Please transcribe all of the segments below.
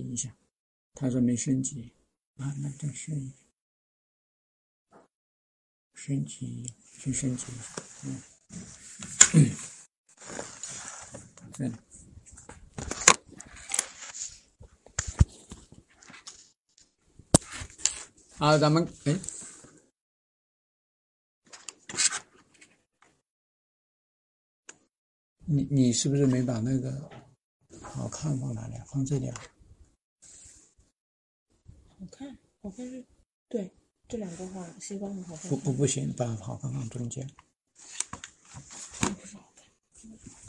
一下。他说没升级啊，那再升一下升级去升级一下，嗯，这里。好，咱们哎，你你是不是没把那个好看放哪里？放这里啊？好看，好看是，对，这两个画西瓜很好看。不不不行，把好看放中间。不是好看。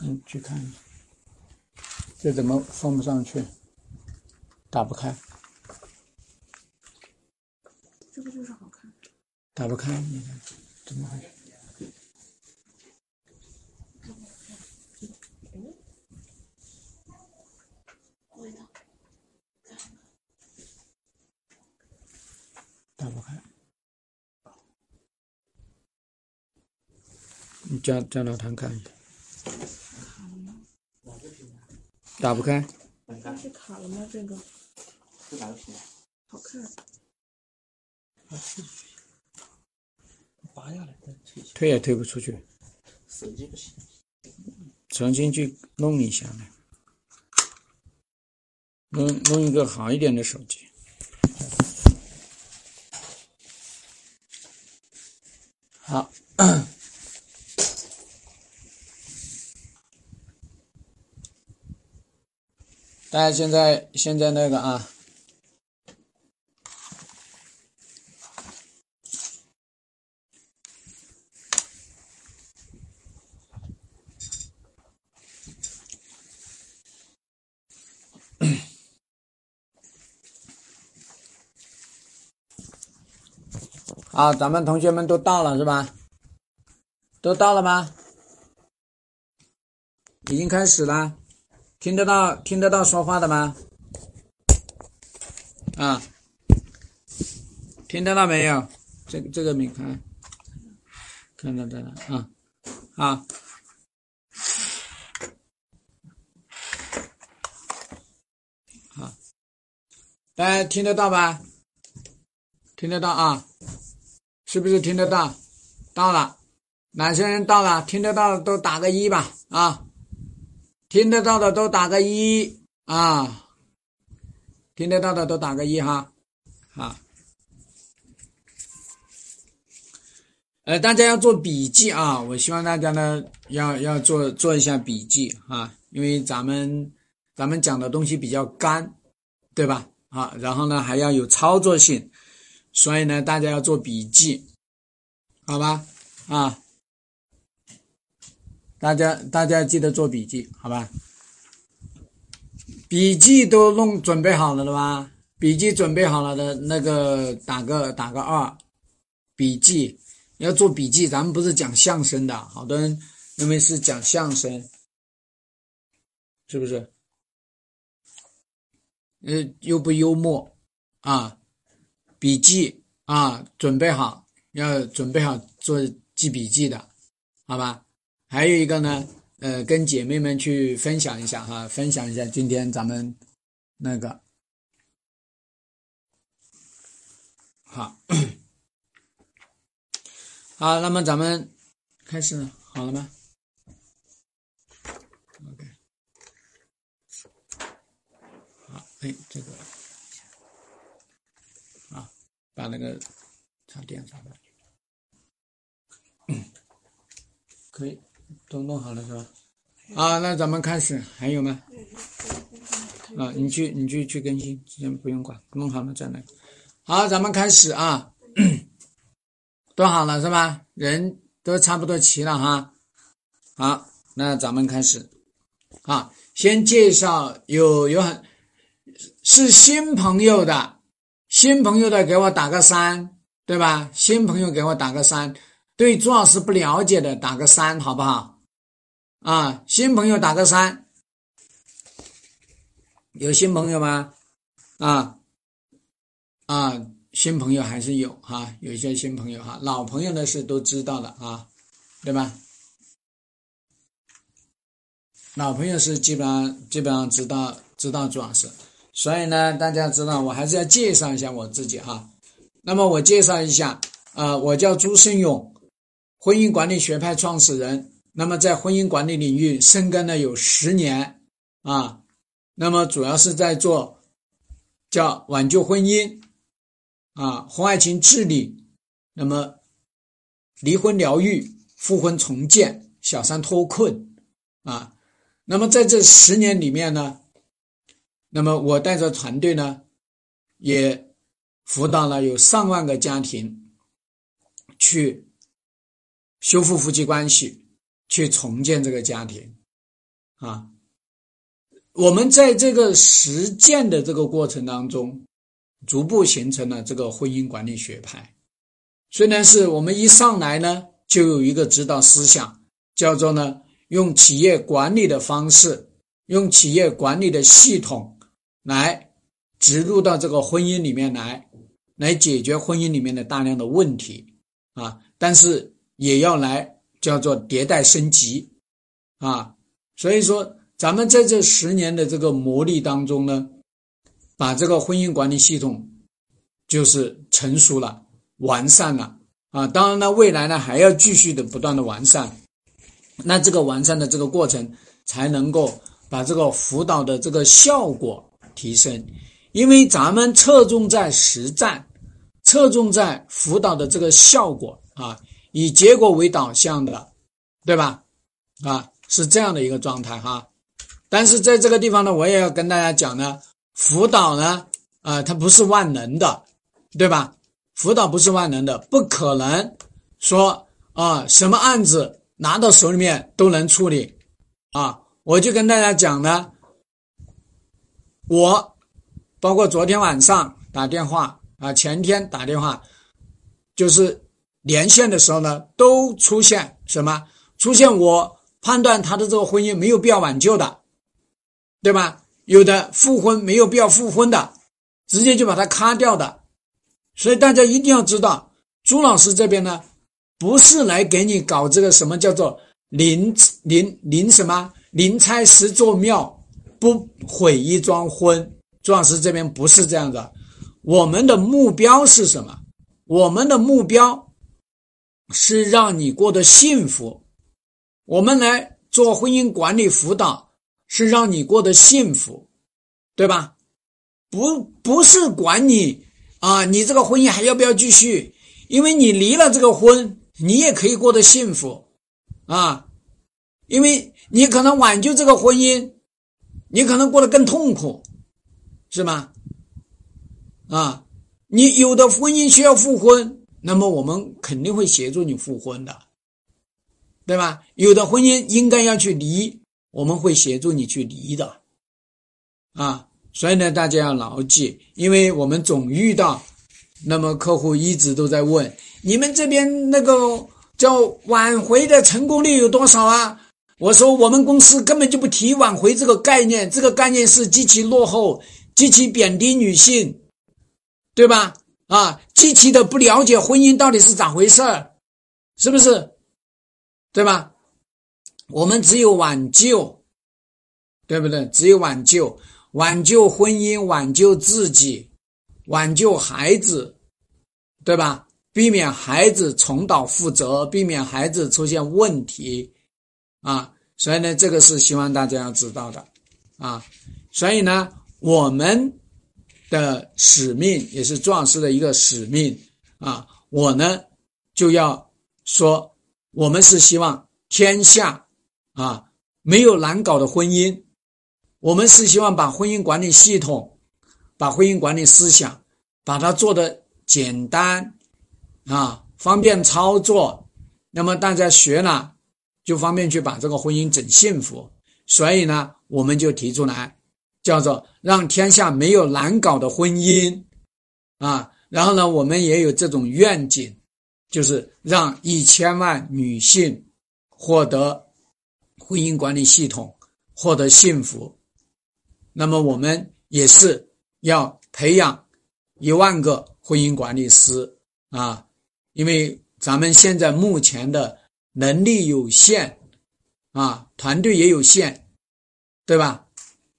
嗯，去看一下，这怎么放不上去？打不开，这个就是好看。打不开，你看怎么回事？打不开。你叫叫老谭看一下。打不开，它是卡了吗？这个是哪个屏？好看。拔下来再推。推也退不出去，手机不行。重新去弄一下呢。弄弄一个好一点的手机。好，大家现在现在那个啊，啊，咱们同学们都到了是吧？都到了吗？已经开始了，听得到听得到说话的吗？啊，听得到没有？这个这个没看，看到的了啊，好，好，大家听得到吧？听得到啊？是不是听得到？到了，哪些人到了？听得到的都打个一吧啊！听得到的都打个一啊！听得到的都打个一哈，啊。呃，大家要做笔记啊！我希望大家呢要要做做一下笔记啊，因为咱们咱们讲的东西比较干，对吧？啊，然后呢还要有操作性，所以呢大家要做笔记，好吧？啊，大家大家记得做笔记，好吧？笔记都弄准备好了了吧？笔记准备好了的那个打个打个二，笔记要做笔记。咱们不是讲相声的，好多人认为是讲相声，是不是？呃，又不幽默啊？笔记啊，准备好，要准备好做记笔记的，好吧？还有一个呢。呃，跟姐妹们去分享一下哈，分享一下今天咱们那个 好，好，那么咱们开始好了吗？OK，好，哎，这个，把那个插电上吧，可以。都弄好了是吧？啊，那咱们开始，还有吗？啊，你去，你去去更新，先不用管，弄好了再来。好，咱们开始啊，都好了是吧？人都差不多齐了哈。好，那咱们开始。啊，先介绍有有很是新朋友的，新朋友的给我打个三，对吧？新朋友给我打个三。对朱老师不了解的打个三，好不好？啊，新朋友打个三，有新朋友吗？啊啊，新朋友还是有哈，有一些新朋友哈，老朋友呢是都知道的啊，对吧？老朋友是基本上基本上知道知道朱老师，所以呢，大家知道，我还是要介绍一下我自己哈。那么我介绍一下，啊，我叫朱胜勇，婚姻管理学派创始人。那么在婚姻管理领域深耕了有十年啊。那么主要是在做叫挽救婚姻啊，婚外情治理，那么离婚疗愈、复婚重建、小三脱困啊。那么在这十年里面呢。那么我带着团队呢，也辅导了有上万个家庭，去修复夫妻关系，去重建这个家庭，啊，我们在这个实践的这个过程当中，逐步形成了这个婚姻管理学派。虽然是我们一上来呢，就有一个指导思想，叫做呢，用企业管理的方式，用企业管理的系统。来植入到这个婚姻里面来，来解决婚姻里面的大量的问题啊！但是也要来叫做迭代升级啊！所以说，咱们在这十年的这个磨砺当中呢，把这个婚姻管理系统就是成熟了、完善了啊！当然呢，未来呢还要继续的不断的完善，那这个完善的这个过程才能够把这个辅导的这个效果。提升，因为咱们侧重在实战，侧重在辅导的这个效果啊，以结果为导向的，对吧？啊，是这样的一个状态哈。但是在这个地方呢，我也要跟大家讲呢，辅导呢，啊，它不是万能的，对吧？辅导不是万能的，不可能说啊，什么案子拿到手里面都能处理啊。我就跟大家讲呢。我包括昨天晚上打电话啊，前天打电话，就是连线的时候呢，都出现什么？出现我判断他的这个婚姻没有必要挽救的，对吧？有的复婚没有必要复婚的，直接就把它咔掉的。所以大家一定要知道，朱老师这边呢，不是来给你搞这个什么叫做临临临什么临拆十座庙。不毁一桩婚，朱老师这边不是这样的。我们的目标是什么？我们的目标是让你过得幸福。我们来做婚姻管理辅导，是让你过得幸福，对吧？不，不是管你啊，你这个婚姻还要不要继续？因为你离了这个婚，你也可以过得幸福啊，因为你可能挽救这个婚姻。你可能过得更痛苦，是吗？啊，你有的婚姻需要复婚，那么我们肯定会协助你复婚的，对吧？有的婚姻应该要去离，我们会协助你去离的，啊，所以呢，大家要牢记，因为我们总遇到，那么客户一直都在问，你们这边那个叫挽回的成功率有多少啊？我说，我们公司根本就不提挽回这个概念，这个概念是极其落后、极其贬低女性，对吧？啊，极其的不了解婚姻到底是咋回事儿，是不是？对吧？我们只有挽救，对不对？只有挽救，挽救婚姻，挽救自己，挽救孩子，对吧？避免孩子重蹈覆辙，避免孩子出现问题。啊，所以呢，这个是希望大家要知道的，啊，所以呢，我们的使命也是壮士的一个使命。啊，我呢就要说，我们是希望天下啊没有难搞的婚姻，我们是希望把婚姻管理系统，把婚姻管理思想，把它做的简单啊，方便操作，那么大家学了。就方便去把这个婚姻整幸福，所以呢，我们就提出来，叫做让天下没有难搞的婚姻，啊，然后呢，我们也有这种愿景，就是让一千万女性获得婚姻管理系统，获得幸福。那么我们也是要培养一万个婚姻管理师啊，因为咱们现在目前的。能力有限，啊，团队也有限，对吧？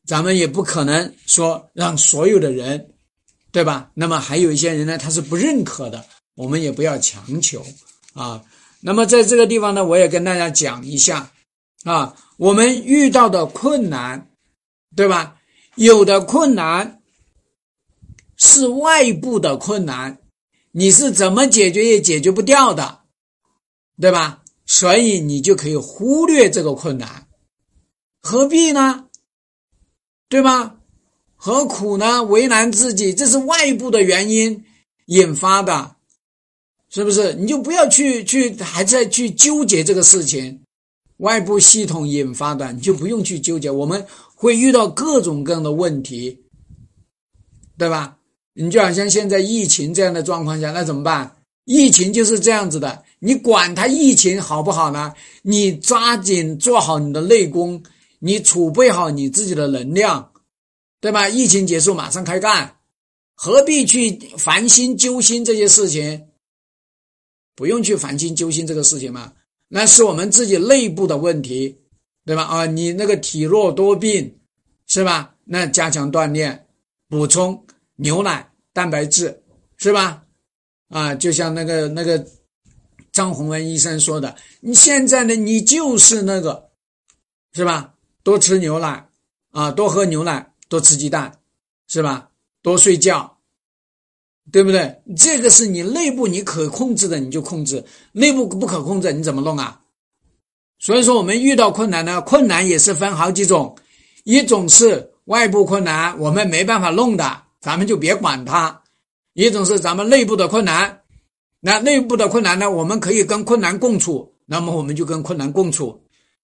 咱们也不可能说让所有的人，对吧？那么还有一些人呢，他是不认可的，我们也不要强求啊。那么在这个地方呢，我也跟大家讲一下啊，我们遇到的困难，对吧？有的困难是外部的困难，你是怎么解决也解决不掉的，对吧？所以你就可以忽略这个困难，何必呢？对吧？何苦呢？为难自己，这是外部的原因引发的，是不是？你就不要去去还在去纠结这个事情，外部系统引发的，你就不用去纠结。我们会遇到各种各样的问题，对吧？你就好像现在疫情这样的状况下，那怎么办？疫情就是这样子的，你管它疫情好不好呢？你抓紧做好你的内功。你储备好你自己的能量，对吧？疫情结束马上开干，何必去烦心揪心这些事情？不用去烦心揪心这个事情嘛，那是我们自己内部的问题，对吧？啊，你那个体弱多病，是吧？那加强锻炼，补充牛奶蛋白质，是吧？啊，就像那个那个张宏文医生说的，你现在呢，你就是那个，是吧？多吃牛奶啊，多喝牛奶，多吃鸡蛋，是吧？多睡觉，对不对？这个是你内部你可控制的，你就控制；内部不可控制，你怎么弄啊？所以说，我们遇到困难呢，困难也是分好几种，一种是外部困难，我们没办法弄的，咱们就别管它；一种是咱们内部的困难，那内部的困难呢，我们可以跟困难共处，那么我们就跟困难共处。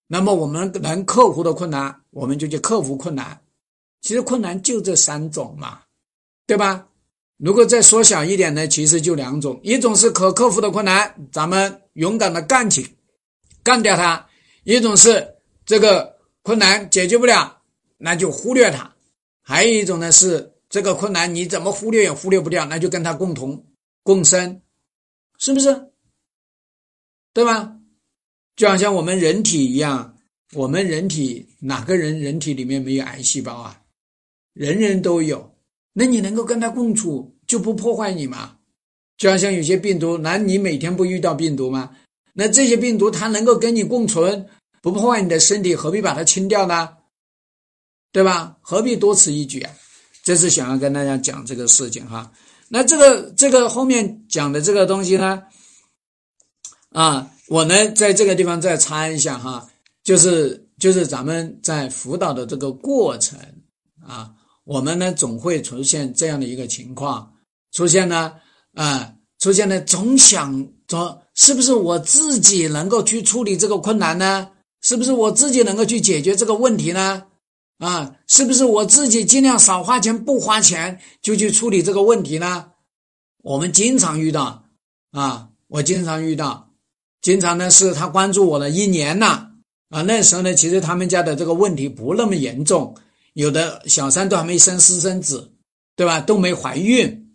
那么我们能克服的困难，我们就去克服困难。其实困难就这三种嘛，对吧？如果再缩小一点呢，其实就两种：一种是可克服的困难，咱们勇敢的干起，干掉它；一种是这个困难解决不了，那就忽略它；还有一种呢是这个困难你怎么忽略也忽略不掉，那就跟它共同共生，是不是？对吧？就好像我们人体一样，我们人体哪个人人体里面没有癌细胞啊？人人都有，那你能够跟他共处，就不破坏你吗？就好像有些病毒，那你每天不遇到病毒吗？那这些病毒它能够跟你共存，不破坏你的身体，何必把它清掉呢？对吧？何必多此一举啊？这是想要跟大家讲这个事情哈。那这个这个后面讲的这个东西呢，啊。我呢，在这个地方再插一下哈，就是就是咱们在辅导的这个过程啊，我们呢总会出现这样的一个情况，出现呢啊，出现呢总想着是不是我自己能够去处理这个困难呢？是不是我自己能够去解决这个问题呢？啊，是不是我自己尽量少花钱不花钱就去处理这个问题呢？我们经常遇到啊，我经常遇到。经常呢是他关注我了一年了啊，那时候呢其实他们家的这个问题不那么严重，有的小三都还没生私生子，对吧？都没怀孕，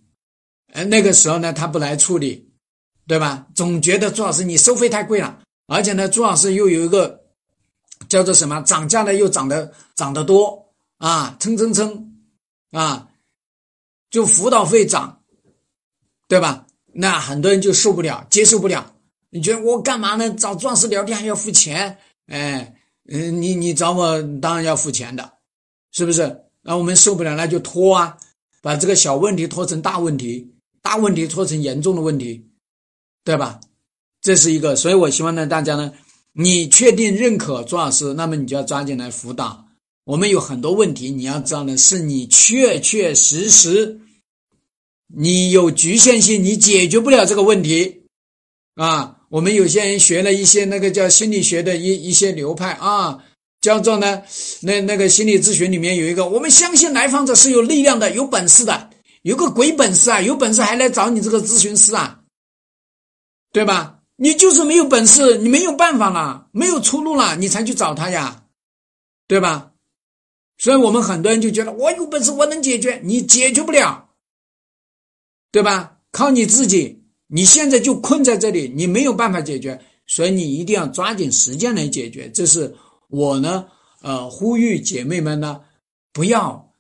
呃那个时候呢他不来处理，对吧？总觉得朱老师你收费太贵了，而且呢朱老师又有一个叫做什么涨价呢又涨得涨得多啊蹭蹭蹭啊，就辅导费涨，对吧？那很多人就受不了，接受不了。你觉得我干嘛呢？找壮士聊天还要付钱？哎，嗯，你你找我当然要付钱的，是不是？那我们受不了，那就拖啊，把这个小问题拖成大问题，大问题拖成严重的问题，对吧？这是一个，所以我希望呢，大家呢，你确定认可朱老师，那么你就要抓紧来辅导。我们有很多问题，你要知道呢，是你确确实实，你有局限性，你解决不了这个问题啊。我们有些人学了一些那个叫心理学的一一些流派啊，叫做呢，那那个心理咨询里面有一个，我们相信来访者是有力量的、有本事的，有个鬼本事啊，有本事还来找你这个咨询师啊，对吧？你就是没有本事，你没有办法了，没有出路了，你才去找他呀，对吧？所以我们很多人就觉得我有本事，我能解决，你解决不了，对吧？靠你自己。你现在就困在这里，你没有办法解决，所以你一定要抓紧时间来解决。这是我呢，呃，呼吁姐妹们呢，不要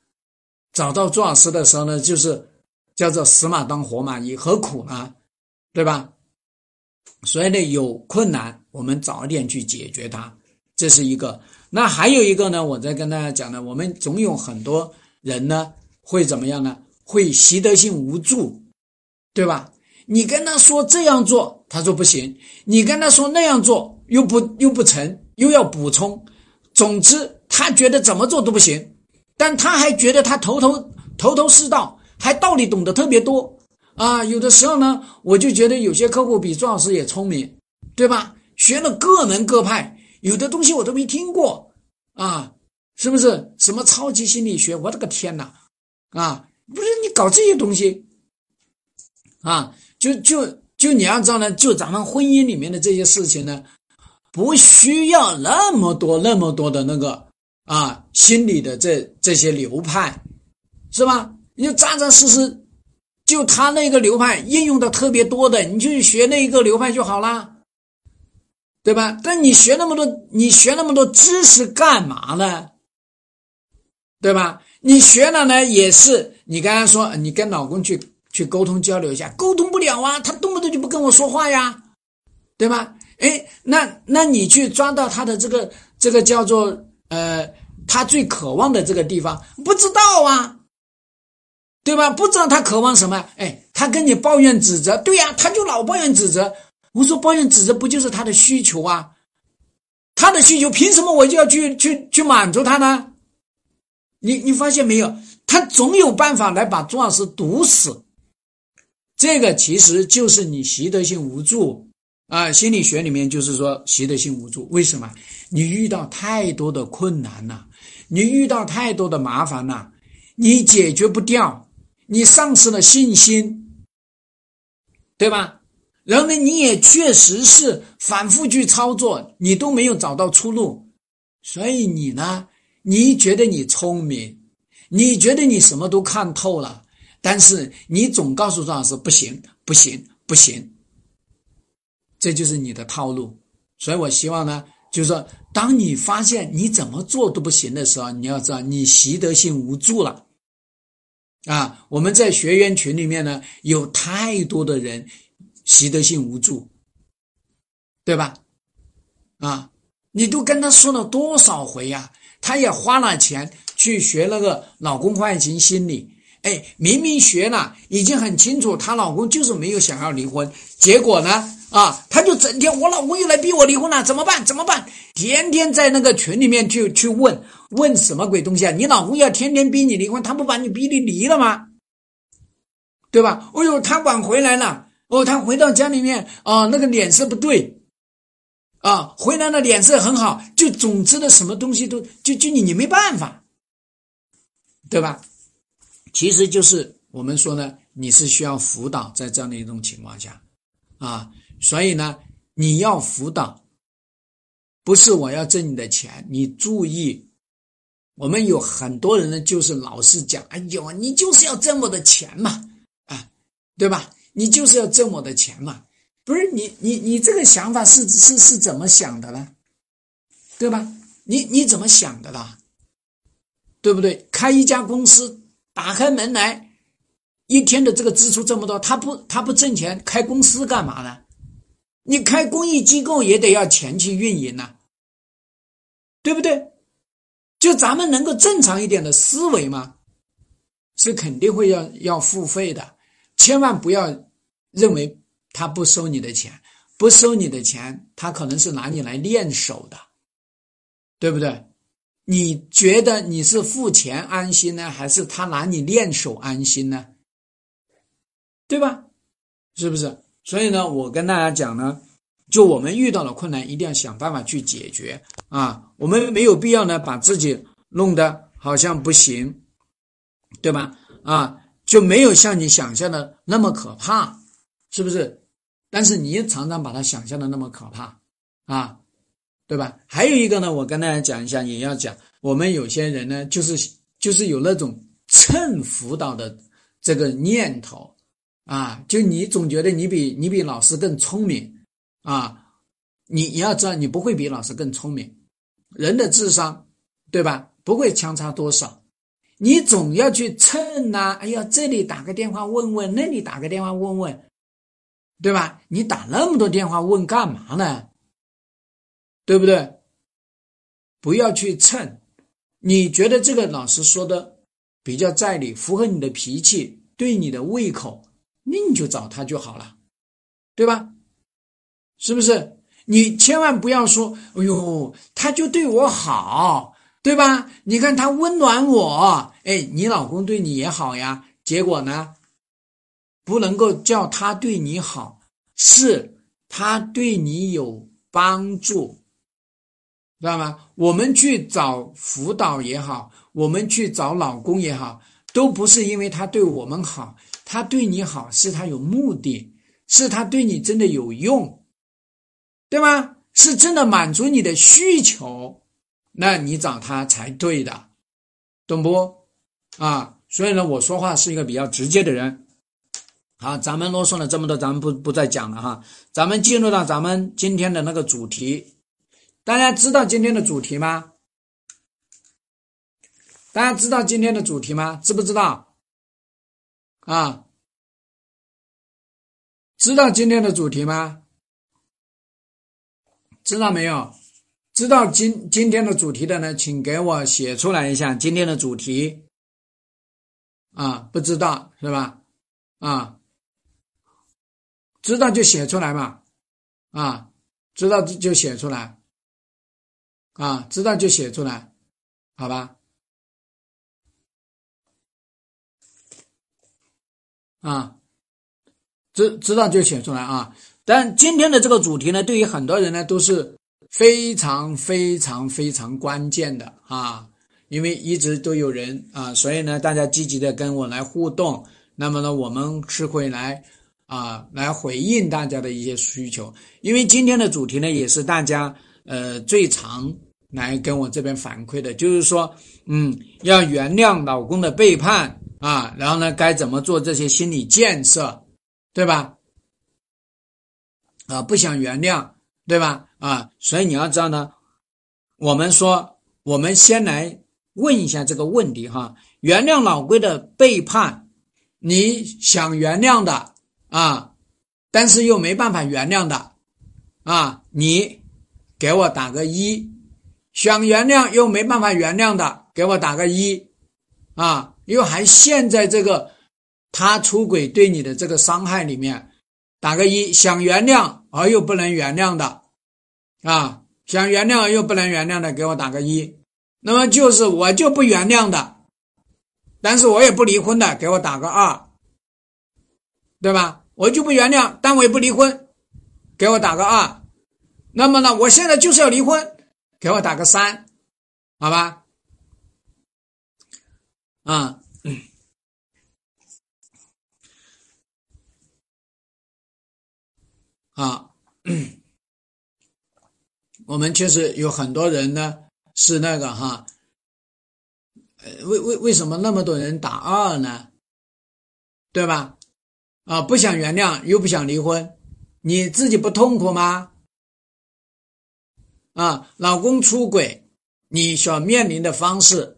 找到朱老师的时候呢，就是叫做死马当活马医，何苦呢？对吧？所以呢，有困难我们早点去解决它，这是一个。那还有一个呢，我在跟大家讲呢，我们总有很多人呢会怎么样呢？会习得性无助，对吧？你跟他说这样做，他说不行；你跟他说那样做，又不又不成，又要补充。总之，他觉得怎么做都不行，但他还觉得他头头头头是道，还道理懂得特别多啊。有的时候呢，我就觉得有些客户比朱老师也聪明，对吧？学了各门各派，有的东西我都没听过啊，是不是？什么超级心理学？我的个天哪！啊，不是你搞这些东西啊？就就就你要知道呢，就咱们婚姻里面的这些事情呢。不需要那么多那么多的那个啊，心理的这这些流派，是吧？你就扎扎实实，就他那个流派应用的特别多的，你去学那一个流派就好啦，对吧？但你学那么多，你学那么多知识干嘛呢？对吧？你学了呢，也是你刚才说，你跟老公去去沟通交流一下，沟通不了啊，他动不动就不跟我说话呀，对吧？哎，那那你去抓到他的这个这个叫做呃，他最渴望的这个地方，不知道啊，对吧？不知道他渴望什么？哎，他跟你抱怨指责，对呀，他就老抱怨指责。我说抱怨指责不就是他的需求啊？他的需求凭什么我就要去去去满足他呢？你你发现没有？他总有办法来把朱老师堵死。这个其实就是你习得性无助。啊，心理学里面就是说习得性无助，为什么？你遇到太多的困难了，你遇到太多的麻烦了，你解决不掉，你丧失了信心，对吧？然后呢，你也确实是反复去操作，你都没有找到出路，所以你呢，你觉得你聪明，你觉得你什么都看透了，但是你总告诉张老师不行，不行，不行。这就是你的套路，所以我希望呢，就是说，当你发现你怎么做都不行的时候，你要知道你习得性无助了。啊，我们在学员群里面呢，有太多的人习得性无助，对吧？啊，你都跟他说了多少回呀？他也花了钱去学那个老公换型心理，哎，明明学了，已经很清楚，她老公就是没有想要离婚，结果呢？啊，他就整天，我老公又来逼我离婚了，怎么办？怎么办？天天在那个群里面去去问问什么鬼东西啊？你老公要天天逼你离婚，他不把你逼你离了吗？对吧？哎呦，他晚回来了，哦，他回到家里面啊，那个脸色不对，啊，回来了脸色很好，就总之的什么东西都就就你你没办法，对吧？其实就是我们说呢，你是需要辅导，在这样的一种情况下，啊。所以呢，你要辅导，不是我要挣你的钱。你注意，我们有很多人呢，就是老是讲：“哎呦，你就是要挣我的钱嘛，啊，对吧？你就是要挣我的钱嘛。”不是你，你你这个想法是是是怎么想的呢？对吧？你你怎么想的啦？对不对？开一家公司，打开门来，一天的这个支出这么多，他不他不挣钱，开公司干嘛呢？你开公益机构也得要钱去运营呐，对不对？就咱们能够正常一点的思维嘛，是肯定会要要付费的。千万不要认为他不收你的钱，不收你的钱，他可能是拿你来练手的，对不对？你觉得你是付钱安心呢，还是他拿你练手安心呢？对吧？是不是？所以呢，我跟大家讲呢，就我们遇到了困难，一定要想办法去解决啊。我们没有必要呢，把自己弄得好像不行，对吧？啊，就没有像你想象的那么可怕，是不是？但是你常常把它想象的那么可怕啊，对吧？还有一个呢，我跟大家讲一下，也要讲，我们有些人呢，就是就是有那种蹭辅导的这个念头。啊，就你总觉得你比你比老师更聪明啊？你你要知道，你不会比老师更聪明。人的智商，对吧？不会相差多少你总要去蹭呐、哎呀，这里打个电话问问，那里打个电话问问，对吧？你打那么多电话问干嘛呢？对不对？不要去蹭。你觉得这个老师说的比较在理，符合你的脾气，对你的胃口，那你就找他就好了，对吧？是不是？你千万不要说，哎呦，他就对我好，对吧？你看他温暖我，哎，你老公对你也好呀。结果呢，不能够叫他对你好，是他对你有帮助，知道吗？我们去找辅导也好，我们去找老公也好，都不是因为他对我们好，他对你好是他有目的，是他对你真的有用。对吗？是真的满足你的需求，那你找他才对的，懂不？啊，所以呢，我说话是一个比较直接的人。好，咱们啰嗦了这么多，咱们不不再讲了哈。咱们进入到咱们今天的那个主题，大家知道今天的主题吗？大家知道今天的主题吗？知不知道？啊，知道今天的主题吗？知道没有？知道今今天的主题的呢，请给我写出来一下今天的主题。啊，不知道是吧？啊，知道就写出来嘛。啊，知道就写出来。啊，知道就写出来，好吧？啊，知知道就写出来啊。但今天的这个主题呢，对于很多人呢都是非常非常非常关键的啊，因为一直都有人啊，所以呢，大家积极的跟我来互动，那么呢，我们是会来啊来回应大家的一些需求，因为今天的主题呢，也是大家呃最常来跟我这边反馈的，就是说，嗯，要原谅老公的背叛啊，然后呢，该怎么做这些心理建设，对吧？啊，不想原谅，对吧？啊，所以你要知道呢，我们说，我们先来问一下这个问题哈：原谅老龟的背叛，你想原谅的啊，但是又没办法原谅的啊，你给我打个一；想原谅又没办法原谅的，给我打个一啊，又还陷在这个他出轨对你的这个伤害里面。打个一，想原谅而又不能原谅的，啊，想原谅而又不能原谅的，给我打个一。那么就是我就不原谅的，但是我也不离婚的，给我打个二，对吧？我就不原谅，但我也不离婚，给我打个二。那么呢，我现在就是要离婚，给我打个三，好吧？啊。啊，我们确实有很多人呢，是那个哈，为为为什么那么多人打二呢？对吧？啊，不想原谅又不想离婚，你自己不痛苦吗？啊，老公出轨，你所面临的方式，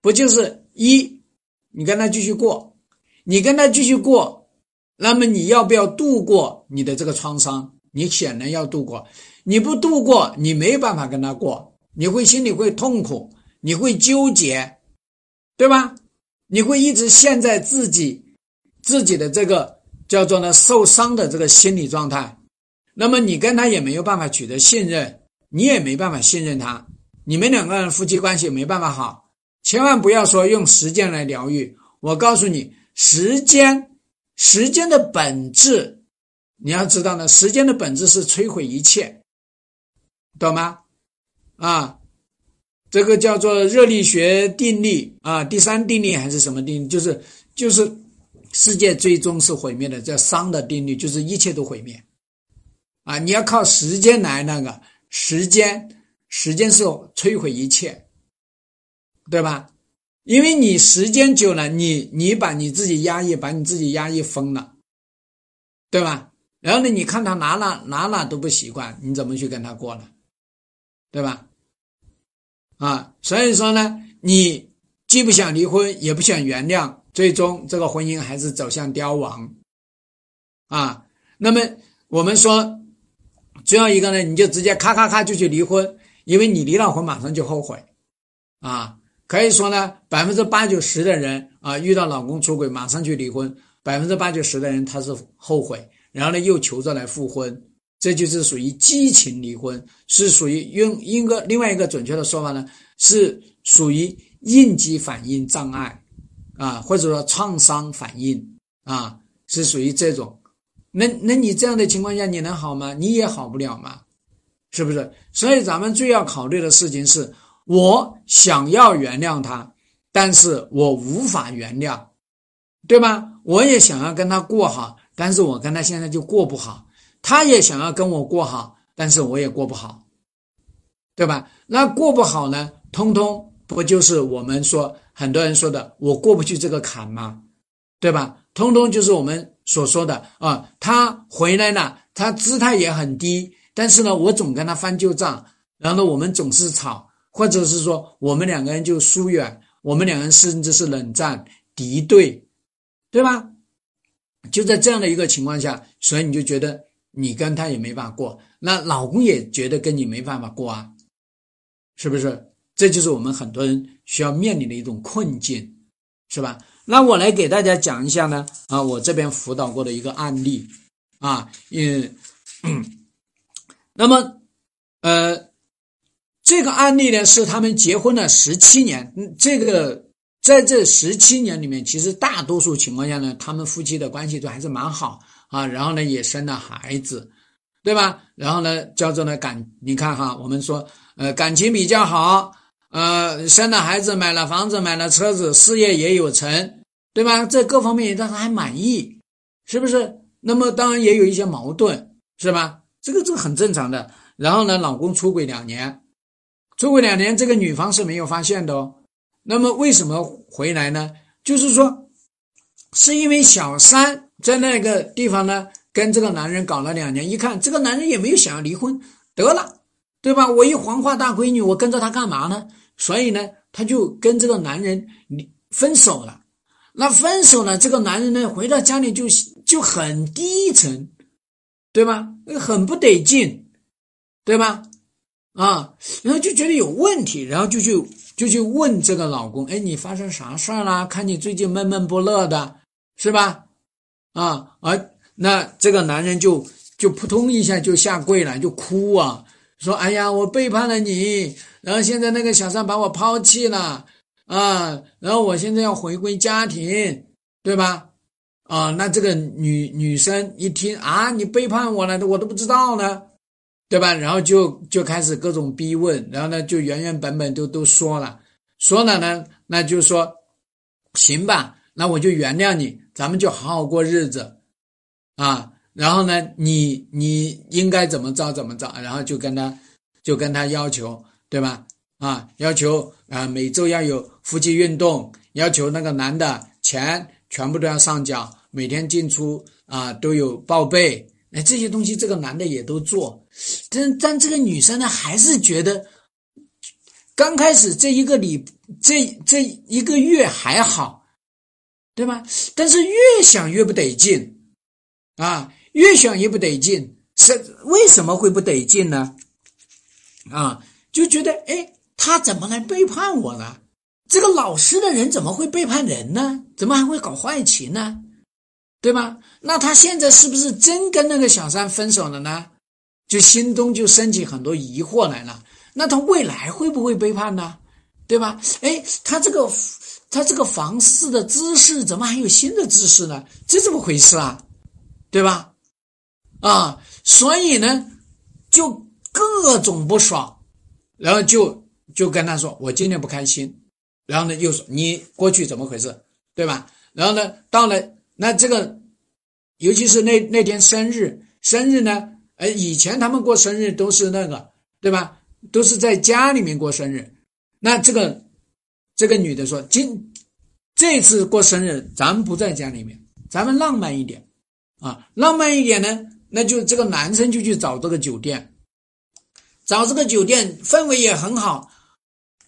不就是一，你跟他继续过，你跟他继续过。那么你要不要度过你的这个创伤？你显然要度过，你不度过，你没办法跟他过，你会心里会痛苦，你会纠结，对吧？你会一直陷在自己自己的这个叫做呢受伤的这个心理状态。那么你跟他也没有办法取得信任，你也没办法信任他，你们两个人夫妻关系没办法好。千万不要说用时间来疗愈，我告诉你，时间。时间的本质，你要知道呢。时间的本质是摧毁一切，懂吗？啊，这个叫做热力学定律啊，第三定律还是什么定律？就是就是世界最终是毁灭的，叫熵的定律，就是一切都毁灭。啊，你要靠时间来那个时间，时间是摧毁一切，对吧？因为你时间久了，你你把你自己压抑，把你自己压抑疯了，对吧？然后呢，你看他哪哪哪哪都不习惯，你怎么去跟他过呢？对吧？啊，所以说呢，你既不想离婚，也不想原谅，最终这个婚姻还是走向凋亡。啊，那么我们说，最后一个呢，你就直接咔咔咔就去离婚，因为你离了婚马上就后悔。啊，可以说呢，百分之八九十的人啊，遇到老公出轨马上去离婚，百分之八九十的人他是后悔，然后呢又求着来复婚。这就是属于激情离婚，是属于用一个另外一个准确的说法呢，是属于应激反应障碍，啊，或者说创伤反应啊，是属于这种。那那你这样的情况下，你能好吗？你也好不了嘛，是不是？所以咱们最要考虑的事情是，我想要原谅他，但是我无法原谅，对吧？我也想要跟他过好，但是我跟他现在就过不好。他也想要跟我过好，但是我也过不好，对吧？那过不好呢？通通不就是我们说很多人说的，我过不去这个坎吗？对吧？通通就是我们所说的啊。他回来了，他姿态也很低，但是呢，我总跟他翻旧账，然后呢，我们总是吵，或者是说我们两个人就疏远，我们两个人甚至是冷战、敌对，对吧？就在这样的一个情况下，所以你就觉得。你跟他也没法过，那老公也觉得跟你没办法过啊，是不是？这就是我们很多人需要面临的一种困境，是吧？那我来给大家讲一下呢，啊，我这边辅导过的一个案例，啊，嗯，那么，呃，这个案例呢是他们结婚了十七年，这个在这十七年里面，其实大多数情况下呢，他们夫妻的关系都还是蛮好。啊，然后呢，也生了孩子，对吧？然后呢，叫做呢感，你看哈，我们说，呃，感情比较好，呃，生了孩子，买了房子，买了车子，事业也有成，对吧？这各方面也让他还满意，是不是？那么当然也有一些矛盾，是吧？这个这个很正常的。然后呢，老公出轨两年，出轨两年，这个女方是没有发现的哦。那么为什么回来呢？就是说，是因为小三。在那个地方呢，跟这个男人搞了两年，一看这个男人也没有想要离婚，得了，对吧？我一黄花大闺女，我跟着他干嘛呢？所以呢，他就跟这个男人离分手了。那分手了，这个男人呢，回到家里就就很低沉，对吧？很不得劲，对吧？啊，然后就觉得有问题，然后就去就去问这个老公，哎，你发生啥事儿了？看你最近闷闷不乐的，是吧？啊，而那这个男人就就扑通一下就下跪了，就哭啊，说：“哎呀，我背叛了你，然后现在那个小三把我抛弃了啊，然后我现在要回归家庭，对吧？啊，那这个女女生一听啊，你背叛我了，我都不知道呢，对吧？然后就就开始各种逼问，然后呢，就原原本本都都说了，说了呢，那就说行吧，那我就原谅你。”咱们就好好过日子，啊，然后呢，你你应该怎么着怎么着，然后就跟他就跟他要求，对吧？啊，要求啊，每周要有夫妻运动，要求那个男的钱全部都要上缴，每天进出啊都有报备，哎，这些东西这个男的也都做，但但这个女生呢，还是觉得刚开始这一个礼这这一个月还好。对吧？但是越想越不得劲，啊，越想越不得劲，是为什么会不得劲呢？啊，就觉得哎，他怎么来背叛我呢？这个老实的人怎么会背叛人呢？怎么还会搞坏情呢？对吧？那他现在是不是真跟那个小三分手了呢？就心中就升起很多疑惑来了。那他未来会不会背叛呢？对吧？哎，他这个。他这个房事的姿势怎么还有新的姿势呢？这怎么回事啊？对吧？啊，所以呢，就各种不爽，然后就就跟他说：“我今天不开心。”然后呢，又说：“你过去怎么回事？对吧？”然后呢，到了那这个，尤其是那那天生日，生日呢，哎，以前他们过生日都是那个，对吧？都是在家里面过生日，那这个。这个女的说：“今这次过生日，咱们不在家里面，咱们浪漫一点啊！浪漫一点呢，那就这个男生就去找这个酒店，找这个酒店氛围也很好，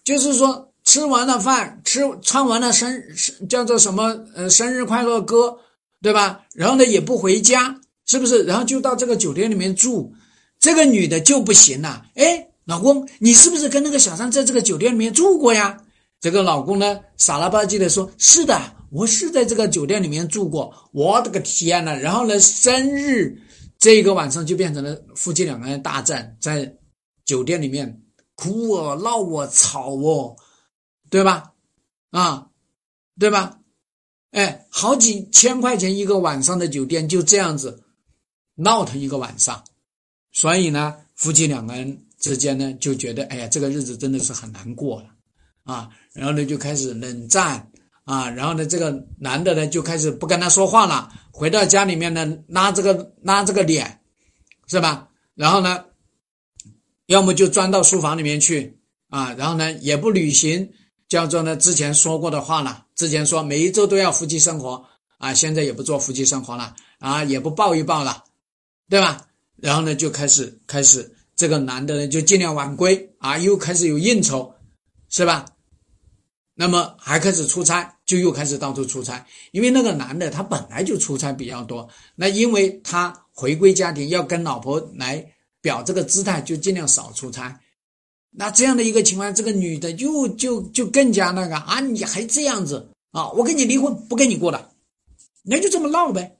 就是说吃完了饭，吃唱完了生叫做什么呃生日快乐歌，对吧？然后呢也不回家，是不是？然后就到这个酒店里面住，这个女的就不行了。哎，老公，你是不是跟那个小三在这个酒店里面住过呀？这个老公呢傻了吧唧的说：“是的，我是在这个酒店里面住过。”我的个天呐！然后呢，生日这一个晚上就变成了夫妻两个人大战，在酒店里面哭哦、闹哦、吵哦。对吧？啊，对吧？哎，好几千块钱一个晚上的酒店就这样子闹腾一个晚上，所以呢，夫妻两个人之间呢就觉得，哎呀，这个日子真的是很难过了啊。然后呢就开始冷战啊，然后呢这个男的呢就开始不跟他说话了，回到家里面呢拉这个拉这个脸，是吧？然后呢，要么就钻到书房里面去啊，然后呢也不履行。叫做呢，之前说过的话了。之前说每一周都要夫妻生活啊，现在也不做夫妻生活了啊，也不抱一抱了，对吧？然后呢，就开始开始这个男的呢，就尽量晚归啊，又开始有应酬，是吧？那么还开始出差，就又开始到处出差。因为那个男的他本来就出差比较多，那因为他回归家庭要跟老婆来表这个姿态，就尽量少出差。那这样的一个情况，这个女的就就就更加那个啊！你还这样子啊？我跟你离婚，不跟你过了，那就这么闹呗。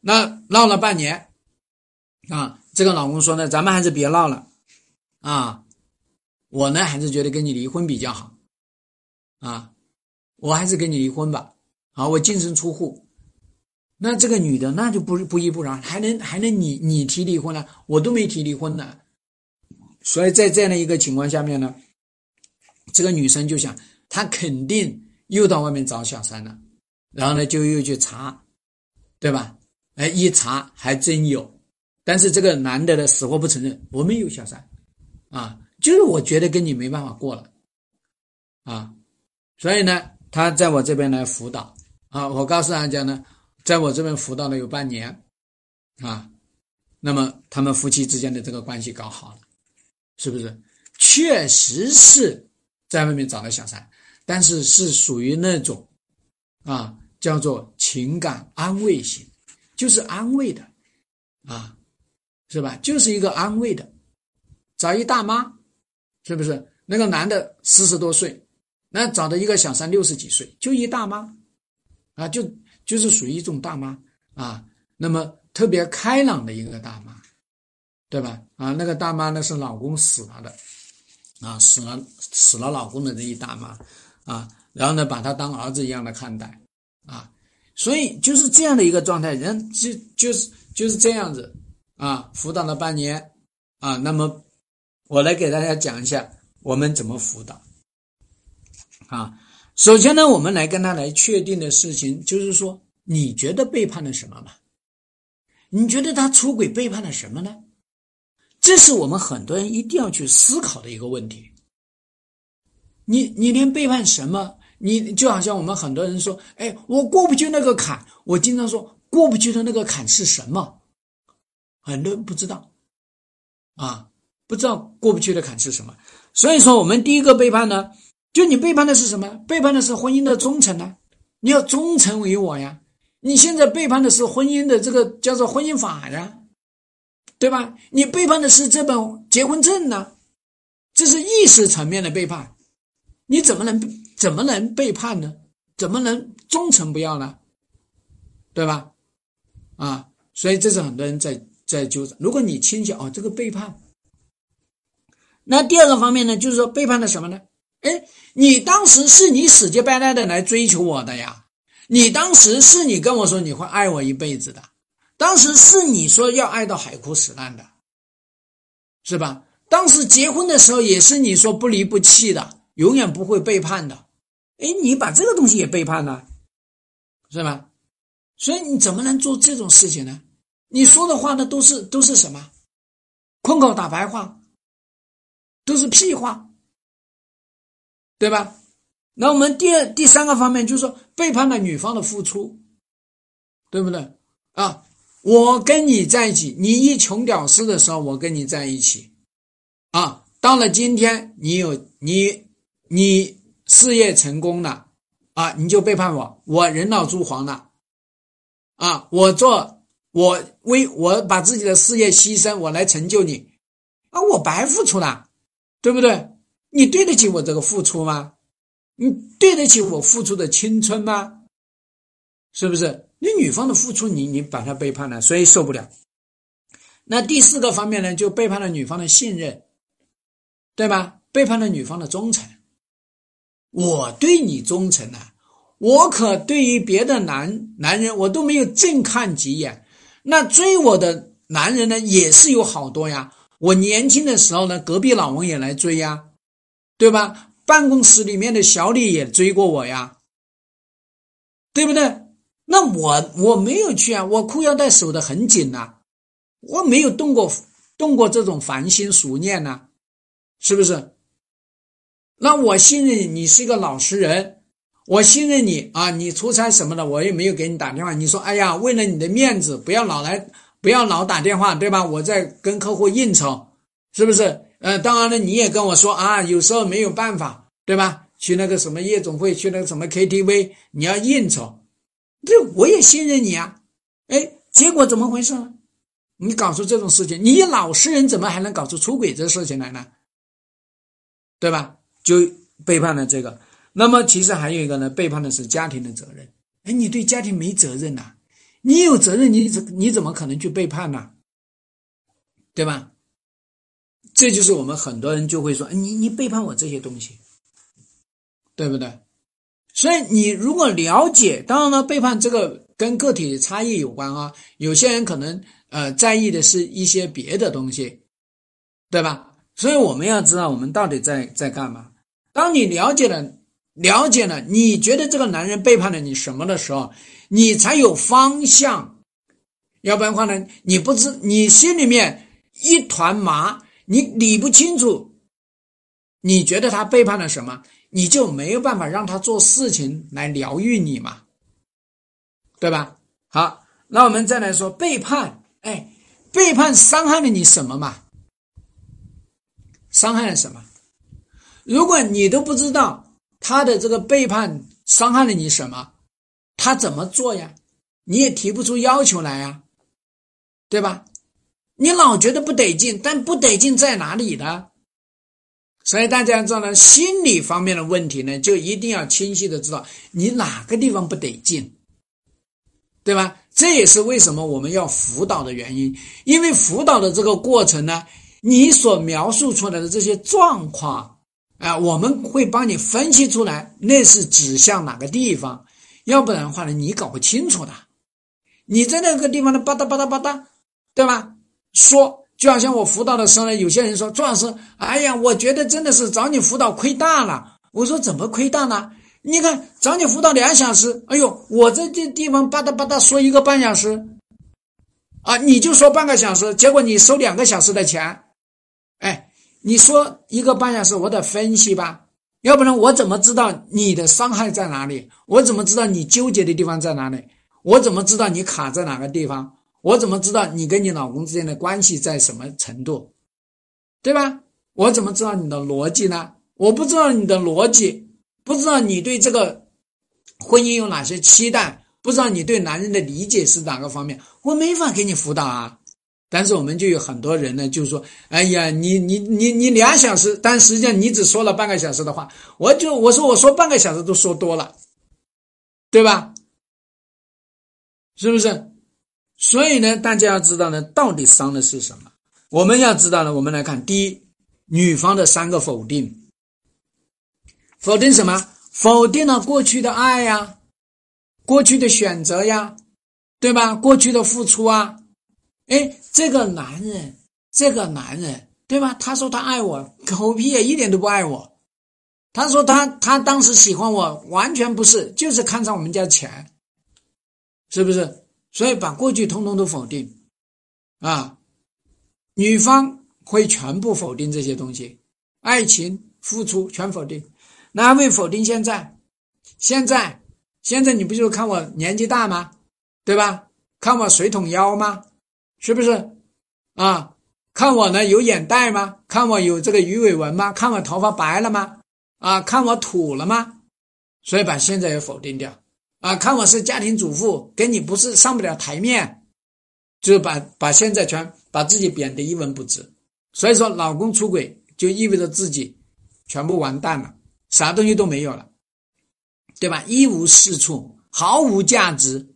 那闹了半年，啊，这个老公说呢，咱们还是别闹了，啊，我呢还是觉得跟你离婚比较好，啊，我还是跟你离婚吧，啊，我净身出户。那这个女的那就不不依不饶，还能还能你你提离婚了，我都没提离婚呢。所以在这样的一个情况下面呢，这个女生就想，她肯定又到外面找小三了，然后呢就又去查，对吧？哎，一查还真有，但是这个男的呢死活不承认，我没有小三，啊，就是我觉得跟你没办法过了，啊，所以呢，他在我这边来辅导，啊，我告诉大家呢，在我这边辅导了有半年，啊，那么他们夫妻之间的这个关系搞好了。是不是？确实是在外面找了小三，但是是属于那种，啊，叫做情感安慰型，就是安慰的，啊，是吧？就是一个安慰的，找一大妈，是不是？那个男的四十多岁，那找的一个小三六十几岁，就一大妈，啊，就就是属于一种大妈啊，那么特别开朗的一个大妈。对吧？啊，那个大妈呢是老公死了的，啊，死了死了老公的这一大妈，啊，然后呢把他当儿子一样的看待，啊，所以就是这样的一个状态，人就就是就是这样子，啊，辅导了半年，啊，那么我来给大家讲一下我们怎么辅导，啊，首先呢，我们来跟他来确定的事情就是说，你觉得背叛了什么吗？你觉得他出轨背叛了什么呢？这是我们很多人一定要去思考的一个问题。你你连背叛什么？你就好像我们很多人说：“哎，我过不去那个坎。”我经常说：“过不去的那个坎是什么？”很多人不知道，啊，不知道过不去的坎是什么。所以说，我们第一个背叛呢，就你背叛的是什么？背叛的是婚姻的忠诚呢？你要忠诚于我呀！你现在背叛的是婚姻的这个叫做婚姻法呀。对吧？你背叛的是这本结婚证呢，这是意识层面的背叛，你怎么能怎么能背叛呢？怎么能忠诚不要呢？对吧？啊，所以这是很多人在在纠缠。如果你清晰哦，这个背叛，那第二个方面呢，就是说背叛了什么呢？哎，你当时是你死乞白赖的来追求我的呀，你当时是你跟我说你会爱我一辈子的。当时是你说要爱到海枯石烂的，是吧？当时结婚的时候也是你说不离不弃的，永远不会背叛的。哎，你把这个东西也背叛了，是吧？所以你怎么能做这种事情呢？你说的话呢，都是都是什么？空口打白话，都是屁话，对吧？那我们第二、第三个方面就是说背叛了女方的付出，对不对啊？我跟你在一起，你一穷屌丝的时候，我跟你在一起，啊，到了今天，你有你你事业成功了啊，你就背叛我，我人老珠黄了啊，我做我为我把自己的事业牺牲，我来成就你啊，我白付出了，对不对？你对得起我这个付出吗？你对得起我付出的青春吗？是不是？你女方的付出，你你把她背叛了，所以受不了。那第四个方面呢，就背叛了女方的信任，对吧？背叛了女方的忠诚。我对你忠诚啊，我可对于别的男男人我都没有正看几眼。那追我的男人呢，也是有好多呀。我年轻的时候呢，隔壁老王也来追呀，对吧？办公室里面的小李也追过我呀，对不对？那我我没有去啊，我裤腰带守得很紧呐。我没有动过动过这种凡心俗念呐，是不是？那我信任你是一个老实人，我信任你啊。你出差什么的，我也没有给你打电话。你说，哎呀，为了你的面子，不要老来，不要老打电话，对吧？我在跟客户应酬，是不是？呃，当然了，你也跟我说啊，有时候没有办法，对吧？去那个什么夜总会，去那个什么 KTV，你要应酬，这我也信任你啊。哎，结果怎么回事呢？你搞出这种事情，你老实人怎么还能搞出出轨这事情来呢？对吧？就背叛了这个。那么其实还有一个呢，背叛的是家庭的责任。哎，你对家庭没责任呐？你有责任，你怎你怎么可能去背叛呢？对吧？这就是我们很多人就会说，你你背叛我这些东西，对不对？所以你如果了解，当然了，背叛这个跟个体差异有关啊。有些人可能。呃，在意的是一些别的东西，对吧？所以我们要知道我们到底在在干嘛。当你了解了了解了，你觉得这个男人背叛了你什么的时候，你才有方向。要不然的话呢，你不知你心里面一团麻，你理不清楚。你觉得他背叛了什么，你就没有办法让他做事情来疗愈你嘛，对吧？好，那我们再来说背叛。哎，背叛伤害了你什么嘛？伤害了什么？如果你都不知道他的这个背叛伤害了你什么，他怎么做呀？你也提不出要求来呀，对吧？你老觉得不得劲，但不得劲在哪里呢？所以大家知道呢，心理方面的问题呢，就一定要清晰的知道你哪个地方不得劲，对吧？这也是为什么我们要辅导的原因，因为辅导的这个过程呢，你所描述出来的这些状况，啊，我们会帮你分析出来，那是指向哪个地方，要不然的话呢，你搞不清楚的。你在那个地方呢，吧嗒吧嗒吧嗒，对吧？说，就好像我辅导的时候呢，有些人说，朱老师，哎呀，我觉得真的是找你辅导亏大了。我说怎么亏大呢？你看，找你辅导两小时，哎呦，我在这地方吧嗒吧嗒说一个半小时，啊，你就说半个小时，结果你收两个小时的钱，你说一个半小时，我得分析吧，要不然我怎么知道你的伤害在哪里？我怎么知道你纠结的地方在哪里？我怎么知道你卡在哪个地方？我怎么知道你跟你老公之间的关系在什么程度？对吧？我怎么知道你的逻辑呢？我不知道你的逻辑。不知道你对这个婚姻有哪些期待？不知道你对男人的理解是哪个方面？我没法给你辅导啊。但是我们就有很多人呢，就是说，哎呀，你你你你两小时，但实际上你只说了半个小时的话，我就我说我说半个小时都说多了，对吧？是不是？所以呢，大家要知道呢，到底伤的是什么？我们要知道呢，我们来看，第一，女方的三个否定。否定什么？否定了过去的爱呀，过去的选择呀，对吧？过去的付出啊，哎，这个男人，这个男人，对吧？他说他爱我，狗屁也一点都不爱我。他说他他当时喜欢我，完全不是，就是看上我们家钱，是不是？所以把过去通通都否定啊，女方会全部否定这些东西，爱情付出全否定。那还会否定现在？现在，现在你不就看我年纪大吗？对吧？看我水桶腰吗？是不是？啊，看我呢有眼袋吗？看我有这个鱼尾纹吗？看我头发白了吗？啊，看我土了吗？所以把现在也否定掉啊，看我是家庭主妇，跟你不是上不了台面，就是把把现在全把自己贬得一文不值。所以说，老公出轨就意味着自己全部完蛋了，啥东西都没有了，对吧？一无是处，毫无价值，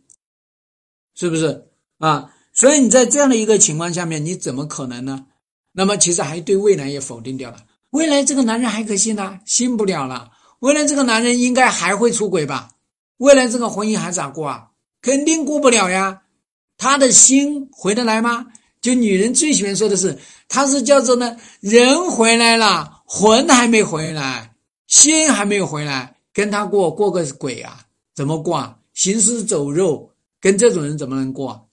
是不是啊？所以你在这样的一个情况下面，你怎么可能呢？那么其实还对未来也否定掉了。未来这个男人还可信呢？信不了了。未来这个男人应该还会出轨吧？未来这个婚姻还咋过啊？肯定过不了呀。他的心回得来吗？就女人最喜欢说的是，他是叫做呢，人回来了，魂还没回来，心还没有回来，跟他过过个鬼啊？怎么过啊？行尸走肉，跟这种人怎么能过？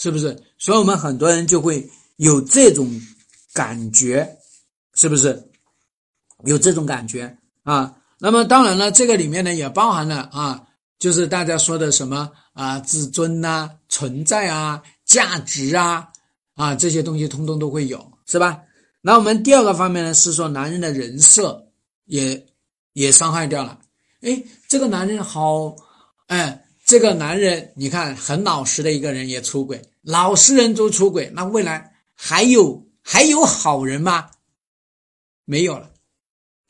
是不是？所以我们很多人就会有这种感觉，是不是？有这种感觉啊？那么当然了，这个里面呢也包含了啊，就是大家说的什么啊，自尊呐、存在啊、价值啊啊这些东西，通通都会有，是吧？那我们第二个方面呢，是说男人的人设也也伤害掉了。哎，这个男人好，哎，这个男人你看很老实的一个人也出轨，老实人都出轨，那未来还有还有好人吗？没有了，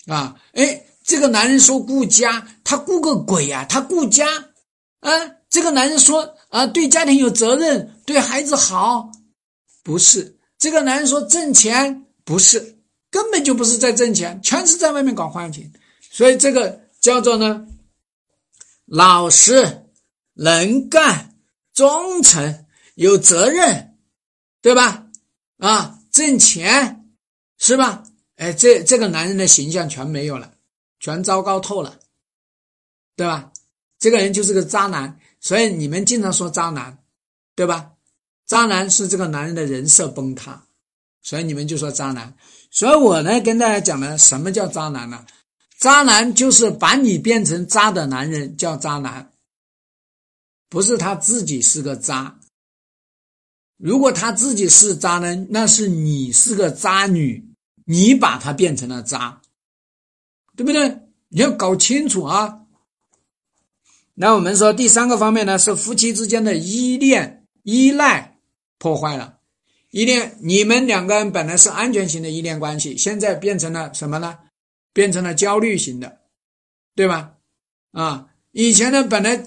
啊，哎。这个男人说顾家，他顾个鬼呀！他顾家，啊，这个男人说啊，对家庭有责任，对孩子好，不是。这个男人说挣钱，不是，根本就不是在挣钱，全是在外面搞花钱。所以这个叫做呢，老实、能干、忠诚、有责任，对吧？啊，挣钱是吧？哎，这这个男人的形象全没有了。全糟糕透了，对吧？这个人就是个渣男，所以你们经常说渣男，对吧？渣男是这个男人的人设崩塌，所以你们就说渣男。所以我呢跟大家讲呢，什么叫渣男呢？渣男就是把你变成渣的男人叫渣男，不是他自己是个渣。如果他自己是渣男，那是你是个渣女，你把他变成了渣。对不对？你要搞清楚啊。那我们说第三个方面呢，是夫妻之间的依恋、依赖破坏了。依恋，你们两个人本来是安全型的依恋关系，现在变成了什么呢？变成了焦虑型的，对吧？啊，以前呢，本来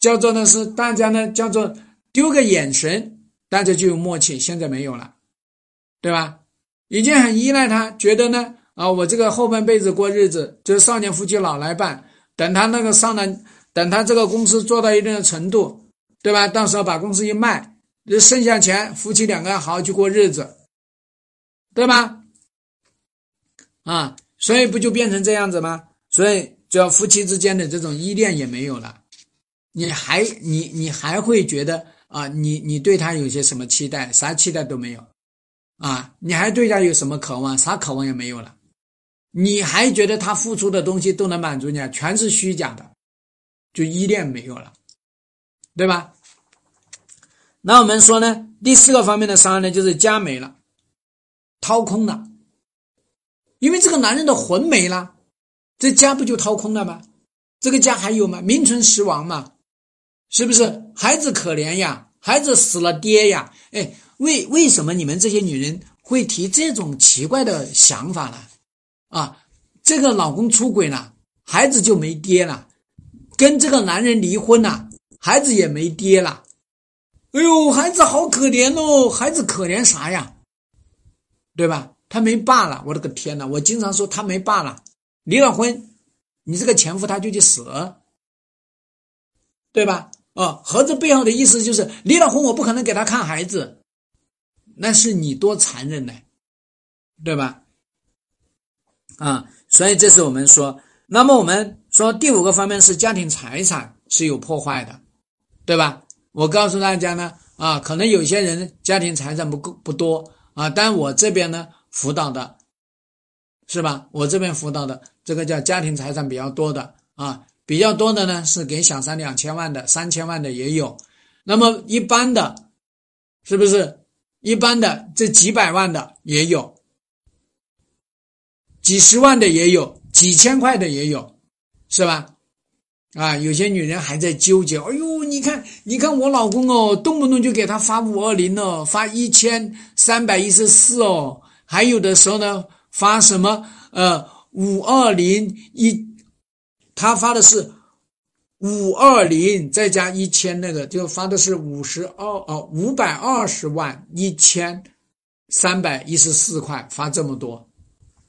叫做呢是大家呢叫做丢个眼神，大家就有默契，现在没有了，对吧？已经很依赖他，觉得呢。啊，我这个后半辈子过日子，就是少年夫妻老来伴。等他那个上了，等他这个公司做到一定的程度，对吧？到时候把公司一卖，就剩下钱，夫妻两个人好好去过日子，对吧？啊，所以不就变成这样子吗？所以，只要夫妻之间的这种依恋也没有了。你还你你还会觉得啊，你你对他有些什么期待？啥期待都没有啊？你还对他有什么渴望？啥渴望也没有了。你还觉得他付出的东西都能满足你？全是虚假的，就依恋没有了，对吧？那我们说呢，第四个方面的伤害呢，就是家没了，掏空了，因为这个男人的魂没了，这家不就掏空了吗？这个家还有吗？名存实亡嘛，是不是？孩子可怜呀，孩子死了爹呀，哎，为为什么你们这些女人会提这种奇怪的想法呢？啊，这个老公出轨了，孩子就没爹了；跟这个男人离婚了，孩子也没爹了。哎呦，孩子好可怜哦！孩子可怜啥呀？对吧？他没爸了，我的个天呐！我经常说他没爸了，离了婚，你这个前夫他就去死，对吧？哦，盒子背后的意思就是离了婚，我不可能给他看孩子，那是你多残忍呢，对吧？啊，所以这是我们说，那么我们说第五个方面是家庭财产是有破坏的，对吧？我告诉大家呢，啊，可能有些人家庭财产不够不多啊，但我这边呢辅导的，是吧？我这边辅导的这个叫家庭财产比较多的啊，比较多的呢是给小三两千万的、三千万的也有，那么一般的，是不是？一般的这几百万的也有。几十万的也有，几千块的也有，是吧？啊，有些女人还在纠结，哎呦，你看，你看我老公哦，动不动就给他发五二零哦，发一千三百一十四哦，还有的时候呢，发什么呃五二零一，他发的是五二零再加一千，那个就发的是五十二哦五百二十万一千三百一十四块，发这么多，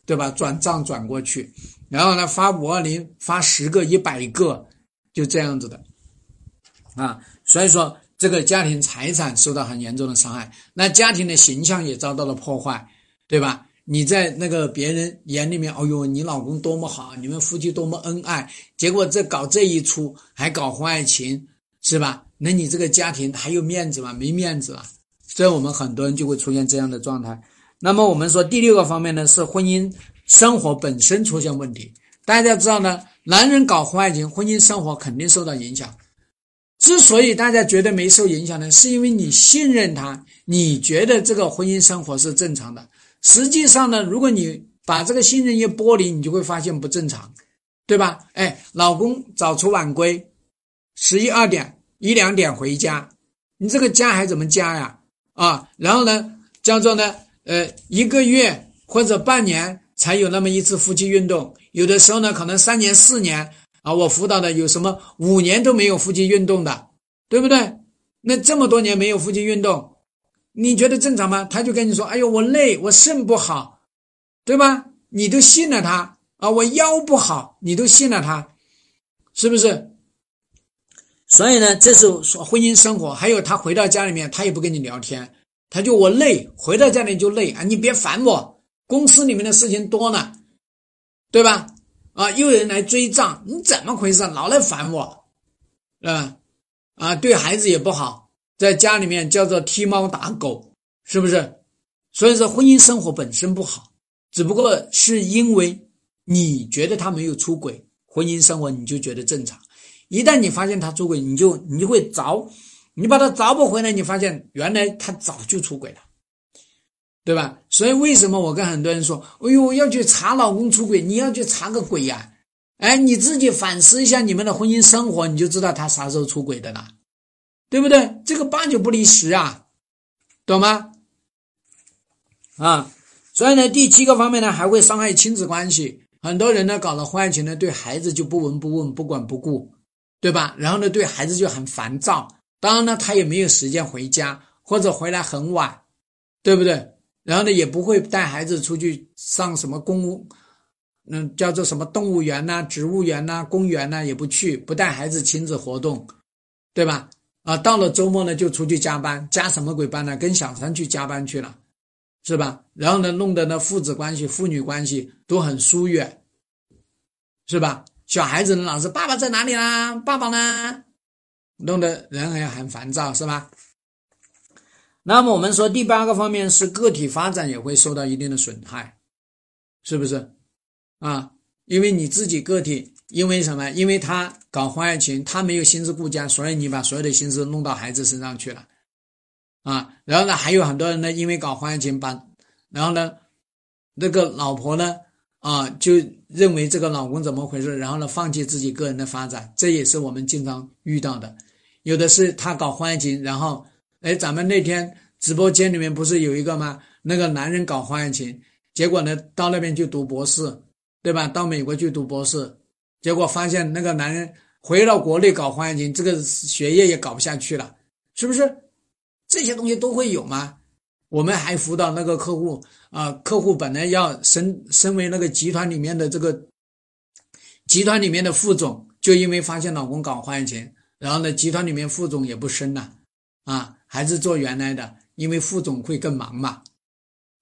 对吧？转账转过去，然后呢，发五二零发十个一百个。就这样子的，啊，所以说这个家庭财产受到很严重的伤害，那家庭的形象也遭到了破坏，对吧？你在那个别人眼里面，哦呦，你老公多么好，你们夫妻多么恩爱，结果这搞这一出还搞婚外情，是吧？那你这个家庭还有面子吗？没面子了，所以我们很多人就会出现这样的状态。那么我们说第六个方面呢，是婚姻生活本身出现问题。大家知道呢？男人搞婚外情，婚姻生活肯定受到影响。之所以大家觉得没受影响呢，是因为你信任他，你觉得这个婚姻生活是正常的。实际上呢，如果你把这个信任一剥离，你就会发现不正常，对吧？哎，老公早出晚归，十一二点、一两点回家，你这个家还怎么家呀？啊，然后呢，叫做呢，呃，一个月或者半年才有那么一次夫妻运动。有的时候呢，可能三年四年啊，我辅导的有什么五年都没有夫妻运动的，对不对？那这么多年没有夫妻运动，你觉得正常吗？他就跟你说：“哎呦，我累，我肾不好，对吧？”你都信了他啊，我腰不好，你都信了他，是不是？所以呢，这是说婚姻生活。还有他回到家里面，他也不跟你聊天，他就我累，回到家里就累啊，你别烦我，公司里面的事情多呢。对吧？啊，又有人来追账，你怎么回事？老来烦我，对吧？啊，对孩子也不好，在家里面叫做踢猫打狗，是不是？所以说婚姻生活本身不好，只不过是因为你觉得他没有出轨，婚姻生活你就觉得正常。一旦你发现他出轨，你就你就会找，你把他找不回来，你发现原来他早就出轨了。对吧？所以为什么我跟很多人说，哎呦，要去查老公出轨，你要去查个鬼呀！哎，你自己反思一下你们的婚姻生活，你就知道他啥时候出轨的了，对不对？这个八九不离十啊，懂吗？啊，所以呢，第七个方面呢，还会伤害亲子关系。很多人呢，搞了婚外情呢，对孩子就不闻不问、不管不顾，对吧？然后呢，对孩子就很烦躁。当然呢，他也没有时间回家，或者回来很晚，对不对？然后呢，也不会带孩子出去上什么公，嗯，叫做什么动物园呐、植物园呐、公园呐，也不去，不带孩子亲子活动，对吧？啊，到了周末呢，就出去加班，加什么鬼班呢？跟小三去加班去了，是吧？然后呢，弄得那父子关系、父女关系都很疏远，是吧？小孩子呢，老是爸爸在哪里啦？爸爸呢？弄得人也很烦躁，是吧？那么我们说第八个方面是个体发展也会受到一定的损害，是不是？啊，因为你自己个体，因为什么？因为他搞婚外情，他没有心思顾家，所以你把所有的心思弄到孩子身上去了，啊，然后呢，还有很多人呢，因为搞婚外情，把，然后呢，那个老婆呢，啊，就认为这个老公怎么回事，然后呢，放弃自己个人的发展，这也是我们经常遇到的，有的是他搞婚外情，然后。哎，咱们那天直播间里面不是有一个吗？那个男人搞婚外情，结果呢，到那边去读博士，对吧？到美国去读博士，结果发现那个男人回到国内搞婚外情，这个学业也搞不下去了，是不是？这些东西都会有吗？我们还辅导那个客户啊，客户本来要升升为那个集团里面的这个集团里面的副总，就因为发现老公搞婚外情，然后呢，集团里面副总也不升了，啊。还是做原来的，因为副总会更忙嘛，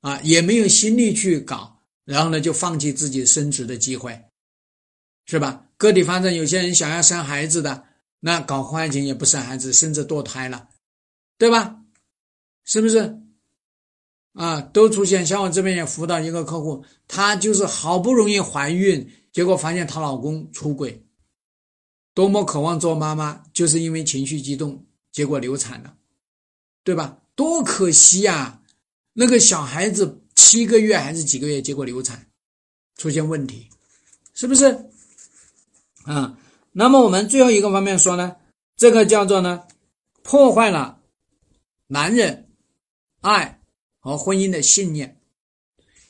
啊，也没有心力去搞，然后呢就放弃自己升职的机会，是吧？个体发展，有些人想要生孩子的，那搞婚外情也不生孩子，甚至堕胎了，对吧？是不是？啊，都出现。像我这边也辅导一个客户，她就是好不容易怀孕，结果发现她老公出轨，多么渴望做妈妈，就是因为情绪激动，结果流产了。对吧？多可惜呀！那个小孩子七个月还是几个月，结果流产，出现问题，是不是？啊，那么我们最后一个方面说呢，这个叫做呢，破坏了男人爱和婚姻的信念，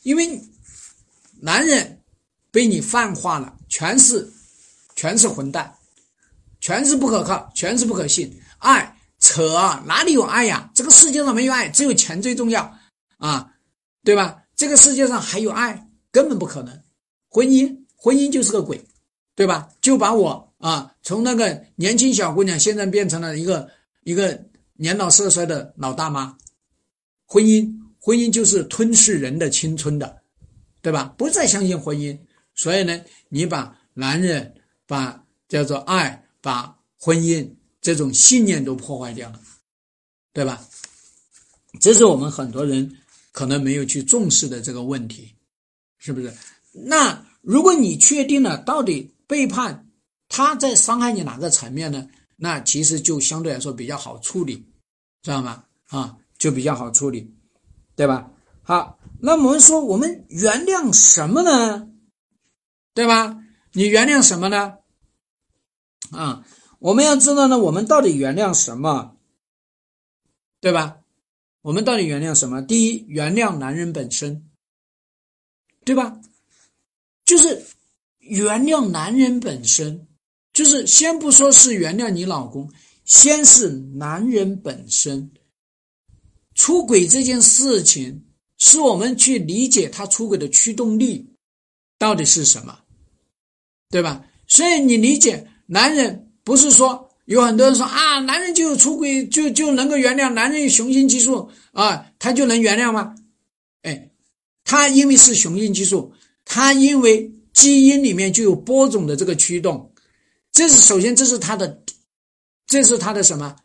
因为男人被你泛化了，全是全是混蛋，全是不可靠，全是不可信。爱扯，哪里有爱呀？这个世界上没有爱，只有钱最重要啊，对吧？这个世界上还有爱，根本不可能。婚姻，婚姻就是个鬼，对吧？就把我啊，从那个年轻小姑娘，现在变成了一个一个年老色衰的老大妈。婚姻，婚姻就是吞噬人的青春的，对吧？不再相信婚姻，所以呢，你把男人把叫做爱，把婚姻这种信念都破坏掉了，对吧？这是我们很多人。可能没有去重视的这个问题，是不是？那如果你确定了到底背叛他在伤害你哪个层面呢？那其实就相对来说比较好处理，知道吗？啊，就比较好处理，对吧？好，那我们说我们原谅什么呢？对吧？你原谅什么呢？啊，我们要知道呢，我们到底原谅什么？对吧？我们到底原谅什么？第一，原谅男人本身，对吧？就是原谅男人本身，就是先不说是原谅你老公，先是男人本身出轨这件事情，是我们去理解他出轨的驱动力到底是什么，对吧？所以你理解男人不是说。有很多人说啊，男人就有出轨就就能够原谅，男人有雄性激素啊，他就能原谅吗？哎，他因为是雄性激素，他因为基因里面就有播种的这个驱动，这是首先这是他的，这是他的什么？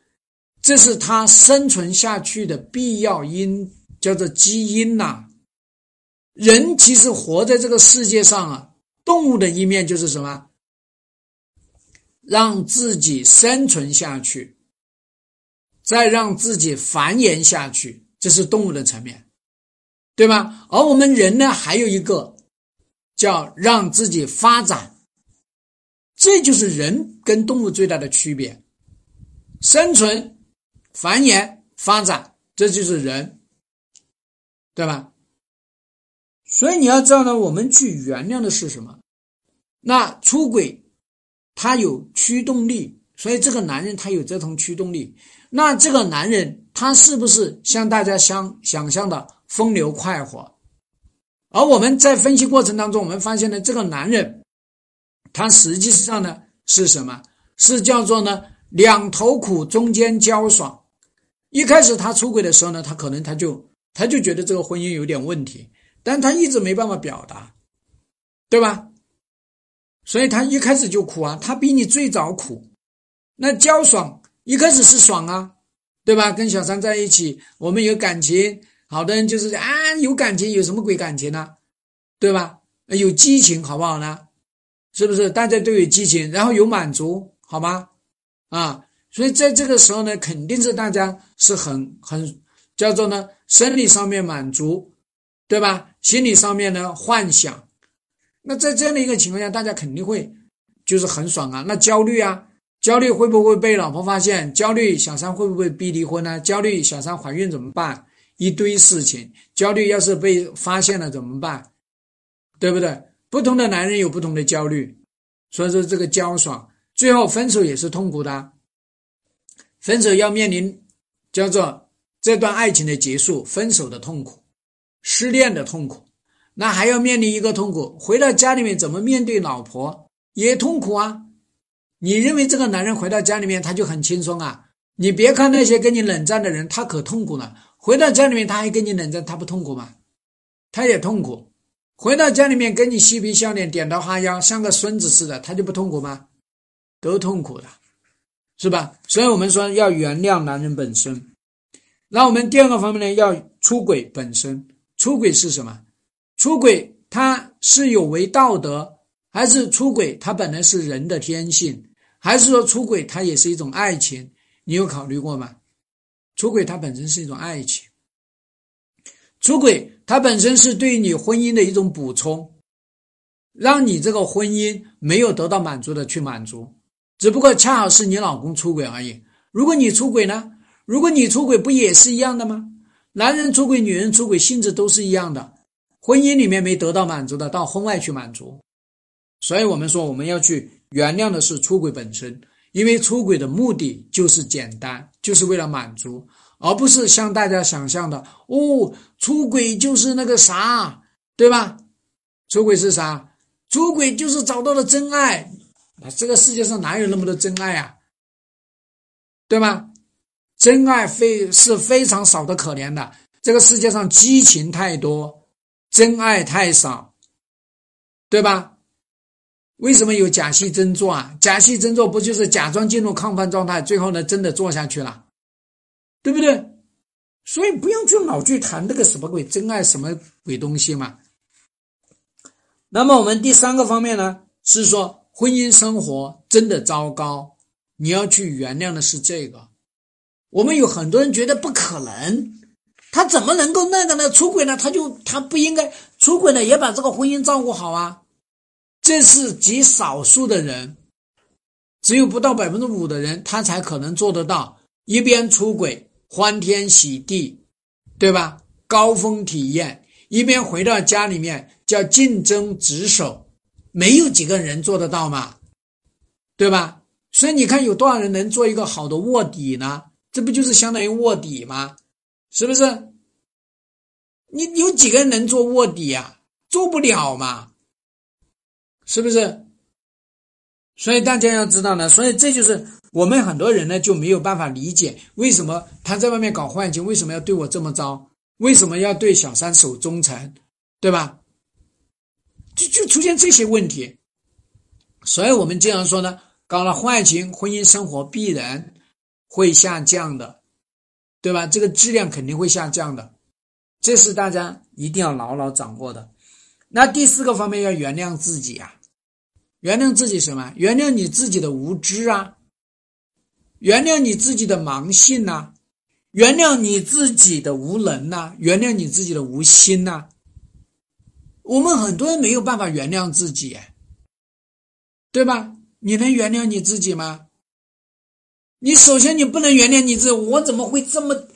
这是他生存下去的必要因，叫做基因呐。人其实活在这个世界上啊，动物的一面就是什么？让自己生存下去，再让自己繁衍下去，这是动物的层面，对吧？而我们人呢，还有一个叫让自己发展，这就是人跟动物最大的区别：生存、繁衍、发展，这就是人，对吧？所以你要知道呢，我们去原谅的是什么？那出轨。他有驱动力，所以这个男人他有这种驱动力。那这个男人他是不是像大家想想象的风流快活？而我们在分析过程当中，我们发现呢，这个男人他实际上呢是什么？是叫做呢两头苦，中间交爽。一开始他出轨的时候呢，他可能他就他就觉得这个婚姻有点问题，但他一直没办法表达，对吧？所以他一开始就苦啊，他比你最早苦。那焦爽一开始是爽啊，对吧？跟小三在一起，我们有感情，好多人就是啊，有感情有什么鬼感情呢？对吧？有激情好不好呢？是不是？大家都有激情，然后有满足，好吗？啊，所以在这个时候呢，肯定是大家是很很叫做呢，生理上面满足，对吧？心理上面呢，幻想。那在这样的一个情况下，大家肯定会就是很爽啊。那焦虑啊，焦虑会不会被老婆发现？焦虑小三会不会逼离婚呢？焦虑小三怀孕怎么办？一堆事情，焦虑要是被发现了怎么办？对不对？不同的男人有不同的焦虑，所以说这个焦爽，最后分手也是痛苦的。分手要面临叫做这段爱情的结束，分手的痛苦，失恋的痛苦。那还要面临一个痛苦，回到家里面怎么面对老婆也痛苦啊！你认为这个男人回到家里面他就很轻松啊？你别看那些跟你冷战的人，他可痛苦了。回到家里面他还跟你冷战，他不痛苦吗？他也痛苦。回到家里面跟你嬉皮笑脸、点头哈腰，像个孙子似的，他就不痛苦吗？都痛苦的，是吧？所以我们说要原谅男人本身。那我们第二个方面呢，要出轨本身。出轨是什么？出轨，它是有违道德，还是出轨？它本来是人的天性，还是说出轨它也是一种爱情？你有考虑过吗？出轨它本身是一种爱情，出轨它本身是对你婚姻的一种补充，让你这个婚姻没有得到满足的去满足，只不过恰好是你老公出轨而已。如果你出轨呢？如果你出轨，不也是一样的吗？男人出轨，女人出轨，性质都是一样的。婚姻里面没得到满足的，到婚外去满足。所以我们说，我们要去原谅的是出轨本身，因为出轨的目的就是简单，就是为了满足，而不是像大家想象的哦，出轨就是那个啥，对吧？出轨是啥？出轨就是找到了真爱。那这个世界上哪有那么多真爱啊？对吧？真爱非是非常少的可怜的。这个世界上激情太多，真爱太少，对吧？为什么有假戏真做啊？假戏真做不就是假装进入亢奋状态，最后呢真的做下去了，对不对？所以不用去老去谈这个什么鬼真爱什么鬼东西嘛。那么我们第三个方面呢，是说婚姻生活真的糟糕，你要去原谅的是这个。我们有很多人觉得不可能，他怎么能够那个呢？出轨呢？他就他不应该出轨呢，也把这个婚姻照顾好啊。这是极少数的人，只有不到百分之五的人，他才可能做得到一边出轨欢天喜地，对吧？高峰体验，一边回到家里面叫竞争职守，没有几个人做得到嘛，对吧？所以你看，有多少人能做一个好的卧底呢？这不就是相当于卧底吗？是不是？你有几个人能做卧底呀？做不了嘛。是不是？所以大家要知道呢，所以这就是我们很多人呢就没有办法理解，为什么他在外面搞幻境，为什么要对我这么糟？为什么要对小三守忠诚？对吧？就就出现这些问题。所以我们经常说呢，搞了婚外情，婚姻生活必然会下降的，对吧？这个质量肯定会下降的，这是大家一定要牢牢掌握的。那第四个方面要原谅自己啊。原谅自己什么？原谅你自己的无知啊，原谅你自己的盲信呐，原谅你自己的无能呐，原谅你自己的无心呐。我们很多人没有办法原谅自己，对吧？你能原谅你自己吗？你首先你不能原谅你自己，我怎么会这么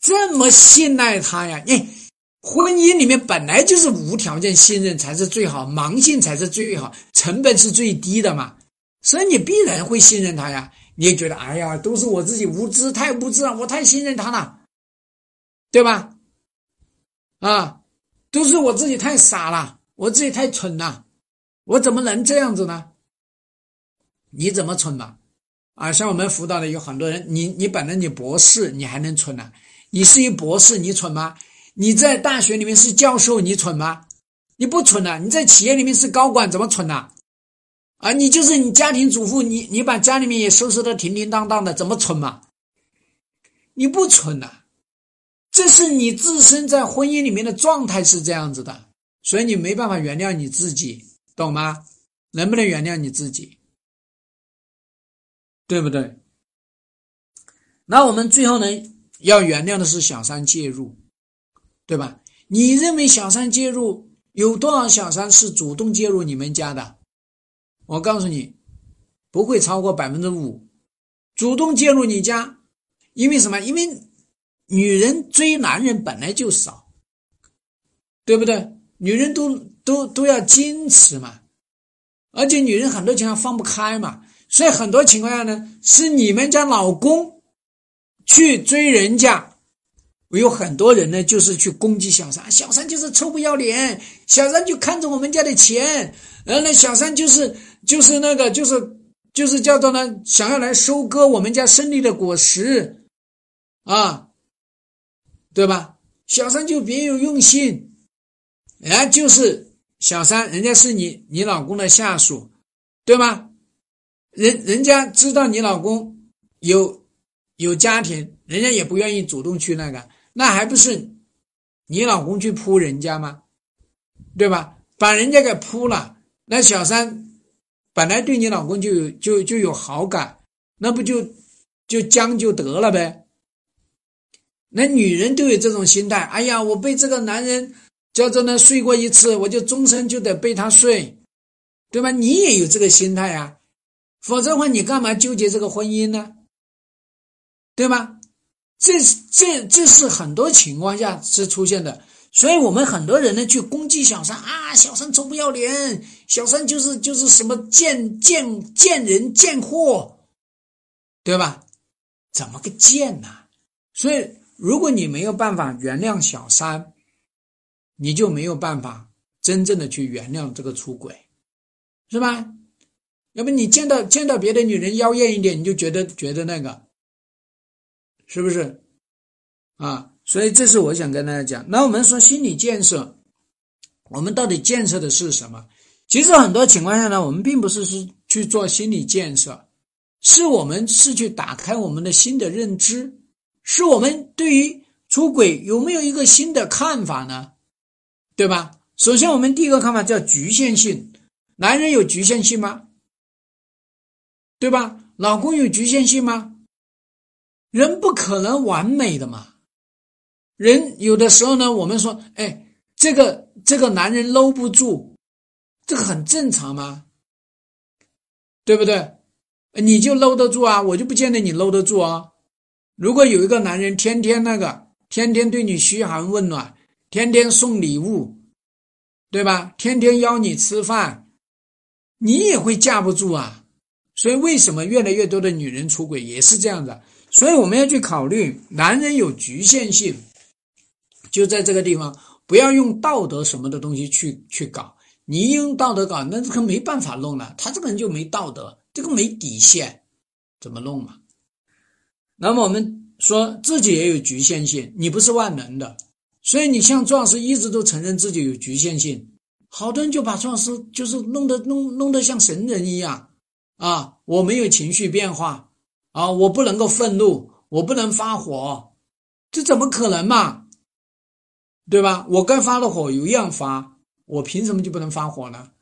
这么信赖他呀？你。婚姻里面本来就是无条件信任才是最好，盲信才是最好，成本是最低的嘛，所以你必然会信任他呀。你也觉得，哎呀，都是我自己无知，太无知了，我太信任他了，对吧？啊，都是我自己太傻了，我自己太蠢了，我怎么能这样子呢？你怎么蠢嘛？啊，像我们辅导的有很多人，你你本来你博士，你还能蠢呢？你是一博士，你蠢吗？你在大学里面是教授，你蠢吗？你不蠢呐！你在企业里面是高管，怎么蠢呐？啊，你就是你家庭主妇，你你把家里面也收拾的停停当当的，怎么蠢嘛？你不蠢呐，这是你自身在婚姻里面的状态是这样子的，所以你没办法原谅你自己，懂吗？能不能原谅你自己？对不对？那我们最后呢，要原谅的是小三介入。对吧？你认为小三介入有多少小三是主动介入你们家的？我告诉你，不会超过百分之五。主动介入你家，因为什么？因为女人追男人本来就少，对不对？女人都都都要矜持嘛，而且女人很多情况放不开嘛，所以很多情况下呢，是你们家老公去追人家。我有很多人呢，就是去攻击小三，小三就是臭不要脸，小三就看着我们家的钱，然后呢，小三就是就是那个就是就是叫做呢，想要来收割我们家胜利的果实，啊，对吧？小三就别有用心，哎，就是小三，人家是你你老公的下属，对吗？人人家知道你老公有有家庭，人家也不愿意主动去那个。那还不是你老公去扑人家吗？对吧？把人家给扑了，那小三本来对你老公就有就就有好感，那不就就将就得了呗？那女人都有这种心态，哎呀，我被这个男人叫做呢睡过一次，我就终身就得被他睡，对吧？你也有这个心态啊，否则的话，你干嘛纠结这个婚姻呢？对吧？这这这是很多情况下是出现的，所以我们很多人呢去攻击小三啊，小三臭不要脸，小三就是就是什么贱贱贱人贱货，对吧？怎么个贱呢？所以，如果你没有办法原谅小三，你就没有办法真正的去原谅这个出轨，是吧？要不你见到见到别的女人妖艳一点，你就觉得觉得那个，是不是？啊，所以这是我想跟大家讲。那我们说心理建设，我们到底建设的是什么？其实很多情况下呢，我们并不是是去做心理建设。是我们是去打开我们的新的认知，是我们对于出轨有没有一个新的看法呢？对吧？首先，我们第一个看法叫局限性，男人有局限性吗？对吧？老公有局限性吗？人不可能完美的嘛。人有的时候呢，我们说，哎，这个这个男人搂不住，这个很正常吗？对不对？你就搂得住啊，我就不见得你搂得住啊。如果有一个男人天天那个，天天对你嘘寒问暖，天天送礼物，对吧？天天邀你吃饭，你也会架不住啊。所以为什么越来越多的女人出轨也是这样的？所以我们要去考虑，男人有局限性，就在这个地方，不要用道德什么的东西去去搞。你一用道德搞，那这个没办法弄了，他这个人就没道德。这个没底线，怎么弄嘛？那么我们说自己也有局限性，你不是万能的，所以你像壮士一直都承认自己有局限性。好多人就把壮士就是弄得弄弄得像神人一样啊！我没有情绪变化啊，我不能够愤怒，我不能发火，这怎么可能嘛？对吧？我该发的火有样发，我凭什么就不能发火呢？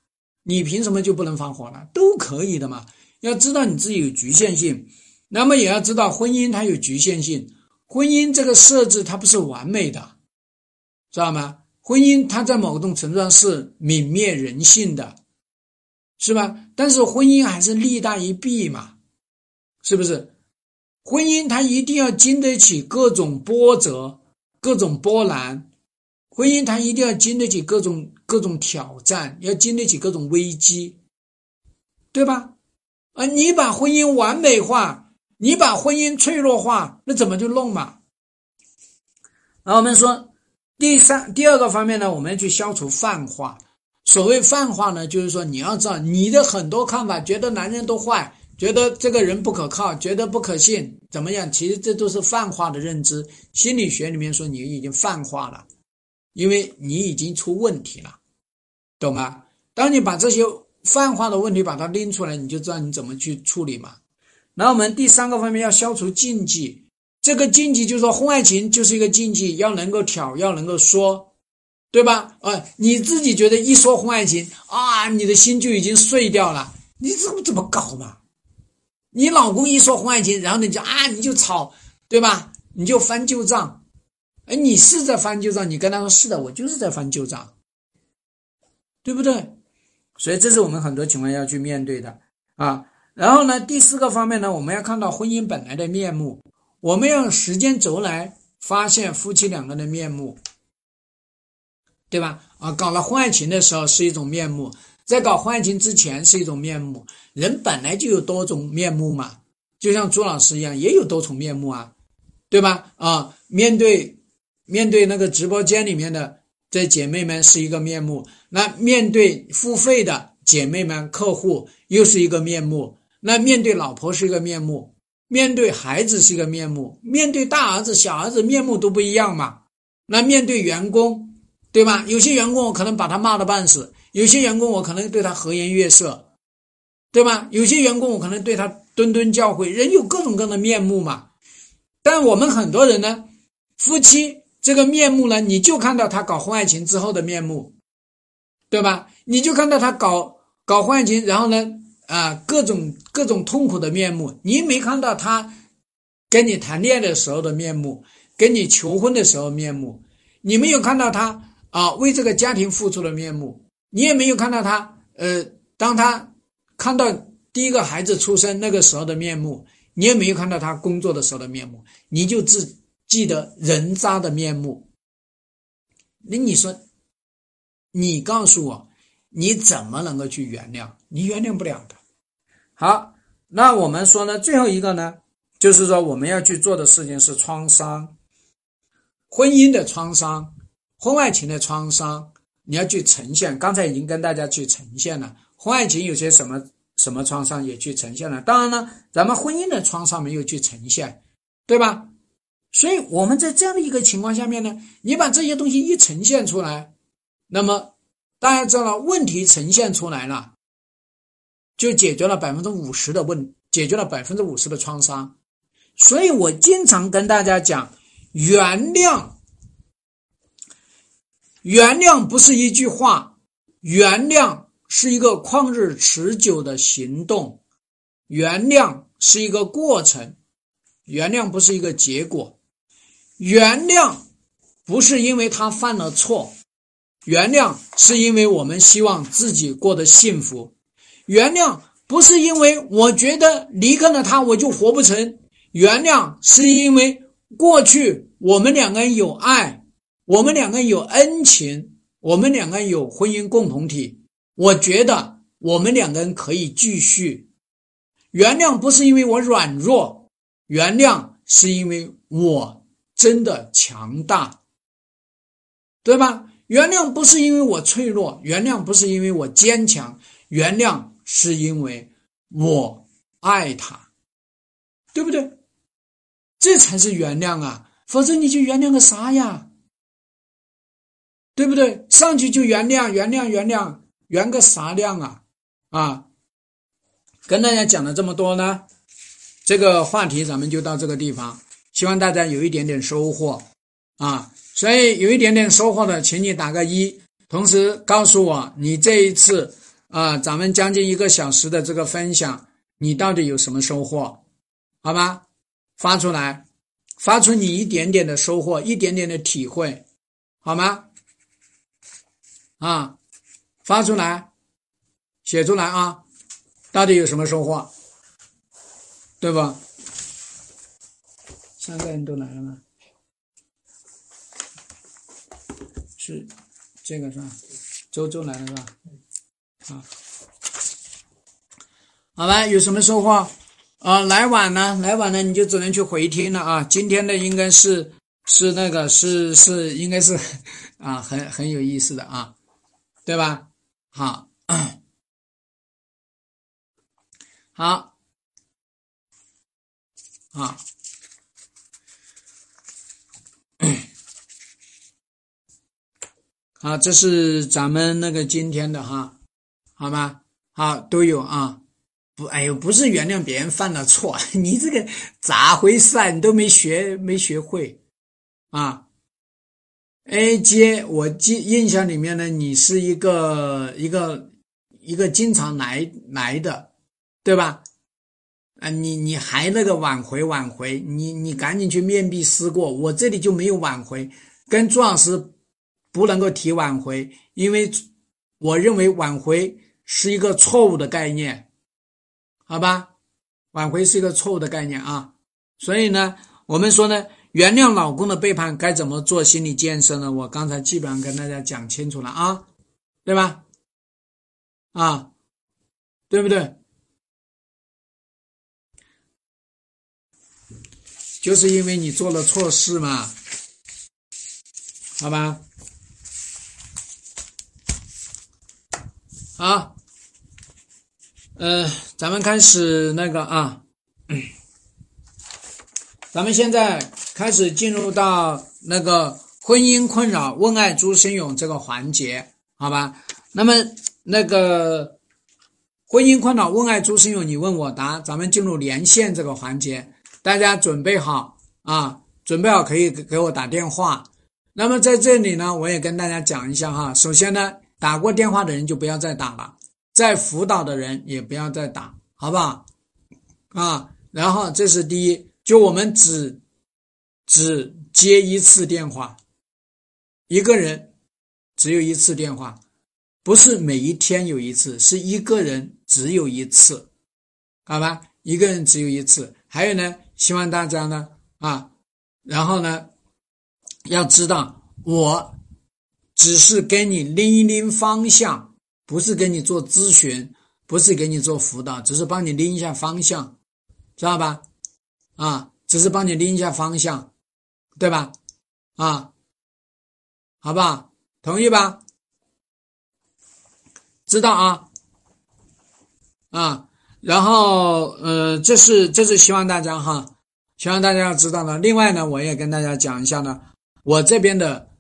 你凭什么就不能发火呢？都可以的嘛。要知道你自己有局限性，那么也要知道婚姻它有局限性。婚姻这个设置它不是完美的，知道吗？婚姻它在某种程度上是泯灭人性的，是吧？但是婚姻还是利大于弊嘛，是不是？婚姻它一定要经得起各种波折、各种波澜，婚姻它一定要经得起各种各种挑战，要经得起各种危机，对吧？啊！你把婚姻完美化，你把婚姻脆弱化，那怎么就弄嘛？那我们说第三、第二个方面呢，我们要去消除泛化。所谓泛化呢，就是说你要知道你的很多看法，觉得男人都坏，觉得这个人不可靠，觉得不可信，怎么样？其实这都是泛化的认知。心理学里面说你已经泛化了，因为你已经出问题了，懂吗？当你把这些。泛化的问题把它拎出来，你就知道你怎么去处理嘛。然后我们第三个方面要消除禁忌，这个禁忌就是说婚外情就是一个禁忌，要能够挑，要能够说，对吧？啊，你自己觉得一说婚外情啊，你的心就已经碎掉了，你怎么怎么搞嘛？你老公一说婚外情，然后你就啊，你就吵，对吧？你就翻旧账，哎，你是在翻旧账，你跟他说是的，我就是在翻旧账，对不对？所以这是我们很多情况要去面对的啊。然后呢，第四个方面呢，我们要看到婚姻本来的面目，我们要用时间轴来发现夫妻两个的面目，对吧？啊，搞了婚外情的时候是一种面目，在搞婚外情之前是一种面目。人本来就有多种面目嘛，就像朱老师一样，也有多重面目啊，对吧？啊，面对面对那个直播间里面的。这姐妹们是一个面目，那面对付费的姐妹们、客户又是一个面目，那面对老婆是一个面目，面对孩子是一个面目，面对大儿子、小儿子面目都不一样嘛。那面对员工，对吧？有些员工我可能把他骂的半死，有些员工我可能对他和颜悦色，对吧？有些员工我可能对他谆谆教诲。人有各种各样的面目嘛，但我们很多人呢，夫妻。这个面目呢，你就看到他搞婚外情之后的面目，对吧？你就看到他搞搞婚外情，然后呢，啊，各种各种痛苦的面目。你没看到他跟你谈恋爱的时候的面目，跟你求婚的时候面目，你没有看到他啊为这个家庭付出的面目，你也没有看到他呃当他看到第一个孩子出生那个时候的面目，你也没有看到他工作的时候的面目，你就只记得人渣的面目。那你说，你告诉我，你怎么能够去原谅？你原谅不了的。好，那我们说呢，最后一个呢，就是说我们要去做的事情是创伤，婚姻的创伤，婚外情的创伤，你要去呈现。刚才已经跟大家去呈现了，婚外情有些什么什么创伤也去呈现了。当然呢，咱们婚姻的创伤没有去呈现，对吧？所以我们在这样的一个情况下面呢，你把这些东西一呈现出来，那么大家知道了，问题呈现出来了，就解决了百分之五十的问，解决了百分之五十的创伤。所以我经常跟大家讲，原谅，原谅不是一句话，原谅是一个旷日持久的行动，原谅是一个过程，原谅不是一个结果。原谅不是因为他犯了错，原谅是因为我们希望自己过得幸福。原谅不是因为我觉得离开了他我就活不成，原谅是因为过去我们两个人有爱，我们两个人有恩情，我们两个人有婚姻共同体。我觉得我们两个人可以继续。原谅不是因为我软弱，原谅是因为我。真的强大，对吧？原谅不是因为我脆弱，原谅不是因为我坚强，原谅是因为我爱他，对不对？这才是原谅啊！否则你就原谅个啥呀？对不对？上去就原谅，原谅，原谅，原个啥谅啊？啊！跟大家讲了这么多呢，这个话题咱们就到这个地方。希望大家有一点点收获，啊，所以有一点点收获的，请你打个一，同时告诉我你这一次啊，咱们将近一个小时的这个分享，你到底有什么收获？好吧，发出来，发出你一点点的收获，一点点的体会，好吗？啊，发出来，写出来啊，到底有什么收获？对吧？三个人都来了吗？是这个是吧？周周来了是吧？啊，好了，有什么收获？啊，来晚了，来晚了你就只能去回听了啊。今天的应该是是那个是是应该是 啊，很很有意思的啊，对吧？好，好，好。啊，这是咱们那个今天的哈，好吗？好，都有啊。不，哎呦，不是原谅别人犯了错，你这个咋回事啊？你都没学，没学会啊？A 接，我记印象里面呢，你是一个一个一个经常来来的，对吧？啊，你你还那个挽回挽回，你你赶紧去面壁思过。我这里就没有挽回，跟朱老师。不能够提挽回，因为我认为挽回是一个错误的概念，好吧？挽回是一个错误的概念啊，所以呢，我们说呢，原谅老公的背叛该怎么做心理建设呢？我刚才基本上跟大家讲清楚了啊，对吧？啊，对不对？就是因为你做了错事嘛，好吧？好，呃，咱们开始那个啊，咱们现在开始进入到那个婚姻困扰问爱朱生勇这个环节，好吧？那么那个婚姻困扰问爱朱生勇，你问我答，咱们进入连线这个环节，大家准备好啊？准备好可以给我打电话。那么在这里呢，我也跟大家讲一下哈，首先呢。打过电话的人就不要再打了，在辅导的人也不要再打，好不好？啊，然后这是第一，就我们只只接一次电话，一个人只有一次电话。不是每一天有一次，是一个人只有一次，好吧？一个人只有一次。还有呢，希望大家呢啊，然后呢，要知道我只是给你拎一拎方向，不是给你做咨询，不是给你做辅导，只是帮你拎一下方向，知道吧？啊，只是帮你拎一下方向，对吧？啊，好不好？同意吧？知道啊，啊，然后呃，这是这是希望大家哈，希望大家要知道呢。另外呢，我也跟大家讲一下呢，我这边的，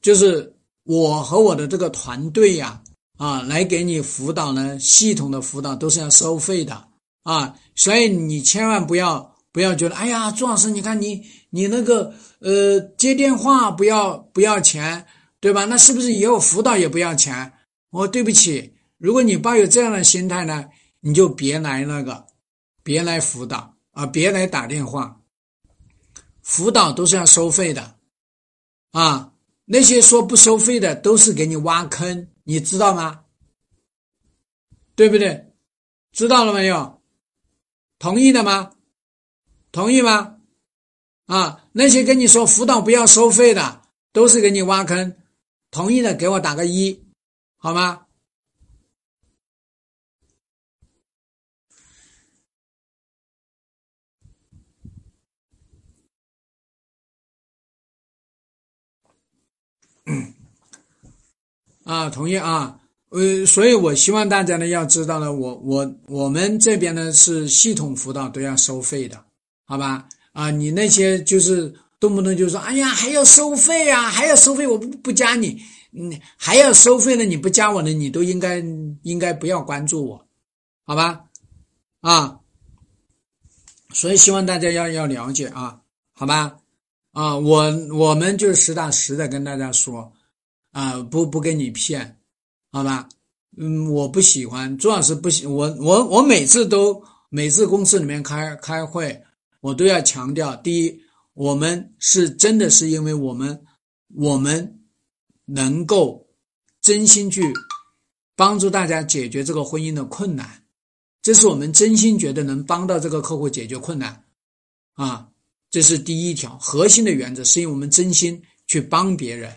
就是我和我的这个团队呀，啊，来给你辅导呢，系统的辅导都是要收费的啊，所以你千万不要不要觉得，哎呀，朱老师，你看你你那个呃接电话不要不要钱，对吧？那是不是以后辅导也不要钱？我对不起。如果你抱有这样的心态呢，你就别来那个，别来辅导啊，别来打电话。辅导都是要收费的，啊，那些说不收费的都是给你挖坑，你知道吗？对不对？知道了没有？同意的吗？同意吗？啊，那些跟你说辅导不要收费的，都是给你挖坑。同意的给我打个一，好吗？啊，同意啊，呃，所以我希望大家呢要知道呢，我我我们这边呢是系统辅导都要收费的，好吧？啊，你那些就是动不动就说，哎呀，还要收费啊，还要收费，我不不加你，嗯，还要收费呢，你不加我呢，你都应该应该不要关注我，好吧？啊，所以希望大家要要了解啊，好吧？啊，我我们就实打实的跟大家说。啊，不不跟你骗，好吧？嗯，我不喜欢，朱老师不喜我我我每次都每次公司里面开开会，我都要强调：第一，我们是真的是因为我们我们能够真心去帮助大家解决这个婚姻的困难，这是我们真心觉得能帮到这个客户解决困难啊，这是第一条核心的原则，是因为我们真心去帮别人，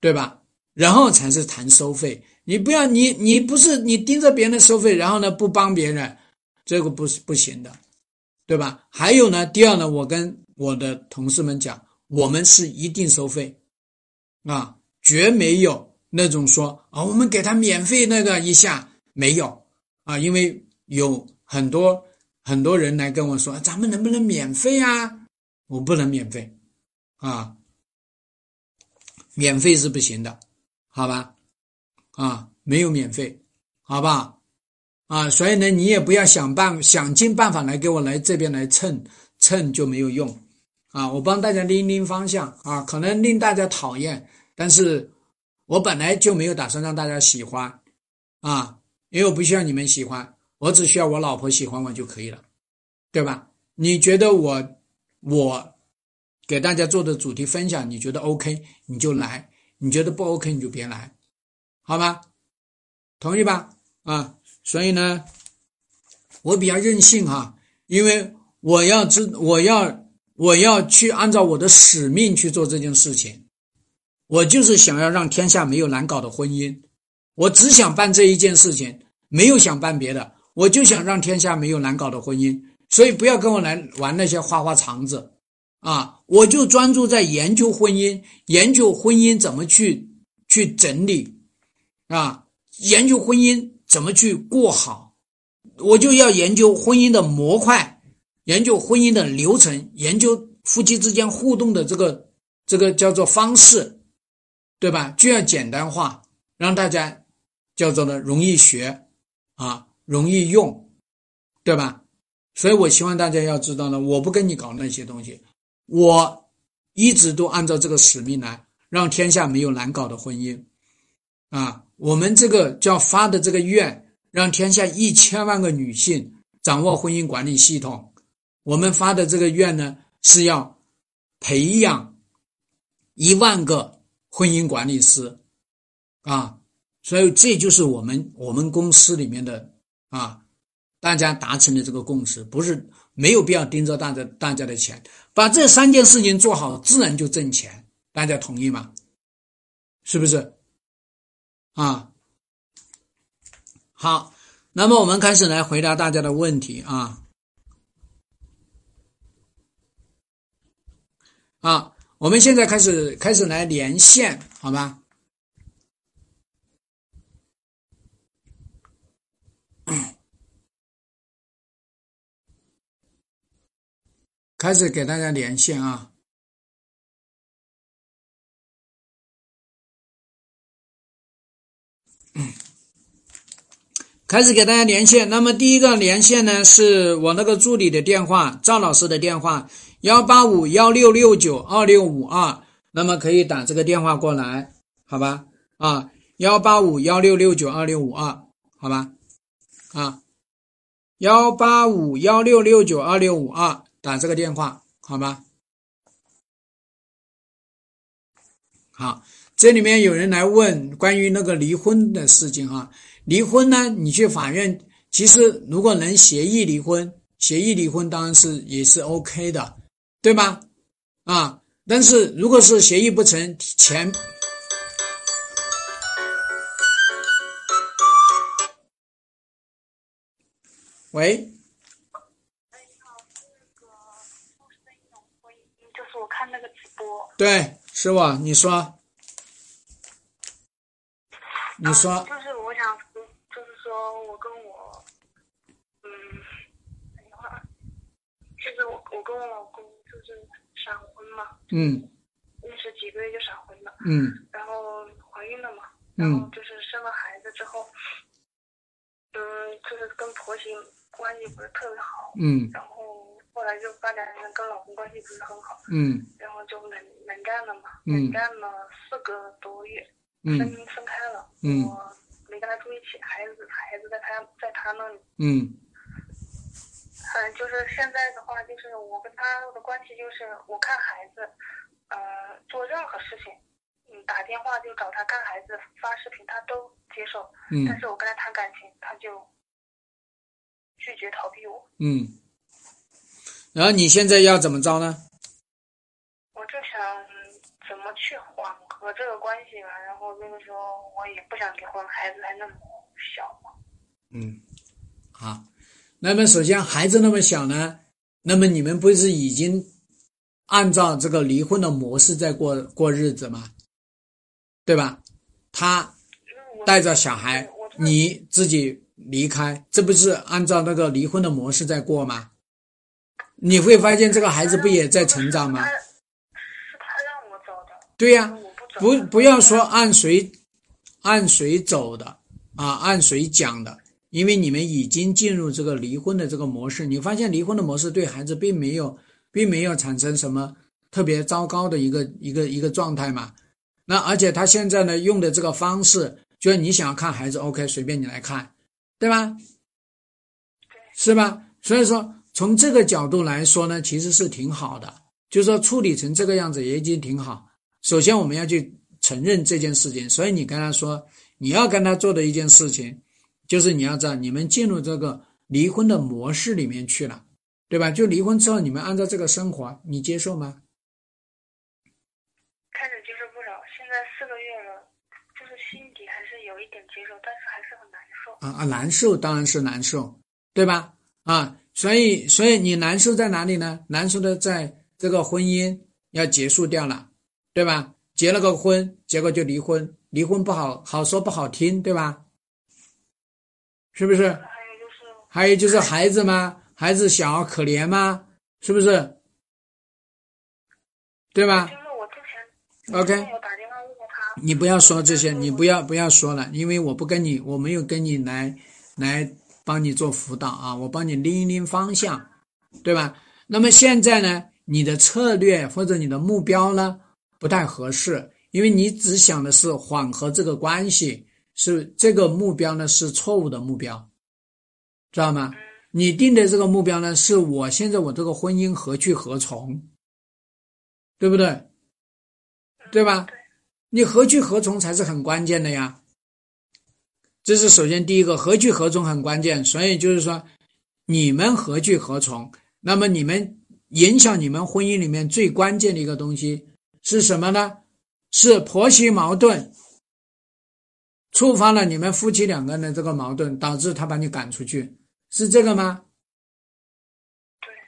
对吧？然后才是谈收费，你不要你你不是你盯着别人的收费，然后呢不帮别人，这个不是不行的，对吧？还有呢，第二呢，我跟我的同事们讲，我们是一定收费，啊，绝没有那种说啊，我们给他免费那个一下没有啊，因为有很多很多人来跟我说，咱们能不能免费啊？我不能免费，啊，免费是不行的。好吧，啊，没有免费，好吧，啊，所以呢，你也不要想办想尽办法来给我来这边来蹭蹭就没有用，啊，我帮大家拎拎方向啊，可能令大家讨厌，但是我本来就没有打算让大家喜欢，啊，因为我不需要你们喜欢，我只需要我老婆喜欢我就可以了，对吧？你觉得我我给大家做的主题分享，你觉得 OK，你就来。你觉得不 OK，你就别来，好吗？同意吧？啊，所以呢，我比较任性哈，因为我要知，我要我要去按照我的使命去做这件事情，我就是想要让天下没有难搞的婚姻，我只想办这一件事情，没有想办别的，我就想让天下没有难搞的婚姻，所以不要跟我来玩那些花花肠子。啊，我就专注在研究婚姻，研究婚姻怎么去去整理，啊，研究婚姻怎么去过好，我就要研究婚姻的模块，研究婚姻的流程，研究夫妻之间互动的这个这个叫做方式，对吧？就要简单化，让大家叫做呢容易学，啊，容易用，对吧？所以我希望大家要知道呢，我不跟你搞那些东西。我一直都按照这个使命来，让天下没有难搞的婚姻，啊，我们这个叫发的这个愿，让天下一千万个女性掌握婚姻管理系统。我们发的这个愿呢，是要培养一万个婚姻管理师，啊，所以这就是我们我们公司里面的啊，大家达成的这个共识，不是没有必要盯着大家大家的钱，把这三件事情做好，自然就挣钱。大家同意吗？是不是？啊，好，那么我们开始来回答大家的问题啊。啊，我们现在开始开始来连线，好吧？开始给大家连线啊！开始给大家连线。那么第一个连线呢，是我那个助理的电话，赵老师的电话，幺八五幺六六九二六五二。那么可以打这个电话过来，好吧？啊，幺八五幺六六九二六五二，好吧？啊，幺八五幺六六九二六五二，打这个电话，好吧？好，这里面有人来问关于那个离婚的事情哈。离婚呢，你去法院，其实如果能协议离婚，协议离婚当然是也是 OK 的，对吧？啊，但是如果是协议不成，钱。喂。哎，你好，是那个陆生勇婚姻，就是我看那个直播。对，是我，你说。你说。就是我想，就是说我跟我，嗯，等一会儿，就是我我跟我老公就是闪婚嘛。嗯。认识几个月就闪婚了。嗯。然后怀孕了嘛。然后就是生了孩子之后，嗯，就是跟婆媳。关系不是特别好，嗯，然后后来就发展成跟老公关系不是很好，嗯，然后就冷冷战了嘛，冷战了四个多月，嗯，分分开了，嗯，我没跟他住一起，孩子孩子在他在他那里，嗯，嗯，就是现在的话，就是我跟他的关系就是我看孩子，呃，做任何事情，嗯，打电话就找他看孩子，发视频他都接受，嗯，但是我跟他谈感情，他就。拒绝逃避我。嗯，然后你现在要怎么着呢？我就想怎么去缓和这个关系吧。然后那个时候，我也不想离婚，孩子还那么小嘛。嗯，好。那么首先孩子那么小呢，那么你们不是已经按照这个离婚的模式在过过日子吗？对吧？他带着小孩，你自己。离开，这不是按照那个离婚的模式在过吗？你会发现这个孩子不也在成长吗？是他让我走的。对呀，不不要说按谁按谁走的啊，按谁讲的，因为你们已经进入这个离婚的这个模式，你发现离婚的模式对孩子并没有并没有产生什么特别糟糕的一个一个一个状态嘛。那而且他现在呢用的这个方式，就是你想要看孩子，OK，随便你来看。对吧？是吧？所以说，从这个角度来说呢，其实是挺好的。就是说，处理成这个样子也已经挺好。首先，我们要去承认这件事情。所以，你跟他说，你要跟他做的一件事情，就是你要知道，你们进入这个离婚的模式里面去了，对吧？就离婚之后，你们按照这个生活，你接受吗？开始接受不了，现在四个月了，就是心底还是有一点接受，但是还是很难受。啊啊，难受当然是难受，对吧？啊，所以所以你难受在哪里呢？难受的在这个婚姻要结束掉了，对吧？结了个婚，结果就离婚，离婚不好好说不好听，对吧？是不是？还有就是，还有就是孩子吗？孩子小可怜吗？是不是？对吧？就是我之前，OK。你不要说这些，你不要不要说了，因为我不跟你，我没有跟你来来帮你做辅导啊，我帮你拎一拎方向，对吧？那么现在呢，你的策略或者你的目标呢不太合适，因为你只想的是缓和这个关系，是这个目标呢是错误的目标，知道吗？你定的这个目标呢，是我现在我这个婚姻何去何从，对不对？对吧？你何去何从才是很关键的呀，这是首先第一个何去何从很关键，所以就是说你们何去何从，那么你们影响你们婚姻里面最关键的一个东西是什么呢？是婆媳矛盾，触发了你们夫妻两个人的这个矛盾，导致他把你赶出去，是这个吗？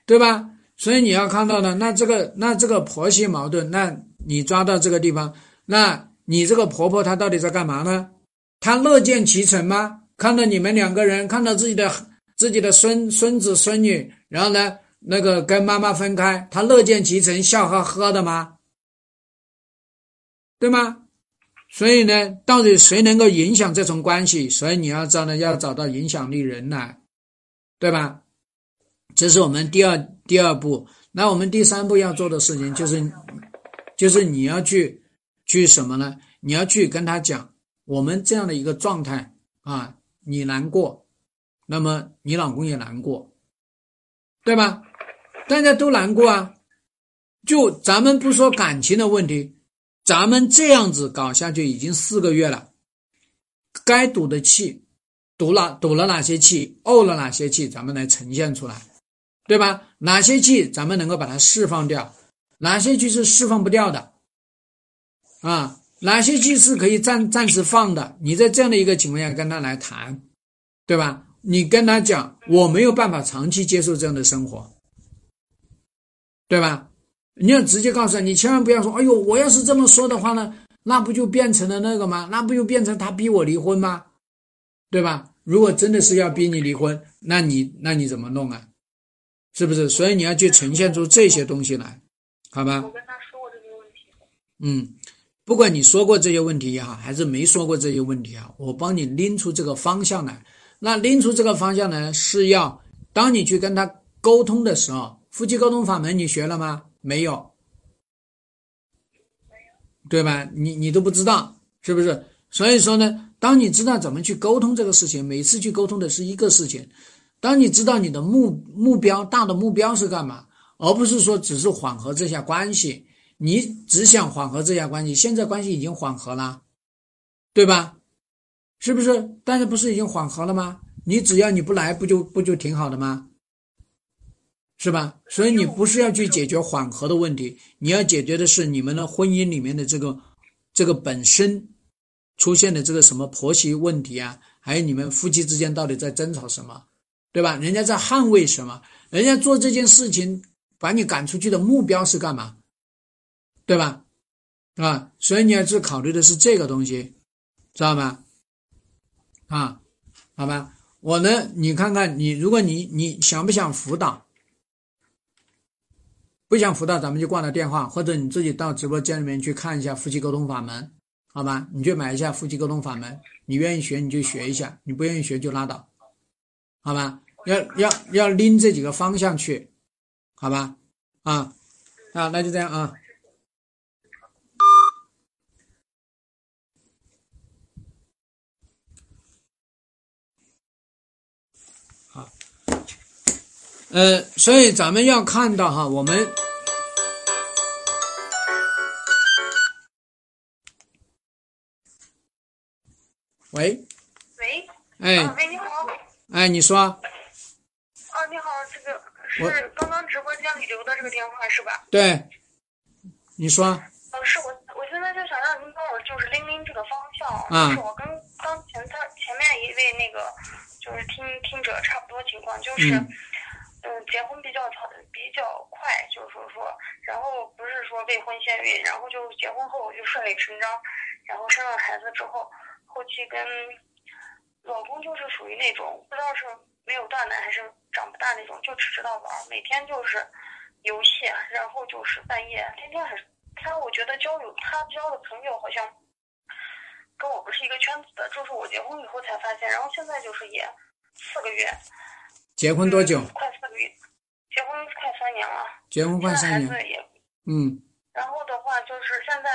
对吧？所以你要看到的，那这个那这个婆媳矛盾，那你抓到这个地方，那你这个婆婆她到底在干嘛呢？她乐见其成吗？看到你们两个人，看到自己的自己的孙孙子孙女，然后呢，那个跟妈妈分开，她乐见其成，笑呵呵的吗？对吗？所以呢，到底谁能够影响这层关系？所以你要找呢，要找到影响力人来，对吧？这是我们第二第二步。那我们第三步要做的事情就是，就是你要去去什么呢？你要去跟他讲，我们这样的一个状态啊，你难过，那么你老公也难过，对吧？大家都难过啊。就咱们不说感情的问题，咱们这样子搞下去已经四个月了，该赌的气，赌了赌了哪些气，怄了哪些气，咱们来呈现出来。对吧？哪些气咱们能够把它释放掉？哪些气是释放不掉的？啊，哪些气是可以暂暂时放的？你在这样的一个情况下跟他来谈，对吧？你跟他讲，我没有办法长期接受这样的生活，对吧？你要直接告诉他，你千万不要说，哎呦，我要是这么说的话呢，那不就变成了那个吗？那不就变成他逼我离婚吗？对吧？如果真的是要逼你离婚，那你那你怎么弄啊？是不是？所以你要去呈现出这些东西来，好吧？我跟他说过这些问题。嗯，不管你说过这些问题也好，还是没说过这些问题啊，我帮你拎出这个方向来。那拎出这个方向呢，是要当你去跟他沟通的时候，夫妻沟通法门你学了吗？没有，对吧？你你都不知道，是不是？所以说呢，当你知道怎么去沟通这个事情，每次去沟通的是一个事情。当你知道你的目目标大的目标是干嘛，而不是说只是缓和这下关系，你只想缓和这下关系，现在关系已经缓和了，对吧？是不是？大家不是已经缓和了吗？你只要你不来，不就不就挺好的吗？是吧？所以你不是要去解决缓和的问题，你要解决的是你们的婚姻里面的这个这个本身出现的这个什么婆媳问题啊，还有你们夫妻之间到底在争吵什么？对吧？人家在捍卫什么？人家做这件事情把你赶出去的目标是干嘛？对吧？啊，所以你要去考虑的是这个东西，知道吗？啊，好吧，我呢，你看看你，如果你你想不想辅导？不想辅导，咱们就挂了电话，或者你自己到直播间里面去看一下夫妻沟通法门，好吧？你去买一下夫妻沟通法门，你愿意学你就学一下，你不愿意学就拉倒。好吧，要要要拎这几个方向去，好吧，啊啊，那就这样啊。呃，所以咱们要看到哈，我们，喂，喂，哎。喂，你好。哎，你说。啊，你好，这个是刚刚直播间里留的这个电话是吧？对，你说。呃，是我，我现在就想让您帮我就是拎拎这个方向。啊。就是我跟刚前他前面一位那个就是听听者差不多情况，就是嗯，嗯结婚比较长，比较快，就是说，然后不是说未婚先孕，然后就结婚后就顺理成章，然后生了孩子之后，后期跟。老公就是属于那种不知道是没有断奶还是长不大那种，就只知道玩，每天就是游戏，然后就是半夜天天还是他，我觉得交友他交的朋友好像跟我不是一个圈子的，就是我结婚以后才发现，然后现在就是也四个月，结婚多久？快四个月，结婚快三年了，结婚快三年，嗯，然后的话就是现在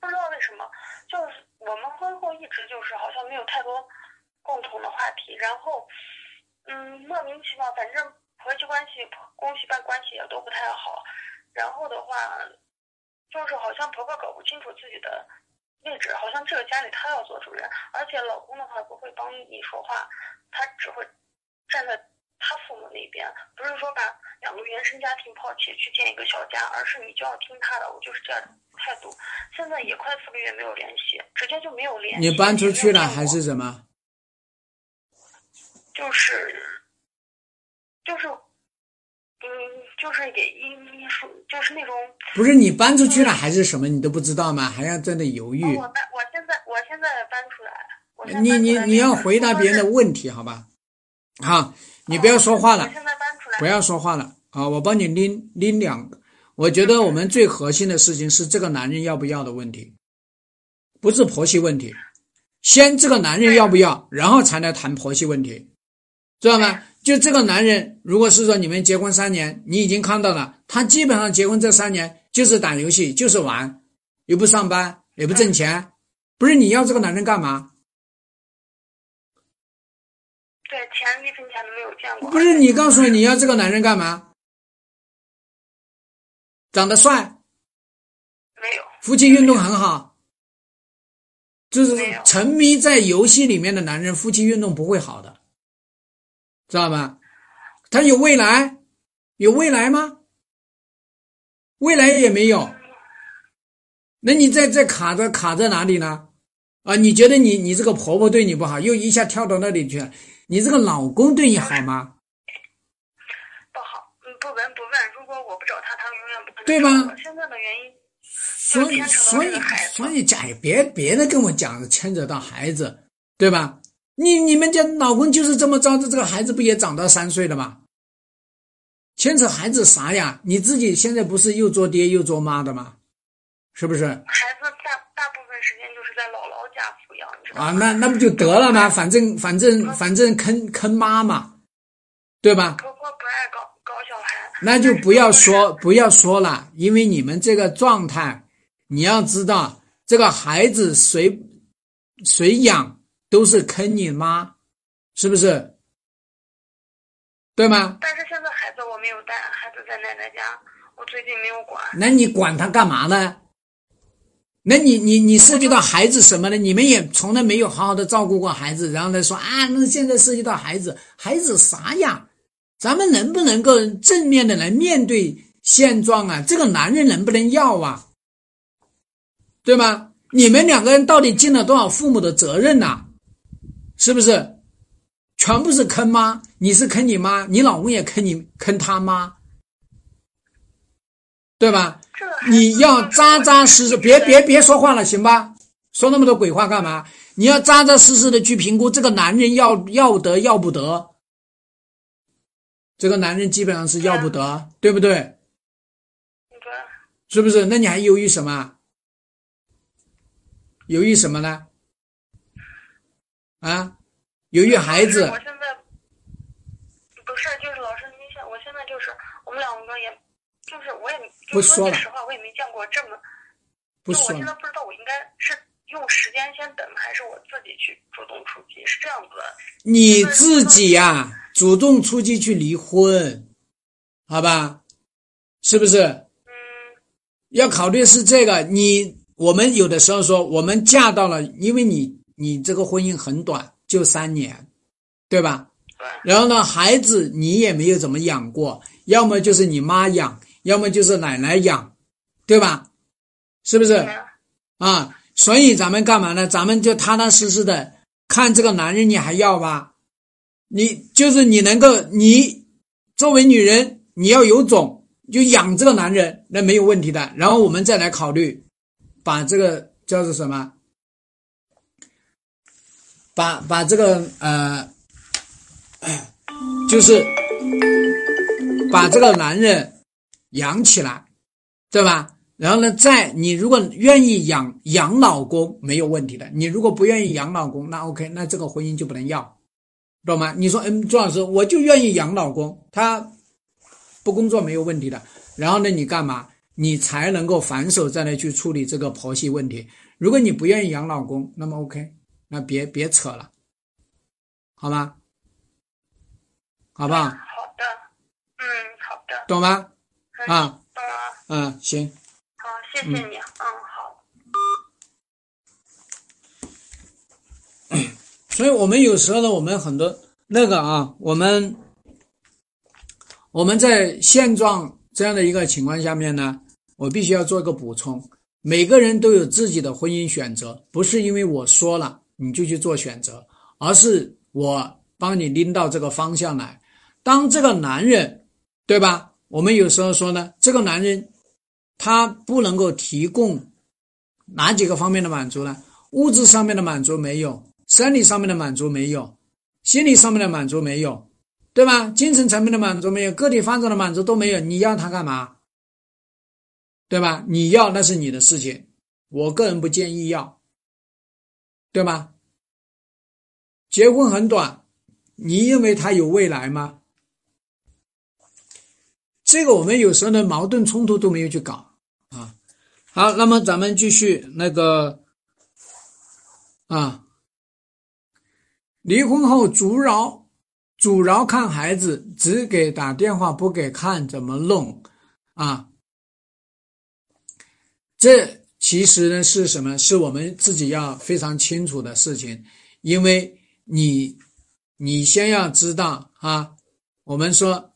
不知道为什么，就是我们婚后一直就是好像没有太多。共同的话题，然后，嗯，莫名其妙，反正婆媳关系、公媳办关系也都不太好。然后的话，就是好像婆婆搞不清楚自己的位置，好像这个家里她要做主人，而且老公的话不会帮你说话，他只会站在他父母那边，不是说把两个原生家庭抛弃去建一个小家，而是你就要听他的，我就是这样的态度。现在也快四个月没有联系，直接就没有联系。你搬出去了还是什么？就是就是嗯，就是也一一说就是那种。不是你搬出去了还是什么？你都不知道吗？还要在那犹豫哦，？我搬，我现在我现在搬出来，你你你要回答别人的问题，好吧？好，你不要说话了不要说话了啊！我帮你拎拎两个。我觉得我们最核心的事情是这个男人要不要的问题，不是婆媳问题。先这个男人要不要，然后才来谈婆媳问题，知道吗？就这个男人，如果是说你们结婚三年，你已经看到了，他基本上结婚这三年就是打游戏，就是玩，又不上班，也不挣钱，不是你要这个男人干嘛？对钱一分钱都没有见过。不是你告诉我你要这个男人干嘛？长得帅，没有，夫妻运动很好，就是沉迷在游戏里面的男人，夫妻运动不会好的，知道吧？他有未来，有未来吗？未来也没有，那你在这卡着卡在哪里呢？啊，你觉得你你这个婆婆对你不好，又一下跳到那里去了，你这个老公对你好吗？不好，嗯，不闻不问。如果我不找他，他永远不会对吧找我现在的原因，所以，所以所以，哎，别别的跟我讲牵扯到孩子，对吧？你你们家老公就是这么着的，这个孩子不也长到三岁了吗？牵扯孩子啥呀？你自己现在不是又做爹又做妈的吗？是不是？孩子时间就是在姥姥家抚养，你知道吗？啊，那那不就得了吗？反正反正反正坑坑妈妈，对吧？婆婆不爱搞搞小孩，那就不要说不要说了，因为你们这个状态，你要知道，这个孩子谁谁养都是坑你妈，是不是？对吗？但是现在孩子我没有带，孩子在奶奶家，我最近没有管。那你管他干嘛呢？那你你你涉及到孩子什么呢？你们也从来没有好好的照顾过孩子，然后呢说啊，那现在涉及到孩子，孩子啥呀？咱们能不能够正面的来面对现状啊？这个男人能不能要啊？对吗？你们两个人到底尽了多少父母的责任呐、是不是？全部是坑妈，你是坑你妈，你老公也坑你坑他妈，对吧？你要扎扎实实，别别别说话了，行吧？说那么多鬼话干嘛？你要扎扎实实的去评估这个男人要要得要不得。这个男人基本上是要不得，对不对？对，是不是？那你还犹豫什么？犹豫什么呢？啊，犹豫孩子我现在不是，就是老师，你想我现在就是我们两个也，就是我也不说了句实话，我也没见过这么。不说了，就我现在不知道我应该是用时间先等，还是我自己去主动出击，是这样子的。你自己呀、主动出击去离婚，好吧？是不是？嗯，要考虑是这个，你我们有的时候说，我们嫁到了，因为你你这个婚姻很短，就三年，对吧？对，然后呢，孩子你也没有怎么养过，要么就是你妈养，要么就是奶奶养，对吧？是不是？啊，所以咱们干嘛呢？咱们就踏踏实实的看这个男人，你还要吧？你就是你能够，你作为女人，你要有种，就养这个男人，那没有问题的。然后我们再来考虑，把这个叫做什么？把把这个呃，就是把这个男人养起来，对吧？然后呢，再你如果愿意养养老公没有问题的，你如果不愿意养老公，那 OK，那这个婚姻就不能要，懂吗？你说，嗯，朱老师，我就愿意养老公，他不工作没有问题的。然后呢，你干嘛？你才能够反手再来去处理这个婆媳问题。如果你不愿意养老公，那么 OK，那别别扯了，好吗？好不好？好的，嗯，好的，懂吗？嗯啊，嗯，行。好，谢谢你，嗯，好。所以我们有时候呢，我们很多那个啊，我们我们在现状这样的一个情况下面呢，我必须要做一个补充：每个人都有自己的婚姻选择，不是因为我说了你就去做选择，而是我帮你拎到这个方向来。当这个男人，对吧？我们有时候说呢，这个男人他不能够提供哪几个方面的满足呢？物质上面的满足没有，生理上面的满足没有，心理上面的满足没有，对吧？精神层面的满足没有，个体发展的满足都没有，你要他干嘛？对吧？你要那是你的事情，我个人不建议要，对吧？结婚很短，你认为他有未来吗？这个我们有时候呢，矛盾冲突都没有去搞啊。好，那么咱们继续那个啊，离婚后阻扰阻挠看孩子，只给打电话不给看，怎么弄啊？这其实呢是什么？是我们自己要非常清楚的事情，因为你你先要知道啊，我们说。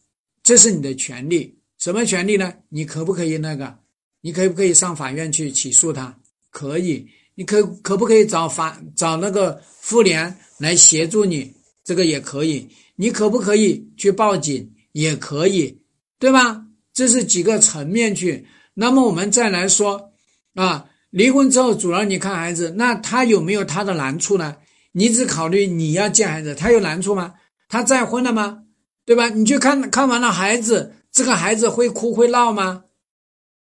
这是你的权利，什么权利呢？你可不可以那个？你可不可以上法院去起诉他？可以。你可可不可以找法找那个妇联来协助你？这个也可以。你可不可以去报警？也可以，对吧？这是几个层面去。那么我们再来说啊，离婚之后主要你看孩子，那他有没有他的难处呢？你只考虑你要见孩子，他有难处吗？他再婚了吗？对吧？你去看看完了孩子，这个孩子会哭会闹吗？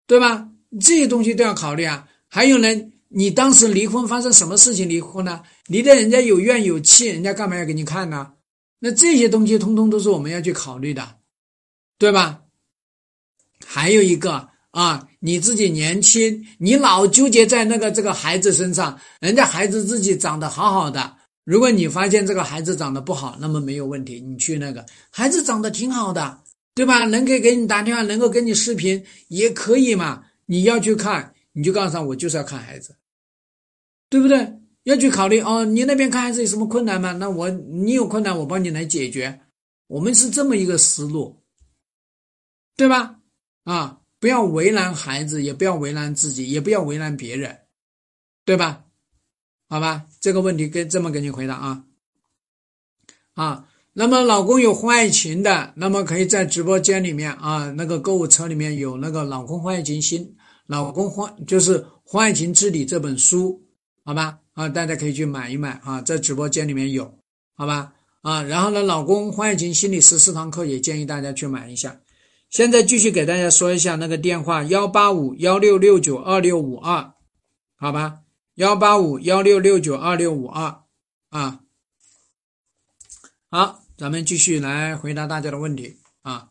对吧？这些东西都要考虑啊。还有呢，你当时离婚发生什么事情离婚呢？离的人家有怨有气，人家干嘛要给你看呢？那这些东西通通都是我们要去考虑的，对吧？还有一个啊，你自己年轻，你老纠结在那个这个孩子身上，人家孩子自己长得好好的。如果你发现这个孩子长得不好，那么没有问题，你去那个孩子长得挺好的，对吧？能给给你打电话，能够跟你视频也可以嘛。你要去看，你就告诉他，我就是要看孩子，对不对？要去考虑哦，你那边看孩子有什么困难吗？那我你有困难，我帮你来解决。我们是这么一个思路，对吧？啊，不要为难孩子，也不要为难自己，也不要为难别人，对吧？好吧，这个问题跟这么给你回答啊啊。那么老公有婚外情的，那么可以在直播间里面啊，那个购物车里面有那个《老公婚外情心老公婚就是婚外情治理》这本书，好吧啊，大家可以去买一买啊，在直播间里面有，好吧啊。然后呢，老公婚外情心理十四堂课也建议大家去买一下。现在继续给大家说一下那个电话：幺八五幺六六九二六五二，好吧。幺八五幺六六九二六五二啊，好，咱们继续来回答大家的问题啊。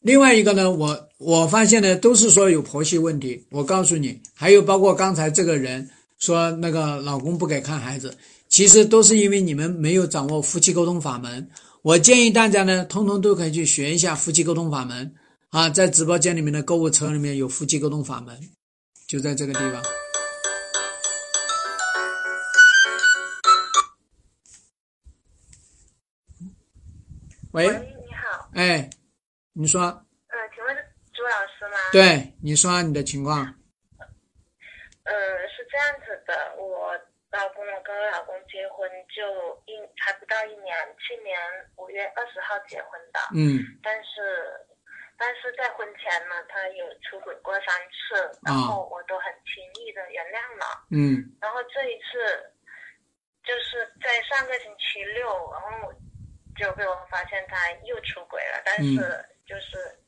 另外一个呢，我我发现呢，都是说有婆媳问题。我告诉你，还有包括刚才这个人说那个老公不给看孩子，其实都是因为你们没有掌握夫妻沟通法门。我建议大家呢，通通都可以去学一下夫妻沟通法门啊，在直播间里面的购物车里面有夫妻沟通法门，就在这个地方。喂，你好，哎，你说，呃，请问是朱老师吗？对，你说你的情况。呃，是这样子的，我。老公，我跟我老公结婚就一还不到一年，去年五月二十号结婚的。嗯。但是，但是在婚前呢，他有出轨过三次，然后我都很轻易的原谅了。嗯。然后这一次，就是在上个星期六，然后就被我发现他又出轨了，但是就是。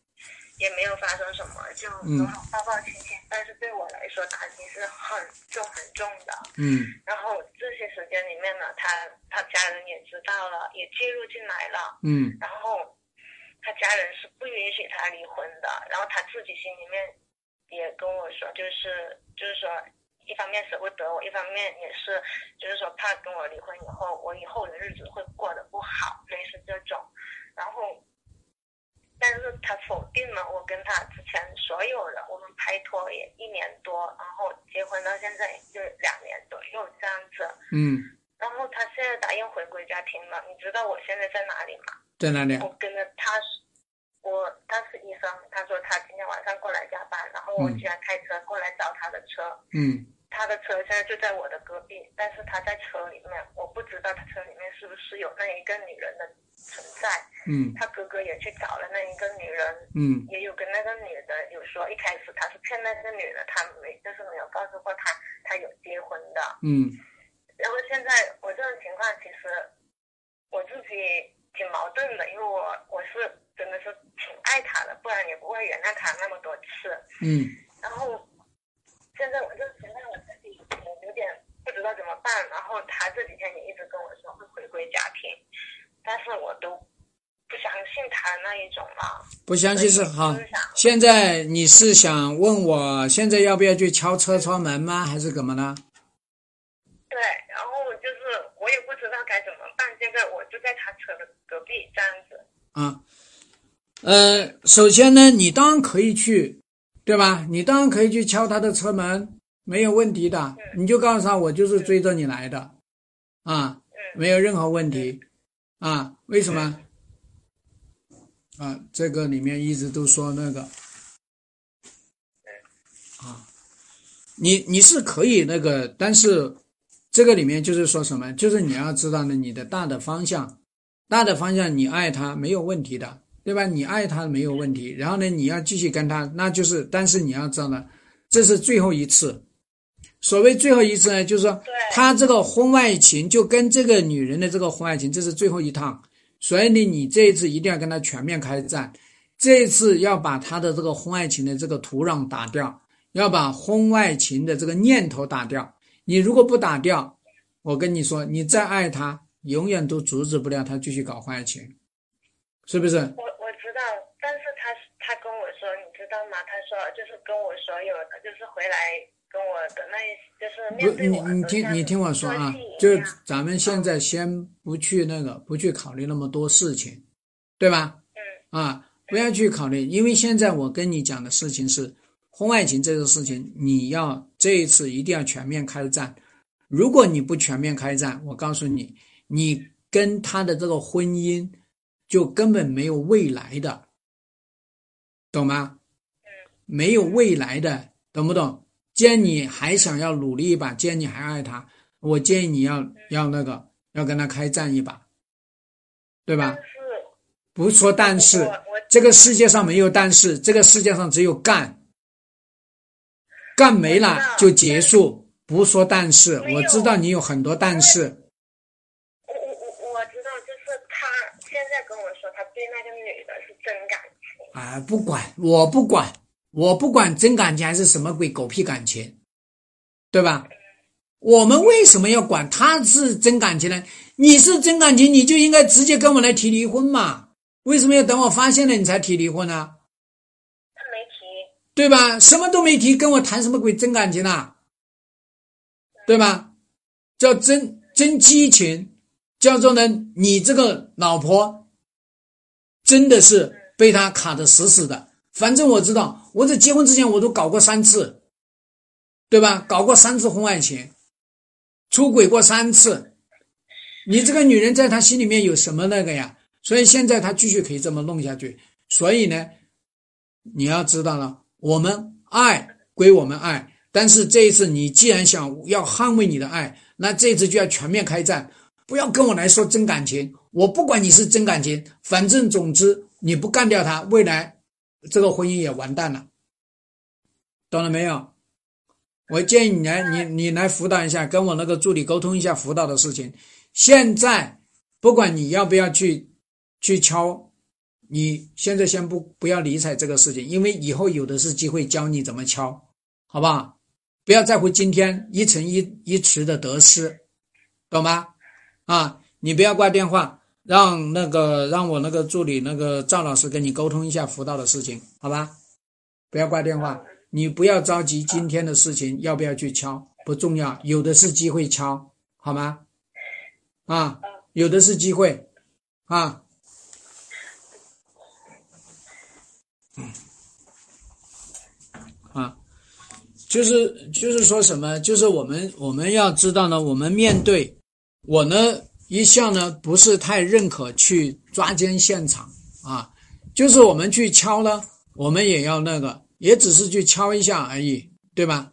也没有发生什么，就很好抱抱亲亲。但是对我来说，打击是很重很重的。嗯。然后这些时间里面呢，他他家人也知道了，也介入进来了。嗯。然后他家人是不允许他离婚的，然后他自己心里面也跟我说，就是就是说，一方面舍不得我，一方面也是就是说怕跟我离婚以后，我以后的日子会过得不好，类似这种。然后。但是他否定了我跟他之前所有的，我们拍拖也一年多，然后结婚到现在也就两年左右这样子。嗯，然后他现在答应回归家庭了，你知道我现在在哪里吗？在哪里？我跟着他，我他是医生，他说他今天晚上过来加班，然后我嗯居然开车过来找他的车，嗯他的车现在就在我的隔壁，但是他在车里面，我不知道他车里面是不是有那一个女人的存在。嗯他哥哥也去找了那一个女人，嗯也有跟那个女的有说，一开始他是骗那个女的，他没就是没有告诉过他他有结婚的。嗯然后现在我这种情况，其实我自己挺矛盾的，因为我我是真的是挺爱他的，不然也不会原谅他那么多次。嗯然后现在我这种情况，我自己有点不知道怎么办。然后他这几天也一直跟我说会回归家庭，但是我都不相信他那一种了。不相信是好现在你是想问我现在要不要去敲车窗门吗？还是怎么呢？对，然后就是我也不知道该怎么办。现在我就在他车的隔壁这样子。啊，呃，首先呢，你当然可以去，对吧？你当然可以去敲他的车门，没有问题的。你就告诉他，我就是追着你来的，啊，没有任何问题，啊，为什么？啊，这个里面一直都说那个，啊，你你是可以那个，但是这个里面就是说什么？就是你要知道呢，你的大的方向，大的方向你爱他没有问题的，对吧？你爱他没有问题，然后呢，你要继续跟他，那就是，但是你要知道呢，这是最后一次。所谓最后一次呢，就是说他这个婚外情就跟这个女人的这个婚外情，这是最后一趟，所以呢，你这一次一定要跟他全面开战，这一次要把他的这个婚外情的这个土壤打掉，要把婚外情的这个念头打掉。你如果不打掉，我跟你说，你再爱他，永远都阻止不了他继续搞婚外情，是不是？我我知道，但是他他跟我说，你知道吗？他说就是跟我所有的，就是回来跟我的那一，就是面对我的你都像听你听我说啊就样咱们现在先不去那个，不去考虑那么多事情，对吧？嗯啊，不要去考虑，因为现在我跟你讲的事情是婚外情这个事情，你要这一次一定要全面开战。如果你不全面开战，我告诉你，你跟他的这个婚姻就根本没有未来的，懂吗？没有未来的，懂不懂？既然你还想要努力一把，既然你还爱他，我建议你要要那个要跟他开战一把，对吧？是不说但是这个世界上没有但是，这个世界上只有干，干没了就结束。不说但是，我知道你有很多但是，我我我我知道，就是他现在跟我说，他对那个女的是真感情。啊，不管，我不管，我不管真感情还是什么鬼狗屁感情，对吧？我们为什么要管他是真感情呢？你是真感情，你就应该直接跟我来提离婚嘛。为什么要等我发现了你才提离婚呢？他没提，对吧？什么都没提，跟我谈什么鬼真感情啊？对吧？叫真真激情，叫做呢，你这个老婆真的是被他卡的死死的。反正我知道，我在结婚之前我都搞过三次，对吧？搞过三次婚外情，出轨过三次。你这个女人在他心里面有什么那个呀？所以现在他继续可以这么弄下去。所以呢，你要知道了，我们爱归我们爱，但是这一次你既然想要捍卫你的爱，那这一次就要全面开战，不要跟我来说真感情。我不管你是真感情，反正总之你不干掉他，未来这个婚姻也完蛋了，懂了没有？我建议你来，你你来辅导一下，跟我那个助理沟通一下辅导的事情。现在不管你要不要去去敲，你现在先不不要理睬这个事情，因为以后有的是机会教你怎么敲，好不好？不要在乎今天一成一一池的得失，懂吗？啊，你不要挂电话，让那个让我那个助理那个赵老师跟你沟通一下辅导的事情，好吧？不要挂电话，你不要着急今天的事情要不要去敲，不重要，有的是机会敲，好吗？啊，有的是机会，啊，啊，就是就是说什么？就是我们我们要知道呢，我们面对我呢一向呢不是太认可去抓奸现场啊，就是我们去敲呢，我们也要那个，也只是去敲一下而已，对吧？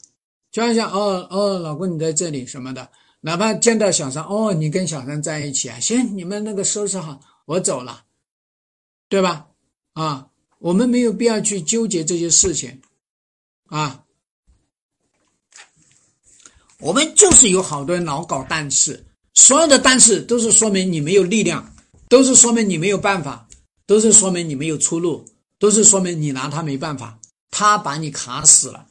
敲一下，哦哦，老公你在这里什么的，哪怕见到小三，哦，你跟小三在一起啊，行，你们那个收拾好，我走了，对吧？啊，我们没有必要去纠结这些事情，啊，我们就是有好多人老搞但是，所有的但是都是说明你没有力量，都是说明你没有办法，都是说明你没有出路，都是说明你拿他没办法，他把你卡死了，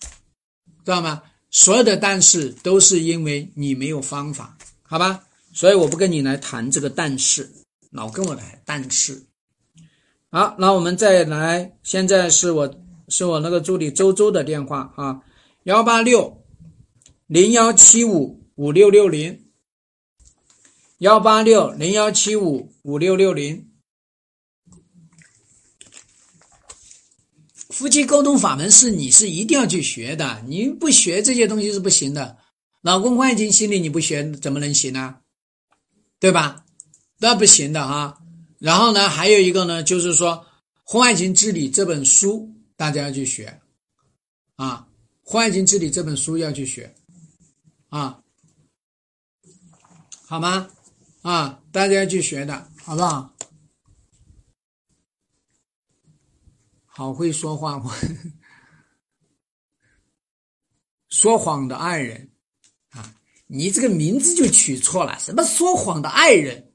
知道吗？所有的但是都是因为你没有方法，好吧？所以我不跟你来谈这个但是，老跟我来但是。好，那我们再来，现在是我是我那个助理周周的电话啊，幺八六零幺七五五六六零，幺八六零幺七五五六六零。夫妻沟通法门是你是一定要去学的，你不学这些东西是不行的。老公外情心理你不学怎么能行呢？对吧？那不行的哈。然后呢，还有一个呢，就是说《婚外情治理》这本书大家要去学啊，《婚外情治理》这本书要去学啊，好吗？啊，大家去学的好不好？好会说话，我 说谎的爱人啊！你这个名字就取错了，什么说谎的爱人？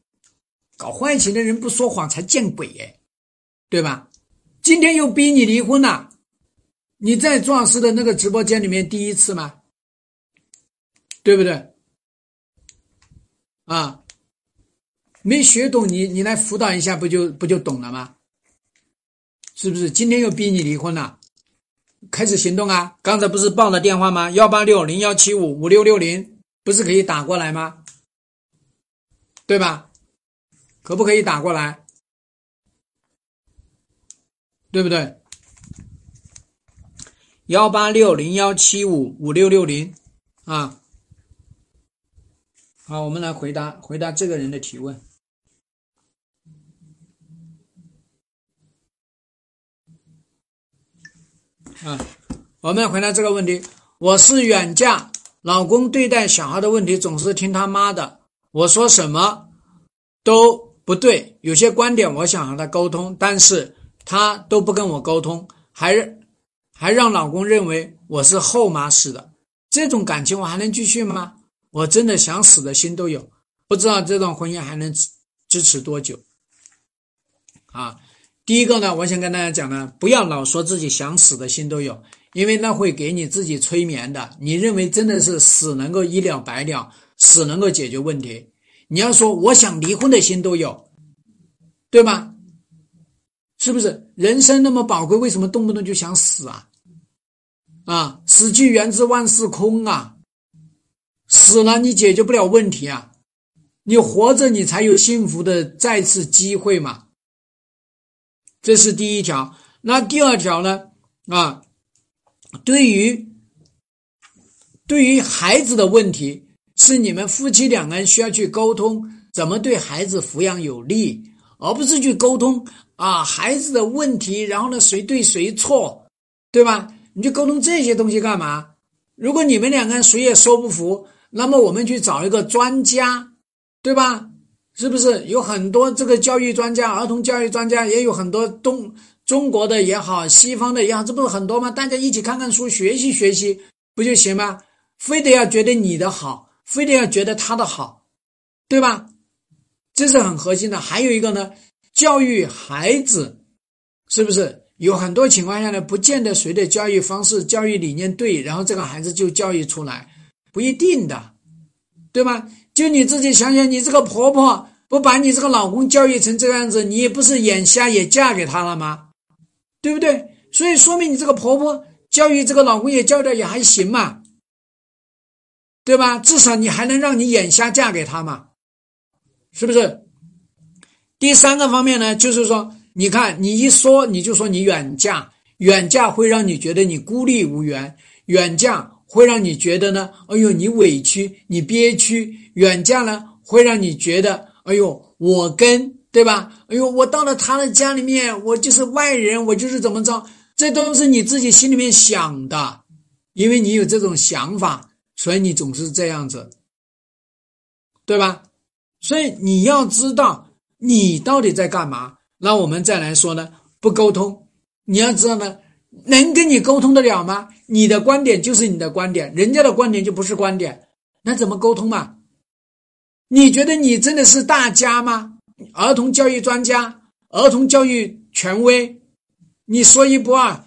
搞婚外情的人不说谎才见鬼哎，对吧？今天又逼你离婚了，你在朱老师的那个直播间里面第一次吗？对不对？啊，没学懂你，你来辅导一下，不就不就懂了吗？是不是今天又逼你离婚了？开始行动啊！刚才不是报了电话吗？幺八六零幺七五五六六零，不是可以打过来吗？对吧？可不可以打过来？对不对？幺八六零幺七五五六六零啊！好，我们来回答回答这个人的提问。啊，我们回答这个问题。我是远嫁，老公对待小孩的问题总是听他妈的，我说什么都不对。有些观点我想和他沟通，但是他都不跟我沟通，还还让老公认为我是后妈似的。这种感情我还能继续吗？我真的想死的心都有，不知道这段婚姻还能支持多久。啊。第一个呢，我想跟大家讲呢，不要老说自己想死的心都有，因为那会给你自己催眠的。你认为真的是死能够一了百了，死能够解决问题？你要说我想离婚的心都有，对吧？是不是？人生那么宝贵，为什么动不动就想死啊？啊，死去源自万事空啊，死了你解决不了问题啊，你活着你才有幸福的再次机会嘛。这是第一条，那第二条呢？啊，对于对于孩子的问题，是你们夫妻两个人需要去沟通，怎么对孩子抚养有利，而不是去沟通啊孩子的问题，然后呢谁对谁错，对吧？你去沟通这些东西干嘛？如果你们两个人谁也说不服，那么我们去找一个专家，对吧？是不是有很多这个教育专家、儿童教育专家，也有很多东中国的也好，西方的也好，这不是很多吗？大家一起看看书，学习学习，不就行吗？非得要觉得你的好，非得要觉得他的好，对吧？这是很核心的。还有一个呢，教育孩子，是不是有很多情况下呢？不见得谁的教育方式、教育理念对，然后这个孩子就教育出来，不一定的，对吗？就你自己想想，你这个婆婆不把你这个老公教育成这个样子，你也不是眼瞎也嫁给他了吗？对不对？所以说明你这个婆婆教育这个老公也教的也还行嘛，对吧？至少你还能让你眼瞎嫁给他嘛，是不是？第三个方面呢，就是说，你看你一说你就说你远嫁，远嫁会让你觉得你孤立无援，远嫁会让你觉得呢，哎呦你委屈，你憋屈，远嫁呢会让你觉得，哎呦我跟对吧？哎呦我到了他的家里面，我就是外人，我就是怎么着，这都是你自己心里面想的，因为你有这种想法，所以你总是这样子，对吧？所以你要知道你到底在干嘛。那我们再来说呢，不沟通，你要知道呢，能跟你沟通得了吗？你的观点就是你的观点，人家的观点就不是观点，那怎么沟通嘛？你觉得你真的是大家吗？儿童教育专家、儿童教育权威，你说一不二，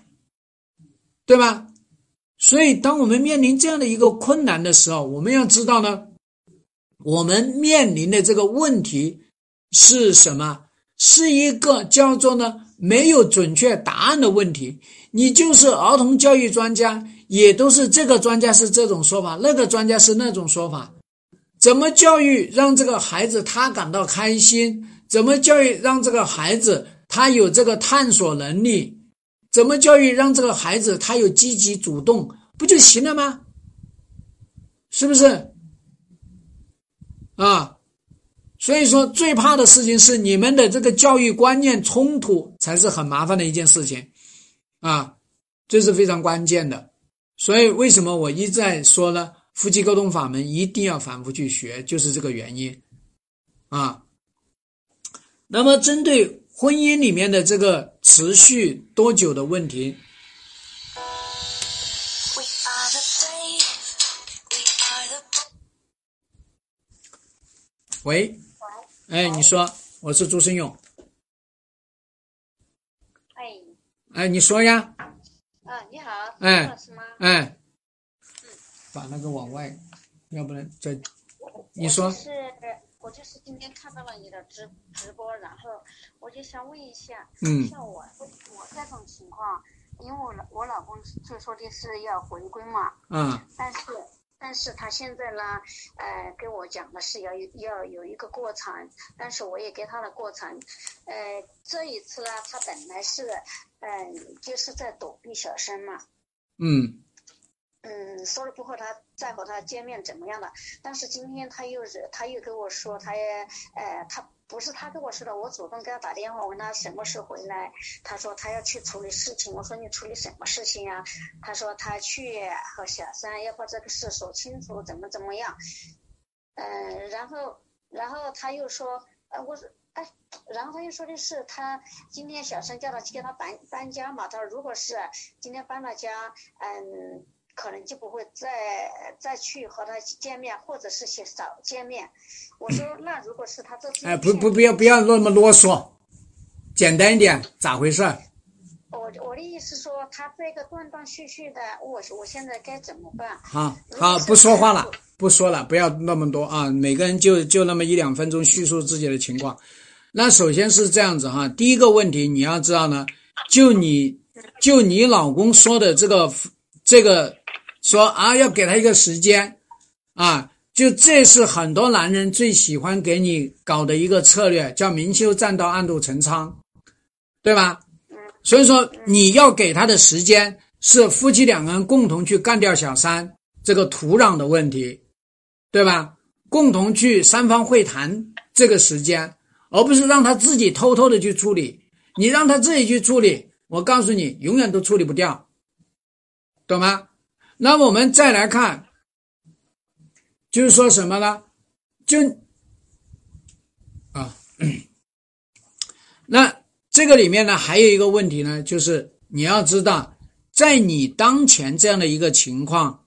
对吧？所以，当我们面临这样的一个困难的时候，我们要知道呢，我们面临的这个问题是什么？是一个叫做呢没有准确答案的问题。你就是儿童教育专家，也都是这个专家是这种说法，那个专家是那种说法。怎么教育让这个孩子他感到开心？怎么教育让这个孩子他有这个探索能力？怎么教育让这个孩子他有积极主动？不就行了吗？是不是？啊？所以说，最怕的事情是你们的这个教育观念冲突，才是很麻烦的一件事情，啊，这是非常关键的。所以，为什么我一再说呢？夫妻沟通法门一定要反复去学，就是这个原因，啊。那么，针对婚姻里面的这个持续多久的问题，喂。哎，你说，我是朱生勇。哎，哎，你说呀。啊，你好，哎，老师吗？哎，把那个往外，要不然再，你说。是，我就是今天看到了你的直直播，然后我就想问一下，嗯，像我我这种情况，因为我老我老公就说的是要回归嘛，嗯，但是。但是他现在呢，呃，跟我讲的是要要有一个过程，但是我也给他的过程，呃，这一次呢，他本来是，嗯，就是在躲避小三嘛，嗯，嗯，说了不和他再和他见面怎么样的，但是今天他又是他又跟我说，他也，呃，他。不是他跟我说的，我主动给他打电话问他什么时候回来。他说他要去处理事情。我说你处理什么事情呀？他说他去和小三要把这个事说清楚，怎么怎么样。嗯，然后然后他又说，呃，我说，哎，然后他又说的是他今天小三叫他去给他搬搬家嘛。他说如果是今天搬了家，嗯。可能就不会再再去和他见面，或者是少见面。我说，那如果是他这次，哎，不不不要不要那么啰嗦，简单一点，咋回事？我我的意思说，他这个断断续续的，我我现在该怎么办？好，好，不说话了，不说了，不要那么多啊！每个人就就那么一两分钟叙述自己的情况。那首先是这样子哈，第一个问题你要知道呢，就你就你老公说的这个这个。说啊，要给他一个时间，啊，就这是很多男人最喜欢给你搞的一个策略，叫明修栈道，暗度陈仓，对吧？所以说你要给他的时间是夫妻两个人共同去干掉小三这个土壤的问题，对吧？共同去三方会谈这个时间，而不是让他自己偷偷的去处理。你让他自己去处理，我告诉你，永远都处理不掉，懂吗？那我们再来看，就是说什么呢？就啊，那这个里面呢，还有一个问题呢，就是你要知道，在你当前这样的一个情况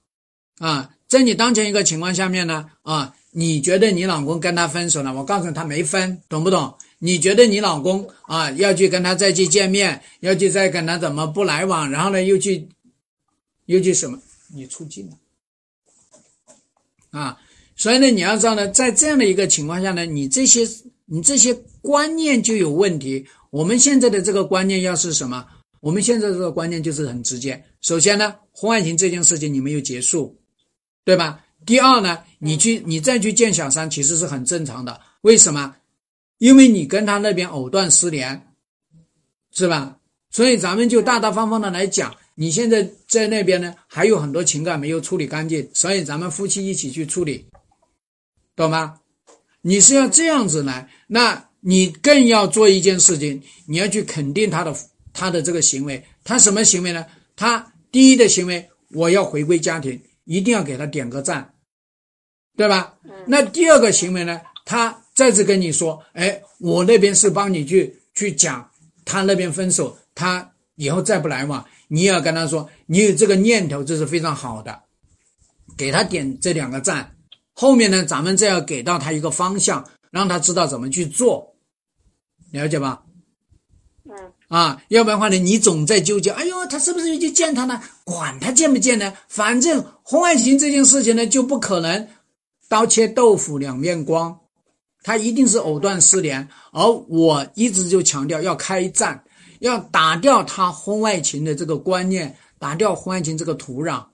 啊，在你当前一个情况下面呢，啊，你觉得你老公跟他分手了？我告诉你，他没分，懂不懂？你觉得你老公啊，要去跟他再去见面，要去再跟他怎么不来往，然后呢，又去又去什么？你出镜了啊，所以呢，你要知道呢，在这样的一个情况下呢，你这些你这些观念就有问题。我们现在的这个观念要是什么？我们现在这个观念就是很直接。首先呢，婚外情这件事情你没有结束，对吧？第二呢，你去你再去见小三，其实是很正常的。为什么？因为你跟他那边藕断丝连，是吧？所以咱们就大大方方的来讲，你现在在那边呢，还有很多情感没有处理干净，所以咱们夫妻一起去处理，懂吗？你是要这样子来，那你更要做一件事情，你要去肯定他的他的这个行为，他什么行为呢？他第一的行为，我要回归家庭，一定要给他点个赞，对吧？那第二个行为呢？他再次跟你说，哎，我那边是帮你去去讲，他那边分手，他以后再不来往，你也要跟他说，你有这个念头，这是非常好的，给他点这两个赞。后面呢，咱们再要给到他一个方向，让他知道怎么去做，了解吧？嗯啊，要不然的话呢，你总在纠结，哎呦，他是不是又去见他呢？管他见不见呢，反正婚外情这件事情呢，就不可能刀切豆腐两面光，他一定是藕断丝连。而我一直就强调要开战，要打掉他婚外情的这个观念，打掉婚外情这个土壤，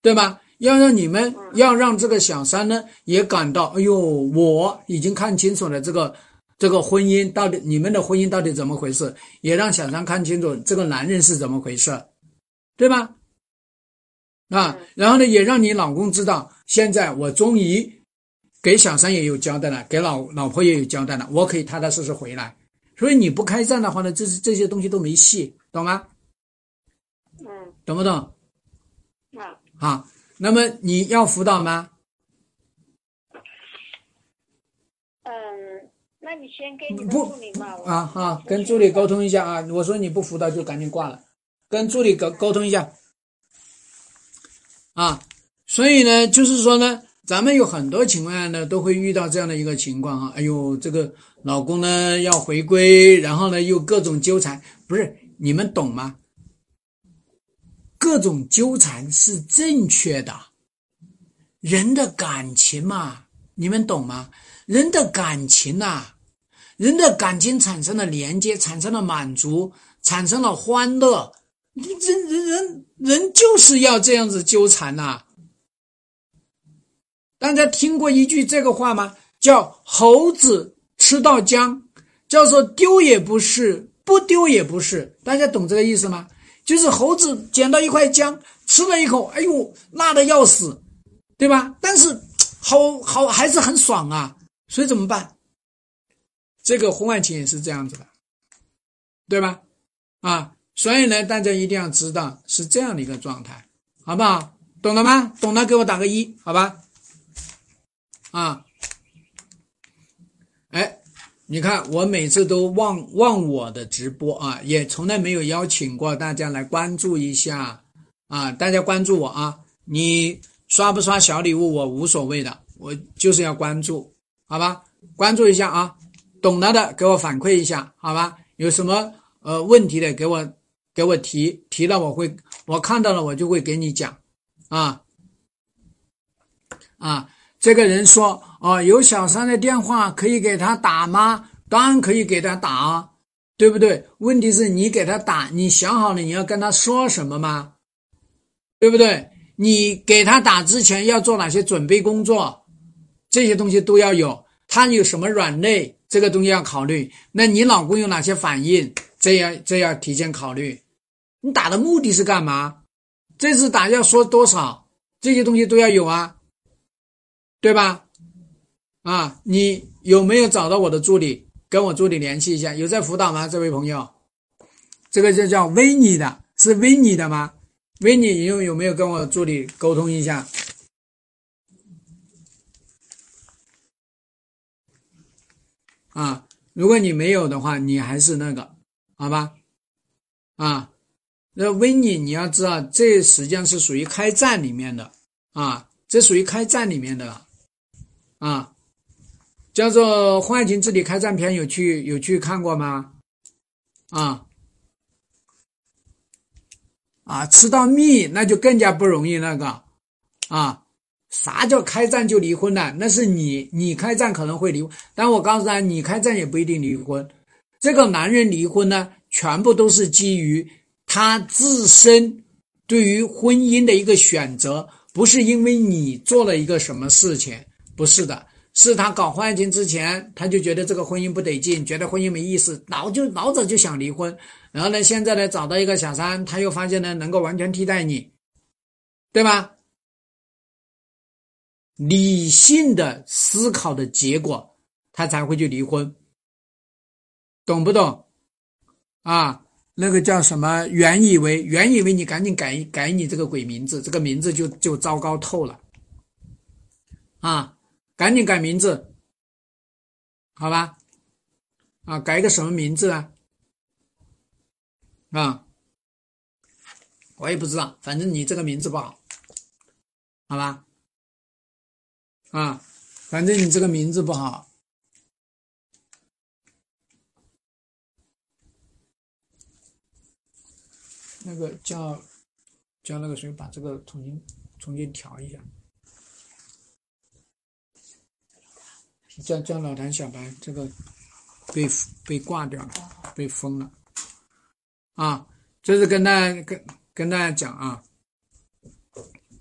对吧？要让你们，要让这个小三呢也感到，哎呦，我已经看清楚了这个这个婚姻到底，你们的婚姻到底怎么回事？也让小三看清楚这个男人是怎么回事，对吧？啊，然后呢，也让你老公知道，现在我终于给小三也有交代了，给老老婆也有交代了，我可以踏踏实实回来。所以你不开战的话呢，这是这些东西都没戏，懂吗？嗯懂不懂？啊好，那么你要辅导吗？嗯，那你先跟你的不助理嘛，我啊啊，跟助理沟通一下啊！我说你不辅导就赶紧挂了，跟助理沟沟通一下啊。所以呢，就是说呢，咱们有很多情况下呢，都会遇到这样的一个情况啊。哎呦，这个老公呢要回归，然后呢又各种纠缠，不是你们懂吗？各种纠缠是正确的，人的感情嘛，你们懂吗？人的感情呐、人的感情产生了连接，产生了满足，产生了欢乐。人人人人就是要这样子纠缠呐、大家听过一句这个话吗？叫“猴子吃到姜”，叫做丢也不是，不丢也不是。大家懂这个意思吗？就是猴子捡到一块姜，吃了一口，哎呦，辣的要死，对吧？但是好好还是很爽啊。所以怎么办？这个婚外情也是这样子的，对吧？啊，所以呢，大家一定要知道是这样的一个状态，好不好？懂了吗？懂了给我打个一，好吧？啊，哎，你看我每次都忘忘我的直播啊，也从来没有邀请过大家来关注一下啊，大家关注我啊，你刷不刷小礼物我无所谓的，我就是要关注。好吧，关注一下啊，懂了的给我反馈一下，好吧？有什么呃问题的给我给我提提了，我会我看到了我就会给你讲啊啊。这个人说哦，有小三的电话可以给他打吗？当然可以给他打啊，对不对？问题是你给他打，你想好了你要跟他说什么吗？对不对？你给他打之前要做哪些准备工作？这些东西都要有，他有什么软肋，这个东西要考虑。那你老公有哪些反应，这要这要提前考虑。你打的目的是干嘛？这次打要说多少，这些东西都要有啊，对吧？啊，你有没有找到我的助理？跟我助理联系一下，有在辅导吗？这位朋友，这个就叫维尼的，是维尼的吗？维尼，你有有没有跟我助理沟通一下？啊，如果你没有的话，你还是那个，好吧？啊，那维尼，你要知道，这实际上是属于开战里面的啊，这属于开战里面的了啊，叫做《婚外情治理开战篇》，有去有去看过吗？啊啊，吃到蜜那就更加不容易那个啊。啥叫开战就离婚了？那是你，你开战可能会离，但我告诉他，你开战也不一定离婚。这个男人离婚呢，全部都是基于他自身对于婚姻的一个选择，不是因为你做了一个什么事情，不是的，是他搞婚外情之前，他就觉得这个婚姻不得劲，觉得婚姻没意思，老就老早就想离婚。然后呢，现在呢找到一个小三，他又发现呢能够完全替代你，对吧？理性的思考的结果，他才会去离婚，懂不懂？啊，那个叫什么？原以为，原以为你赶紧改改你这个鬼名字，这个名字就就糟糕透了，啊，赶紧改名字，好吧？啊，改一个什么名字啊？啊，我也不知道，反正你这个名字不好，好吧？啊，反正你这个名字不好。那个叫叫那个谁把这个重新重新调一下，叫叫老谭小白这个被被挂掉了，被封了啊！这是跟大家跟跟大家讲啊，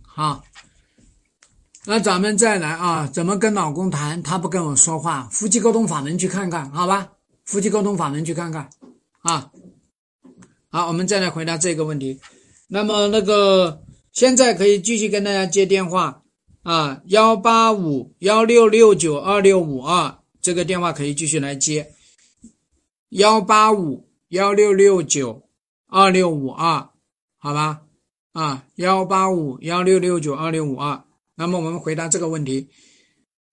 好。那咱们再来啊，怎么跟老公谈？他不跟我说话，夫妻沟通法门去看看，好吧？夫妻沟通法门去看看，啊，好，我们再来回答这个问题。那么那个现在可以继续跟大家接电话啊，幺八五幺六六九二六五二这个电话可以继续来接，幺八五幺六六九二六五二，好吧？啊，幺八五幺六六九二六五二。那么我们回答这个问题，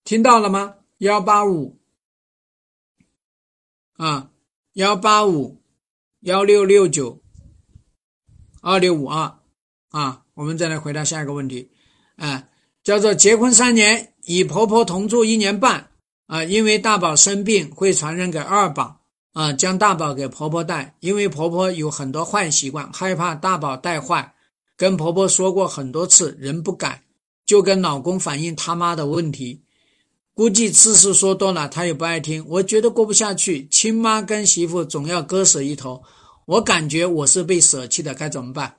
听到了吗？幺八五啊，幺八五幺六六九二六五二啊，我们再来回答下一个问题，啊，叫做结婚三年，与婆婆同住一年半啊，因为大宝生病会传染给二宝啊，将大宝给婆婆带，因为婆婆有很多坏习惯，害怕大宝带坏，跟婆婆说过很多次，人不改。就跟老公反映他妈的问题，估计次数说多了，他也不爱听。我觉得过不下去，亲妈跟媳妇总要割舍一头，我感觉我是被舍弃的，该怎么办？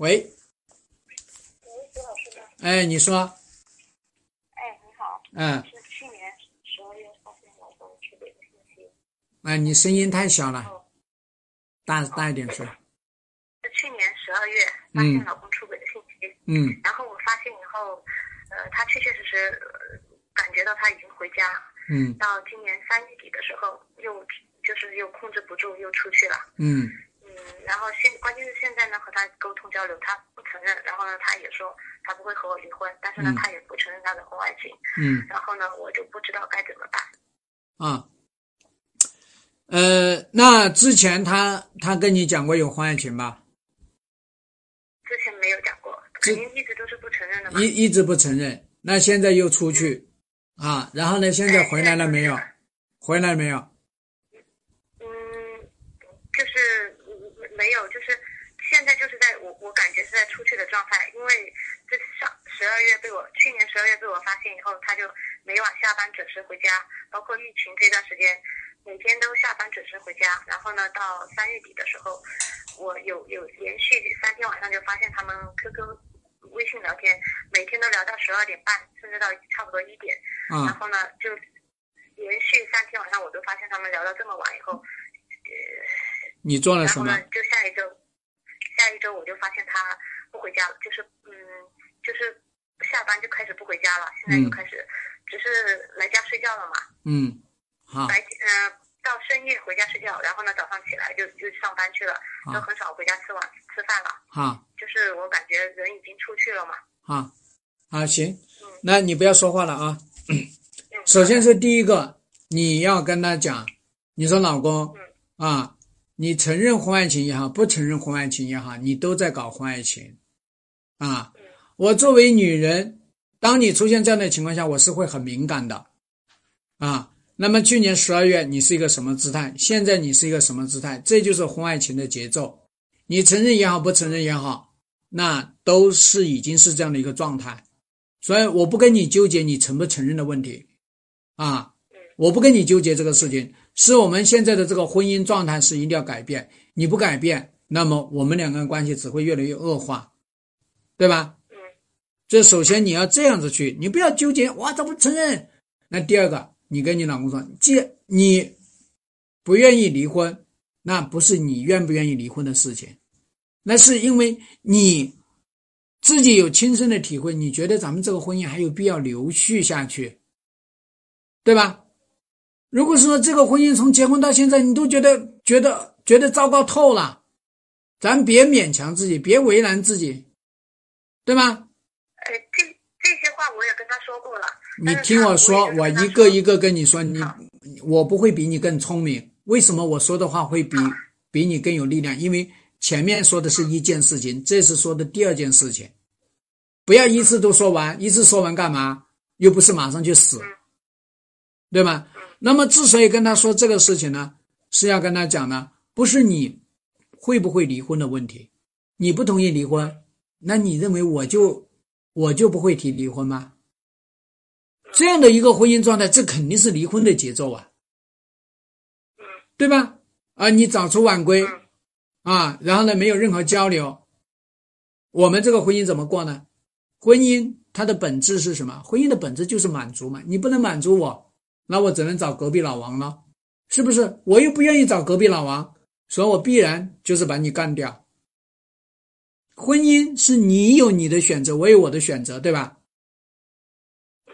喂，喂，朱老师吗？哎，你说，哎，你好，嗯，是去年十二月发现老公出轨的信息。哎，你声音太小了，大大一点说。是去年十二月发现老公出轨的信息，嗯。然后我发现以后，呃，他确确实实呃感觉到他已经回家，嗯。到今年三月底的时候，又就是又控制不住又出去了，嗯嗯，然后现关键是现在呢和他沟通交流，他不承认，然后呢他也说他不会和我离婚，但是呢嗯他也不承认他的婚外情，嗯然后呢我就不知道该怎么办。啊，呃，那之前他他跟你讲过有婚外情吧？之前没有讲过，肯定一直都是不承认的嘛。一一直不承认，那现在又出去啊，然后呢，现在回来了没有？回来没有？嗯，就是嗯没有，就是现在就是在我我感觉是在出去的状态，因为这上十二月被我去年十二月被我发现以后，他就每晚下班准时回家，包括疫情这段时间，每天都下班准时回家。然后呢，到三月底的时候，我有有连续三天晚上就发现他们 QQ、微信聊天，每天都聊到十二点半，甚至到差不多一点。然啊后呢，就连续三天晚上，我都发现他们聊到这么晚以后，呃，你做了什么然后呢？，就下一周，下一周我就发现他不回家了，就是嗯，就是下班就开始不回家了，现在就嗯。开始只是来家睡觉了嘛，嗯，好，白天呃到深夜回家睡觉，然后呢早上起来就就上班去了，好。都很少回家吃晚吃饭了，好，就是我感觉人已经出去了嘛，好，好，行嗯，那你不要说话了啊。嗯，首先是第一个，你要跟他讲，你说老公啊，你承认婚外情也好，不承认婚外情也好，你都在搞婚外情啊。我作为女人，当你出现这样的情况下，我是会很敏感的啊。那么去年十二月你是一个什么姿态？现在你是一个什么姿态？这就是婚外情的节奏。你承认也好，不承认也好，那都是已经是这样的一个状态。所以我不跟你纠结你承不承认的问题，啊，我不跟你纠结这个事情，是我们现在的这个婚姻状态是一定要改变。你不改变，那么我们两个人关系只会越来越恶化，对吧？嗯这首先你要这样子去，你不要纠结，我怎么承认。那第二个，你跟你老公说，既你不愿意离婚，那不是你愿不愿意离婚的事情，那是因为你自己有亲身的体会，你觉得咱们这个婚姻还有必要留续下去，对吧？如果说这个婚姻从结婚到现在，你都觉得觉得觉得糟糕透了，咱别勉强自己，别为难自己，对吗？呃，这这些话我也跟他说过了。你听我说，我一个一个跟你说，你我不会比你更聪明。为什么我说的话会比比你更有力量？因为前面说的是一件事情，这是说的第二件事情。不要一次都说完，一次说完干嘛？又不是马上就死，对吧？那么之所以跟他说这个事情呢，是要跟他讲呢，不是你会不会离婚的问题，你不同意离婚，那你认为我就我就不会提离婚吗？这样的一个婚姻状态，这肯定是离婚的节奏啊，对吧？啊，你早出晚归，啊，然后呢没有任何交流，我们这个婚姻怎么过呢？婚姻它的本质是什么？婚姻的本质就是满足嘛，你不能满足我，那我只能找隔壁老王了，是不是？我又不愿意找隔壁老王，所以我必然就是把你干掉。婚姻是你有你的选择，我有我的选择，对吧？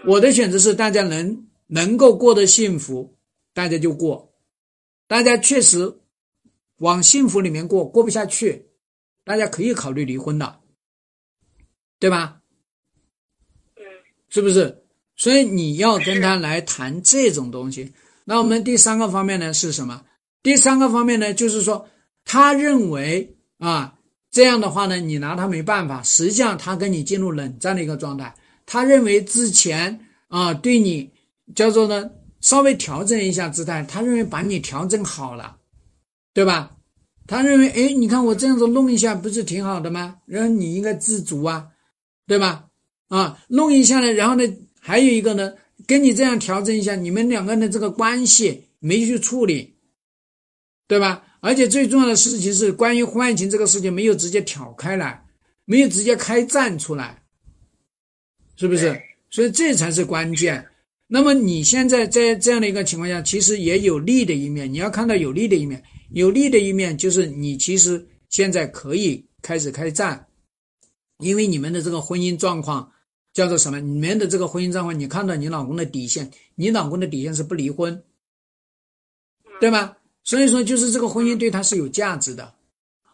我的选择是大家能能够过得幸福，大家就过；大家确实往幸福里面过，过不下去，大家可以考虑离婚的，对吧？嗯是不是？所以你要跟他来谈这种东西。那我们第三个方面呢是什么？第三个方面呢，就是说他认为啊，这样的话呢，你拿他没办法。实际上，他跟你进入冷战的一个状态。他认为之前啊，对你叫做呢稍微调整一下姿态，他认为把你调整好了，对吧？他认为，哎，你看我这样子弄一下，不是挺好的吗？然后你应该知足啊，对吧？啊，弄一下呢，然后呢，还有一个呢，跟你这样调整一下，你们两个人的这个关系没去处理，对吧？而且最重要的事情是，关于婚外情这个事情没有直接挑开来，没有直接开战出来，是不是？所以这才是关键。那么你现在在这样的一个情况下，其实也有利的一面，你要看到有利的一面。有利的一面就是你其实现在可以开始开战，因为你们的这个婚姻状况叫做什么？你们的这个婚姻状况，你看到你老公的底线，你老公的底线是不离婚，对吧？所以说，就是这个婚姻对他是有价值的，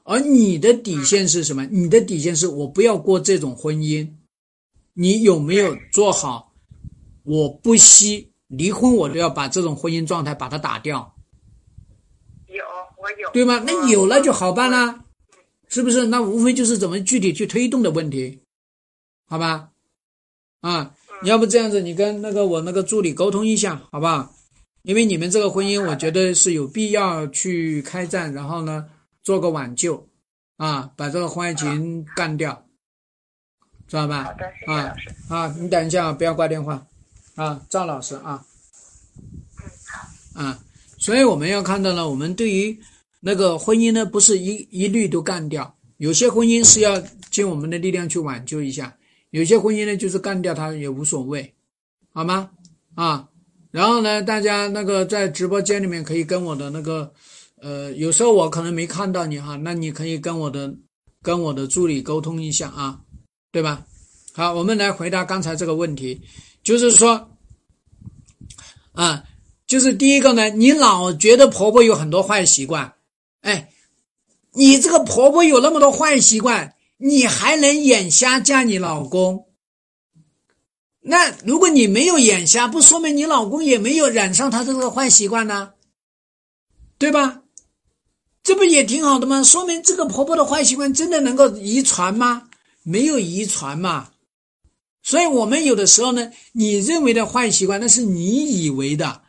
而你的底线是什么？你的底线是我不要过这种婚姻，你有没有做好？我不惜离婚，我都要把这种婚姻状态把它打掉。有，我有，对吗？那有了就好办啦，是不是？那无非就是怎么具体去推动的问题，好吧？啊，你要不这样子，你跟那个我那个助理沟通一下，好不好？因为你们这个婚姻，我觉得是有必要去开战，然后呢，做个挽救，啊，把这个婚外情干掉，知道吧？啊。啊，你等一下啊，不要挂电话，啊，赵老师啊，啊，所以我们要看到呢，我们对于那个婚姻呢，不是一一律都干掉，有些婚姻是要尽我们的力量去挽救一下，有些婚姻呢就是干掉他也无所谓，好吗？啊，然后呢，大家那个在直播间里面可以跟我的那个，呃，有时候我可能没看到你哈，那你可以跟我的跟我的助理沟通一下啊，对吧？好，我们来回答刚才这个问题，就是说，啊，就是第一个呢，你老觉得婆婆有很多坏习惯，哎，你这个婆婆有那么多坏习惯，你还能眼瞎嫁你老公？那如果你没有眼瞎，不说明你老公也没有染上他这个坏习惯呢，对吧？这不也挺好的吗？说明这个婆婆的坏习惯真的能够遗传吗？没有遗传嘛。所以，我们有的时候呢，你认为的坏习惯，那是你以为的，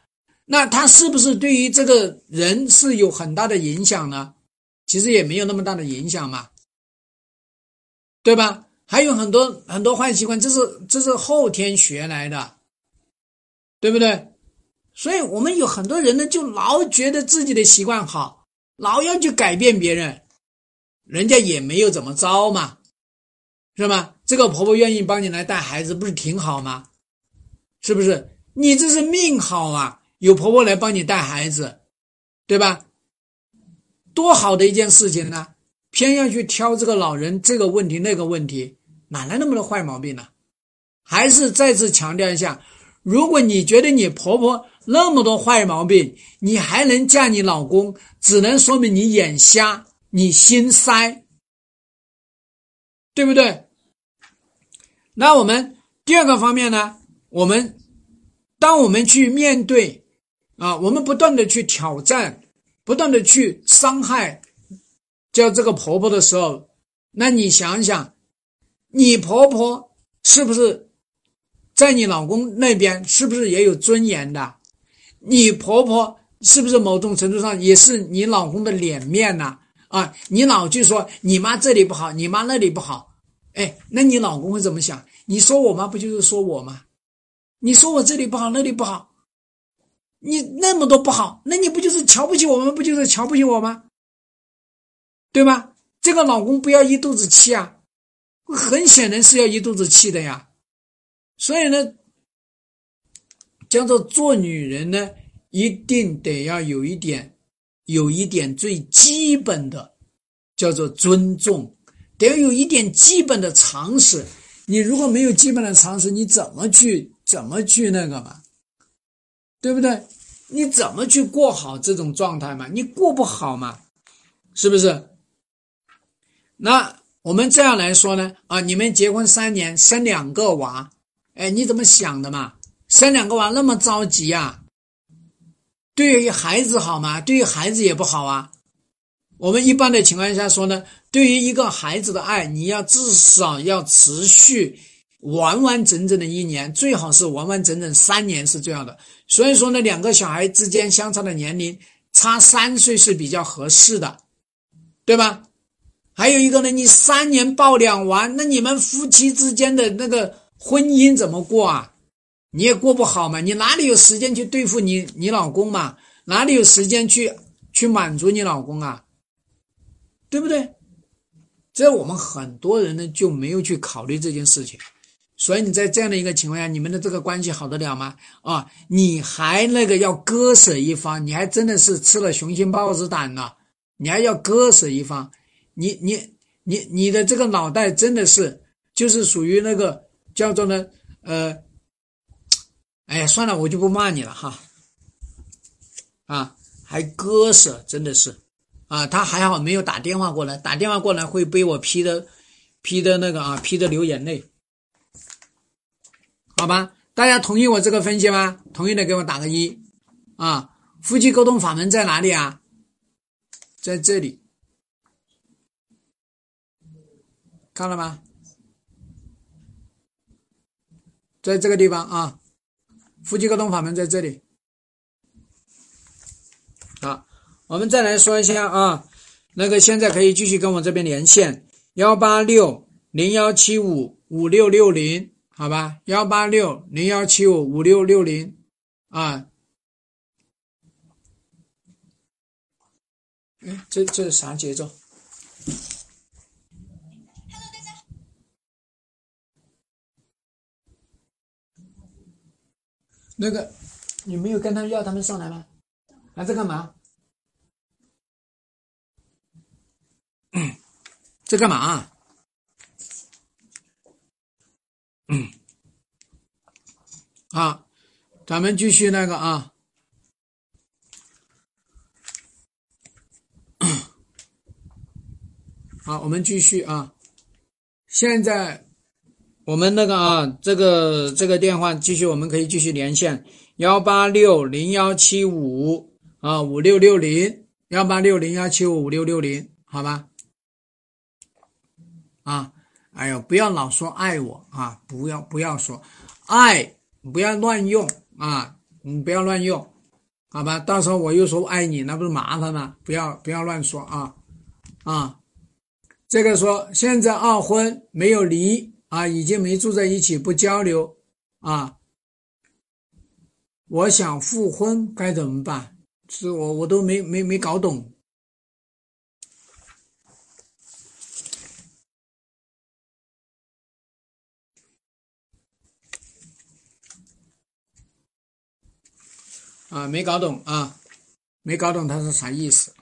那他是不是对于这个人是有很大的影响呢？其实也没有那么大的影响嘛，对吧？还有很多很多坏习惯，这是这是后天学来的，对不对？所以我们有很多人呢，就老觉得自己的习惯好，老要去改变别人，人家也没有怎么着嘛，是吧？这个婆婆愿意帮你来带孩子，不是挺好吗？是不是？你这是命好啊，有婆婆来帮你带孩子，对吧？多好的一件事情呢！偏要去挑这个老人这个问题那个问题，哪来那么多坏毛病呢？还是再次强调一下，如果你觉得你婆婆那么多坏毛病，你还能嫁你老公，只能说明你眼瞎，你心塞，对不对？那我们第二个方面呢？我们当我们去面对啊，我们不断的去挑战，不断的去伤害。叫这个婆婆的时候，那你想想，你婆婆是不是在你老公那边是不是也有尊严的？你婆婆是不是某种程度上也是你老公的脸面呢？啊，你老就说你妈这里不好，你妈那里不好，哎，那你老公会怎么想？你说我妈不就是说我吗？你说我这里不好，那里不好，你那么多不好，那你不就是瞧不起我们？不就是瞧不起我吗？对吧？这个老公不要一肚子气啊，很显然是要一肚子气的呀。所以呢，叫做做女人呢，一定得要有一点，有一点最基本的，叫做尊重，得要有一点基本的常识。你如果没有基本的常识，你怎么去怎么去那个嘛？对不对？你怎么去过好这种状态嘛？你过不好嘛？是不是？那我们这样来说呢？啊，你们结婚三年生两个娃，哎，你怎么想的嘛？生两个娃那么着急呀？对于孩子好吗？对于孩子也不好啊。我们一般的情况下说呢，对于一个孩子的爱，你要至少要持续完完整整的一年，最好是完完整整三年是这样的。所以说呢，两个小孩之间相差的年龄差三岁是比较合适的，对吧？还有一个呢，你三年抱两娃，那你们夫妻之间的那个婚姻怎么过啊？你也过不好嘛？你哪里有时间去对付你你老公嘛？哪里有时间去去满足你老公啊？对不对？这我们很多人呢就没有去考虑这件事情，所以你在这样的一个情况下，你们的这个关系好得了吗？啊，你还那个要割舍一方，你还真的是吃了雄心豹子胆了，你还要割舍一方。你你你你的这个脑袋真的是就是属于那个叫做呢呃，哎呀算了，我就不骂你了哈，啊还割舍真的是啊，他还好没有打电话过来，打电话过来会被我批的批的那个啊批的流眼泪，好吧？大家同意我这个分析吗？同意的给我打个一啊！夫妻沟通法门在哪里啊？在这里。看了吗？在这个地方啊，夫妻沟通法门在这里。好，我们再来说一下啊，那个现在可以继续跟我这边连线，幺八六零幺七五五六六零，好吧，幺八六零幺七五五六六零啊。哎，这这是啥节奏？那个，你没有跟他要他们上来吗？还在干嘛？在干嘛？嗯，好，咱们继续那个啊。好，我们继续啊。现在。我们那个啊，这个这个电话继续，我们可以继续连线幺八六零幺七五啊五六六零幺八六零幺七五五六六零，好吧？啊，哎呦，不要老说爱我啊，不要不要说爱，不要乱用啊，你不要乱用，好吧？到时候我又说爱你，那不是麻烦吗？不要不要乱说啊啊！这个说现在二婚没有离。啊已经没住在一起不交流啊我想复婚该怎么办？是我我都没没没搞懂。啊没搞懂啊没搞懂他是啥意思。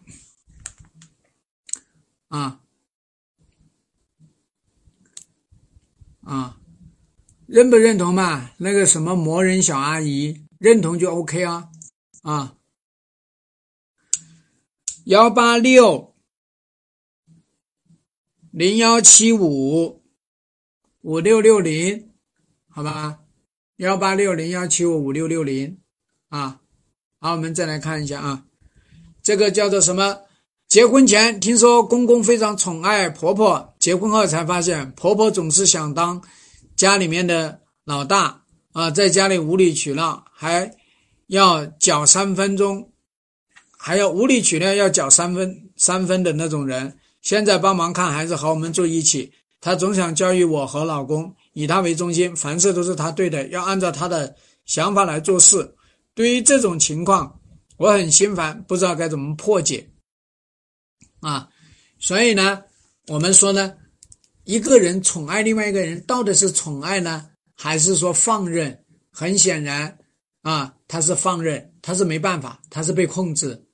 啊啊，认不认同嘛？那个什么魔人小阿姨，认同就 OK 啊啊，幺八六零幺七五五六六零，好吧？幺八六零幺七五五六六零啊。好，我们再来看一下啊，这个叫做什么？结婚前听说公公非常宠爱婆婆，结婚后才发现婆婆总是想当家里面的老大啊，在家里无理取闹，还要搅三分钟，还要无理取闹要搅三分三分的那种人。现在帮忙看孩子和我们住一起，她总想教育我和老公，以她为中心，凡事都是她对的，要按照她的想法来做事。对于这种情况，我很心烦，不知道该怎么破解啊。所以呢，我们说呢，一个人宠爱另外一个人，到底是宠爱呢，还是说放任？很显然啊，他是放任，他是没办法，他是被控制，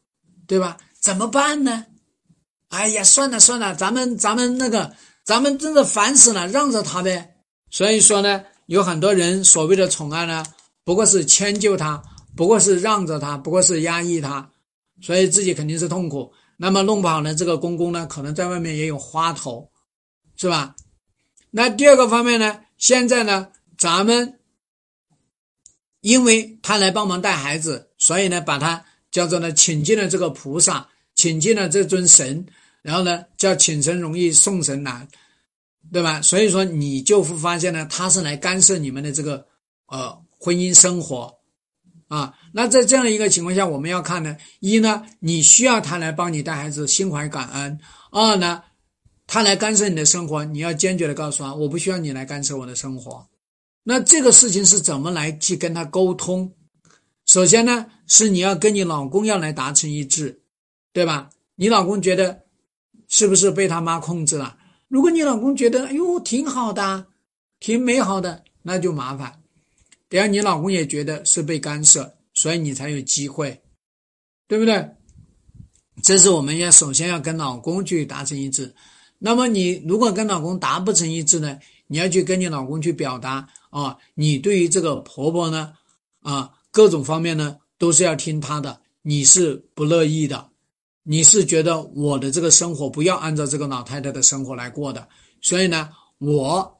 对吧？怎么办呢？哎呀，算了算了，咱们咱们那个，咱们真的烦死了，让着他呗。所以说呢，有很多人所谓的宠爱呢，不过是迁就他。不过是让着他，不过是压抑他，所以自己肯定是痛苦。那么弄不好呢，这个公公呢，可能在外面也有花头，是吧？那第二个方面呢，现在呢，咱们因为他来帮忙带孩子，所以呢，把他叫做呢，请进了这个菩萨，请进了这尊神，然后呢，叫请神容易送神难，对吧？所以说你就会发现呢，他是来干涉你们的这个呃婚姻生活。啊，那在这样的一个情况下，我们要看呢，一呢，你需要他来帮你带孩子，心怀感恩；二呢，他来干涉你的生活，你要坚决的告诉他，我不需要你来干涉我的生活。那这个事情是怎么来去跟他沟通？首先呢，是你要跟你老公要来达成一致，对吧？你老公觉得是不是被他妈控制了？如果你老公觉得，哎呦，挺好的，挺美好的，那就麻烦。等下，你老公也觉得是被干涉，所以你才有机会，对不对？这是我们要首先要跟老公去达成一致。那么，你如果跟老公达不成一致呢？你要去跟你老公去表达啊，你对于这个婆婆呢，啊，各种方面呢都是要听她的，你是不乐意的，你是觉得我的这个生活不要按照这个老太太的生活来过的，所以呢，我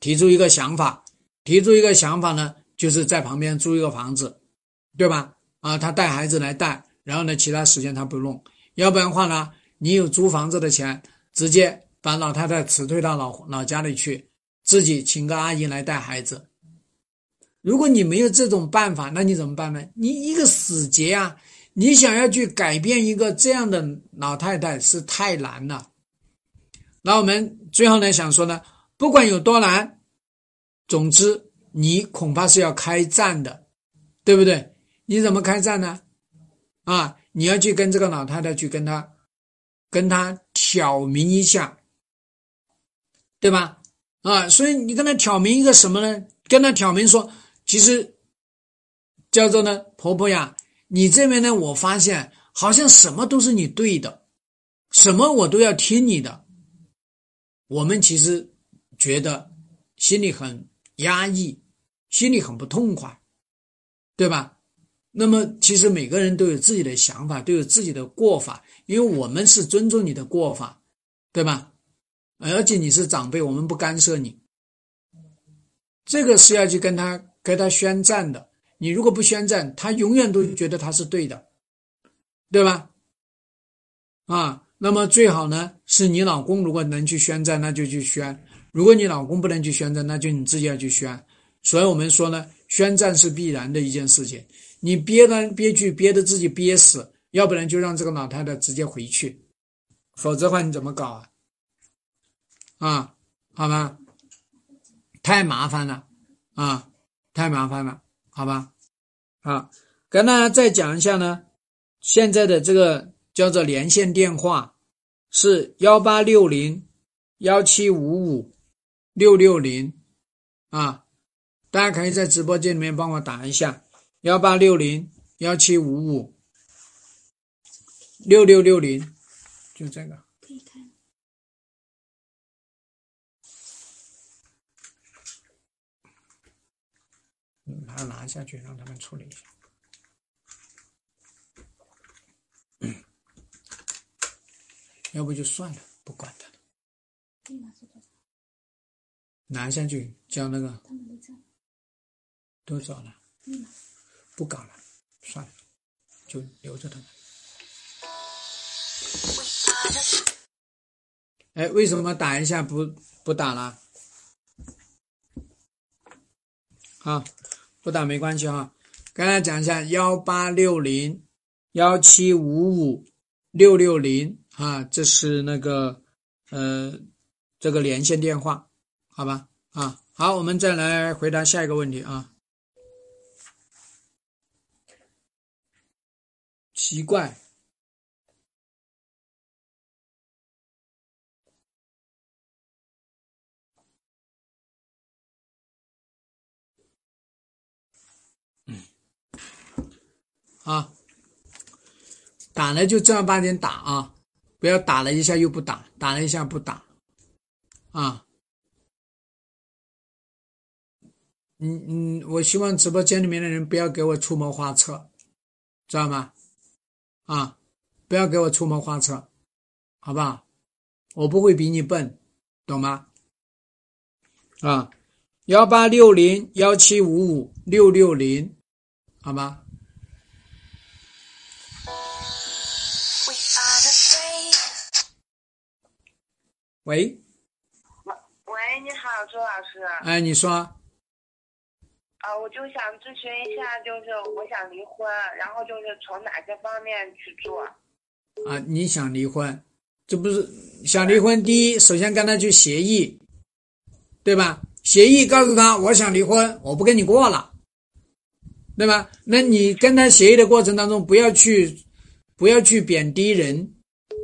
提出一个想法。提出一个想法呢，就是在旁边租一个房子，对吧？啊，他带孩子来带，然后呢，其他时间他不弄。要不然的话呢，你有租房子的钱，直接把老太太辞退到老老家里去，自己请个阿姨来带孩子。如果你没有这种办法，那你怎么办呢？你一个死结啊！你想要去改变一个这样的老太太是太难了。那我们最后呢，想说呢，不管有多难。总之，你恐怕是要开战的，对不对？你怎么开战呢？啊，你要去跟这个老太太去跟她，跟她挑明一下，对吧？啊，所以你跟她挑明一个什么呢？跟她挑明说，其实叫做呢，婆婆呀，你这边呢，我发现好像什么都是你对的，什么我都要听你的。我们其实觉得心里很。压抑，心里很不痛快，对吧？那么其实每个人都有自己的想法，都有自己的过法，因为我们是尊重你的过法，对吧？而且你是长辈，我们不干涉你。这个是要去跟他跟他宣战的。你如果不宣战，他永远都觉得他是对的，对吧？啊，那么最好呢，是你老公如果能去宣战，那就去宣。如果你老公不能去宣战，那就你自己要去宣。所以我们说呢，宣战是必然的一件事情。你憋来憋屈，憋得自己憋死，要不然就让这个老太太直接回去，否则的话你怎么搞啊？啊，好吧，太麻烦了啊，太麻烦了，好吧？啊，跟大家再讲一下呢，现在的这个叫做连线电话是幺八六零幺七五五。六六零，啊，大家可以在直播间里面帮我打一下幺八六零幺七五五六六六零，就这个。可以开。嗯，把它拿下去，让他们处理一下。要不就算了，不管他了？拿下去交那个他们都在。都走了，嗯不搞了，算了，就留着他们。哎，为什么打一下不不打了？好，不打没关系哈。刚才讲一下幺八六零幺七五五六六零啊，这是那个呃这个连线电话，好吧？啊，好，我们再来回答下一个问题啊。奇怪，啊，打了就正儿八经打啊，不要打了一下又不打，打了一下不打，啊，嗯嗯，我希望直播间里面的人不要给我出谋划策，知道吗？啊，不要给我出谋划策，好不好？我不会比你笨，懂吗？啊，幺八六零幺七五五六六零，好吗？喂，喂，你好，周老师。哎，你说，啊，我就想咨询一下，就是我想离婚，然后就是从哪些方面去做？啊，你想离婚，这不是想离婚？第一，首先跟他去协议，对吧？协议告诉他，我想离婚，我不跟你过了，对吧？那你跟他协议的过程当中，不要去，不要去贬低人，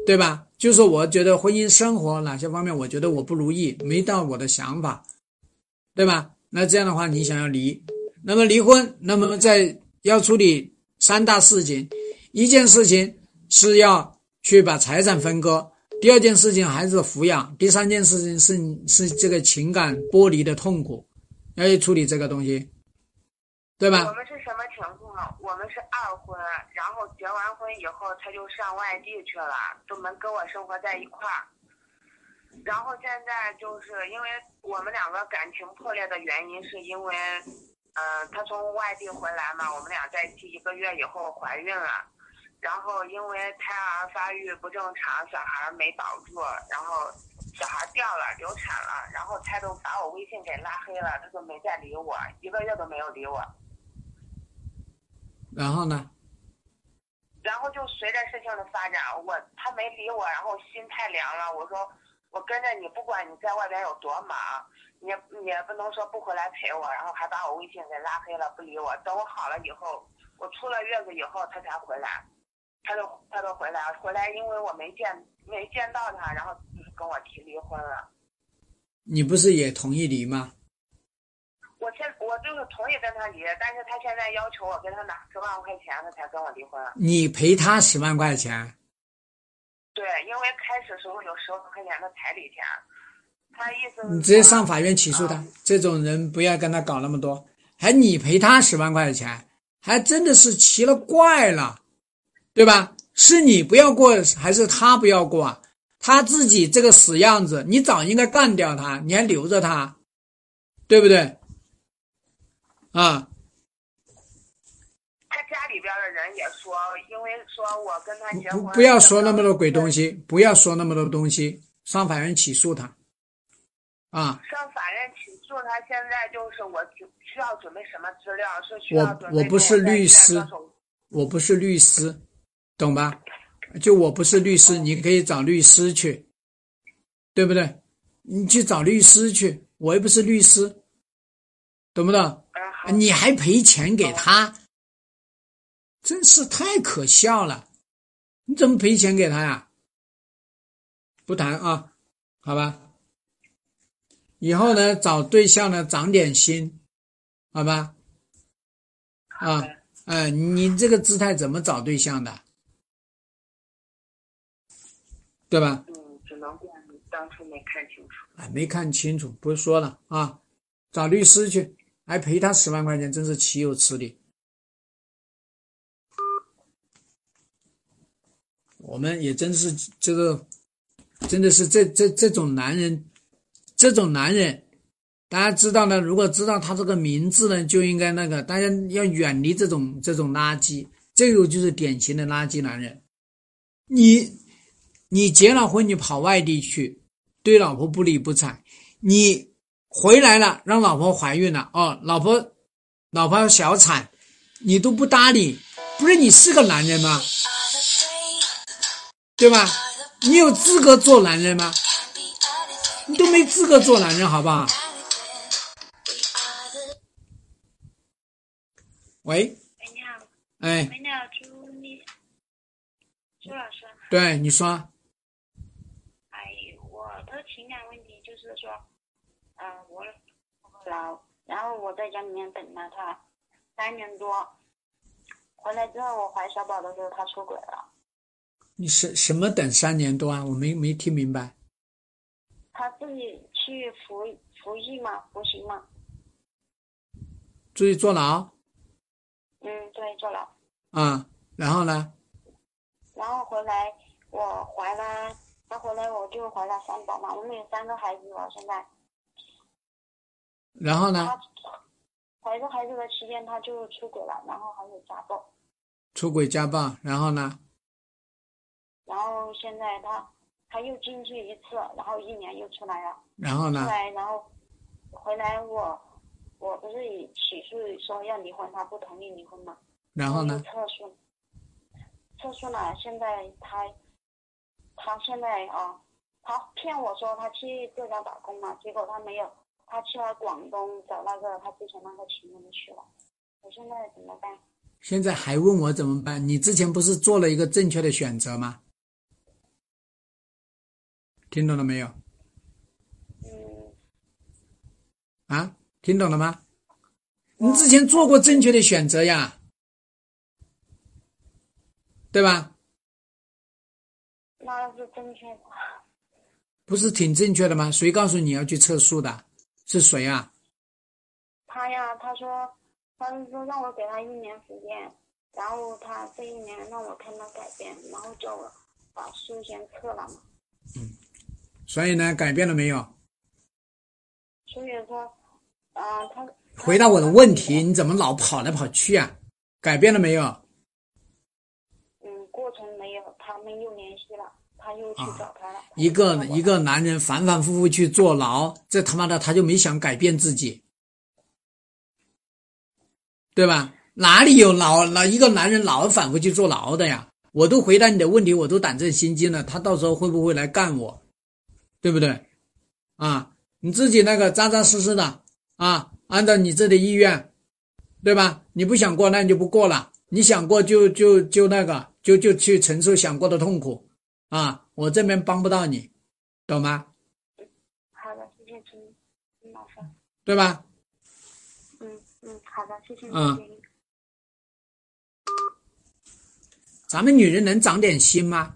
对吧？就是我觉得婚姻生活哪些方面，我觉得我不如意，没到我的想法，对吧？那这样的话，你想要离，那么离婚，那么在要处理三大事情，一件事情是要去把财产分割，第二件事情孩子抚养，第三件事情是是这个情感剥离的痛苦，要去处理这个东西，对吧？我们是什么情况？我们是二婚，然后结完婚以后他就上外地去了，都没跟我生活在一块儿。然后现在就是因为我们两个感情破裂的原因，是因为，嗯、他从外地回来嘛，我们俩在一起一个月以后怀孕了，然后因为胎儿发育不正常，小孩没保住，然后小孩掉了，流产了，然后他都把我微信给拉黑了，他就没再理我，一个月都没有理我。然后呢？然后就随着事情的发展，我他没理我，然后心太凉了。我说我跟着你，不管你在外边有多忙，你也你也不能说不回来陪我，然后还把我微信给拉黑了，不理我。等我好了以后，我出了月子以后，他才回来，他就他就回来了。回来因为我没见没见到他，然后就是跟我提离婚了。你不是也同意离吗？我现我就是同意跟他离，但是他现在要求我跟他拿十万块钱，他才跟我离婚。你赔他十万块钱，对，因为开始时候有十万块钱的彩礼钱，他意思是你直接上法院起诉他嗯。这种人不要跟他搞那么多，还你赔他十万块钱，还真的是奇了怪了，对吧？是你不要过，还是他不要过啊？他自己这个死样子，你早应该干掉他，你还留着他，对不对？啊，他家里边的人也说，因为说我跟他结婚，不不要说那么多鬼东西，不要说那么多东西，上法院起诉他，啊，上法院起诉他，现在就是我需需要准备什么资料？是需要我准备我不是律师我不是律师，懂吧？就我不是律师，你可以找律师去，对不对？你去找律师去，我又不是律师，懂不懂？你还赔钱给他，真是太可笑了！你怎么赔钱给他呀？不谈啊，好吧。以后呢，找对象呢，长点心，好吧？啊，哎，你这个姿态怎么找对象的？对吧？嗯，只能怪你当初没看清楚。哎，没看清楚，不说了啊，找律师去，还赔他十万块钱，真是岂有此理！我们也真是这个，真的是这这这种男人，这种男人，大家知道呢。如果知道他这个名字呢，就应该那个，大家要远离这种这种垃圾。这个就是典型的垃圾男人。你你结了婚，你跑外地去，对老婆不理不睬，你回来了，让老婆怀孕了，哦，老婆老婆小产，你都不搭理，不是你是个男人吗？对吧？你有资格做男人吗？你都没资格做男人，好不好？喂，喂，你好，哎，喂，你好，朱丽，朱老师。对，你说，哎，我的情感问题就是说，嗯、我我老，然后我在家里面等了他三年多，回来之后我怀小宝的时候他出轨了，你什什么等三年多啊？我没没听明白。他自己去服服役嘛，服刑嘛，注意坐牢嗯，对，坐牢。啊，然后呢？然后回来我怀了，他回来我就怀了三宝嘛，我们有三个孩子了，现在然后呢？怀着孩子的期间他就出轨了，然后还有家暴，出轨家暴，然后呢？然后现在他他又进去一次，然后一年又出来了，然后呢？出来然后回来我我不是以起诉说要离婚，他不同意离婚嘛，然后呢？撤诉，撤诉了，现在他他现在啊，他骗我说他去浙江打工嘛，结果他没有，他去了广东找那个他之前那个情人去了，我现在怎么办？现在还问我怎么办？你之前不是做了一个正确的选择吗？听懂了没有？嗯，啊，听懂了吗？你之前做过正确的选择呀，对吧？那是正确的。不是挺正确的吗？谁告诉你要去测速的？是谁啊？他呀，他说，他是说让我给他一年时间，然后他这一年让我看他改变，然后叫我把书先撤了嘛。所以呢，改变了没有？所以说，啊、他回答我的问题，你怎么老跑来跑去啊？改变了没有？嗯，过程没有，他们又联系了，他又去找他了。一个一个男人反反复复去坐牢，这他妈的他就没想改变自己，对吧？哪里有老老一个男人老反复去坐牢的呀？我都回答你的问题，我都胆战心惊了，他到时候会不会来干我？对不对？啊，你自己那个扎扎实实的啊，按照你自己的意愿，对吧？你不想过，那你就不过了；你想过就就就那个，就就去承受想过的痛苦啊！我这边帮不到你，懂吗？好的，谢谢陈陈老师。对吧？嗯嗯，好的，谢谢你嗯的建议。咱们女人能长点心吗？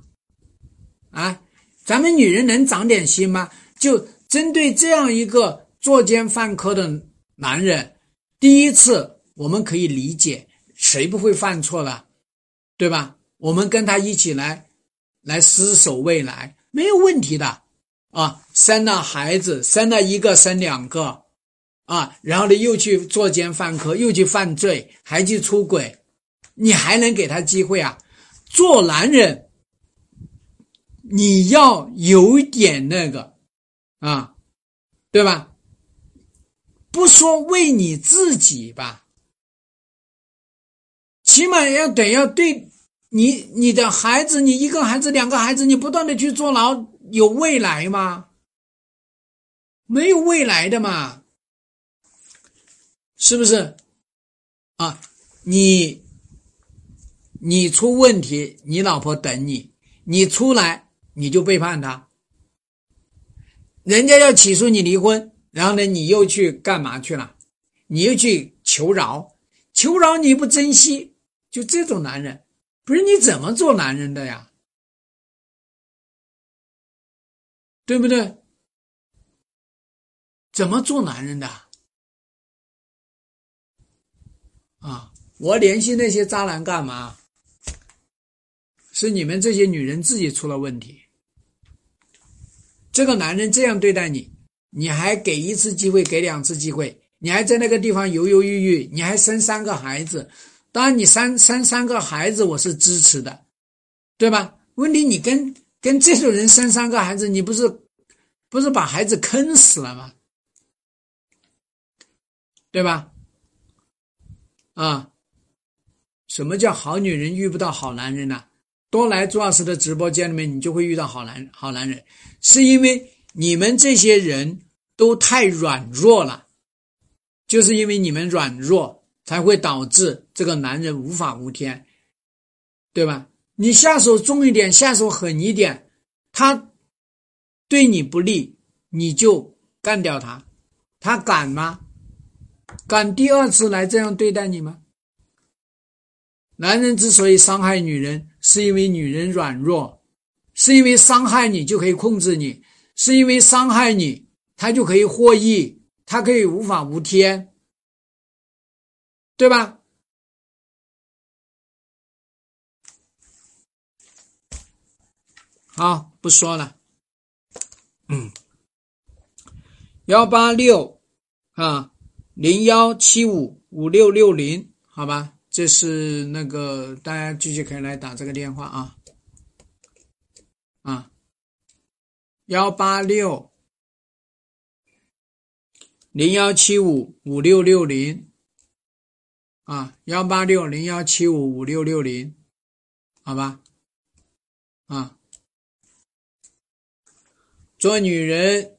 啊，咱们女人能长点心吗？就针对这样一个作奸犯科的男人，第一次我们可以理解，谁不会犯错了，对吧？我们跟他一起来，来厮守未来，没有问题的啊。生了孩子，生了一个，生两个，啊，然后呢又去作奸犯科，又去犯罪，还去出轨，你还能给他机会啊？做男人，你要有点那个啊，对吧？不说为你自己吧，起码要得要对你你的孩子，你一个孩子、两个孩子，你不断的去坐牢，有未来吗？没有未来的嘛，是不是？啊，你你出问题，你老婆等你，你出来你就背叛他，人家要起诉你离婚，然后呢，你又去干嘛去了？你又去求饶，求饶你不珍惜，就这种男人，不是你怎么做男人的呀？对不对？怎么做男人的？啊！我联系那些渣男干嘛？是你们这些女人自己出了问题。这个男人这样对待你，你还给一次机会，给两次机会，你还在那个地方犹犹豫豫，你还生三个孩子。当然，你生生三个孩子，我是支持的，对吧？问题你跟跟这种人生三个孩子，你不是不是把孩子坑死了吗？对吧？啊，什么叫好女人遇不到好男人呢？多来朱老师的直播间里面，你就会遇到好男好男人，是因为你们这些人都太软弱了，就是因为你们软弱，才会导致这个男人无法无天，对吧？你下手重一点，下手狠一点，他对你不利，你就干掉他，他敢吗？敢第二次来这样对待你吗？男人之所以伤害女人，是因为女人软弱，是因为伤害你就可以控制你，是因为伤害你他就可以获益，他可以无法无天，对吧？好，不说了。嗯，幺八六啊。零幺七五五六六零，好吧，这是那个大家继续可以来打这个电话啊，啊，幺八六。零幺七五五六六零，啊，幺八六零幺七五五六六零，好吧，啊，做女人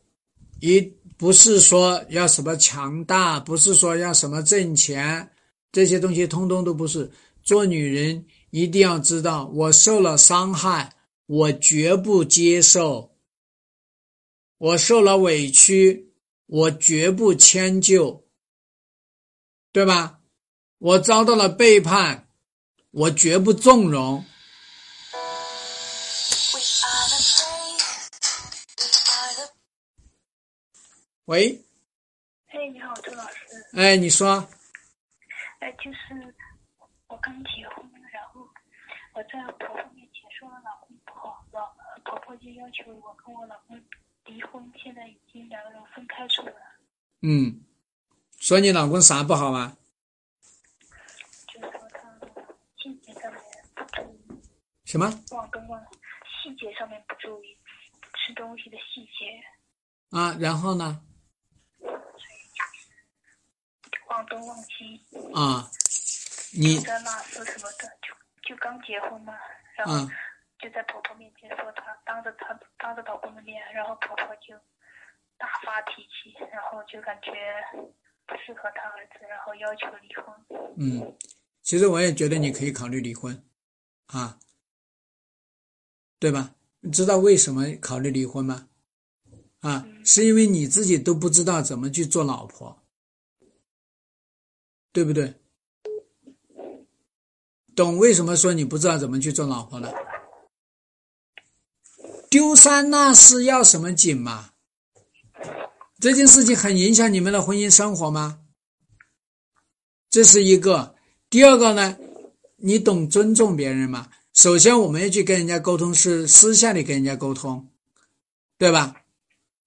一。不是说要什么强大，不是说要什么挣钱，这些东西通通都不是。做女人一定要知道，我受了伤害，我绝不接受；我受了委屈，我绝不迁就，对吧？我遭到了背叛，我绝不纵容。喂，哎，你好，周老师。哎，你说。哎，就是我刚结婚，然后我在婆婆面前说我老公不好，老婆婆就要求我跟我老公离婚，现在已经两个人分开住了。嗯，说你老公啥不好啊？就是说他细节上面不注意。什么？忘东忘细节上面不注意，吃东西的细节。啊，然后呢？忘东忘西啊！你在纳斯什么的，就就刚结婚嘛，然后就在婆婆面前说她，当着她当着老公的面，然后婆婆就大发脾气，然后就感觉不适合他儿子，然后要求离婚。嗯，其实我也觉得你可以考虑离婚，啊，对吧？你知道为什么考虑离婚吗？啊，是因为你自己都不知道怎么去做老婆。对不对？懂为什么说你不知道怎么去做老婆了？丢三落四要什么紧嘛？这件事情很影响你们的婚姻生活吗？这是一个。第二个呢，你懂尊重别人吗？首先，我们要去跟人家沟通，是私下里跟人家沟通，对吧？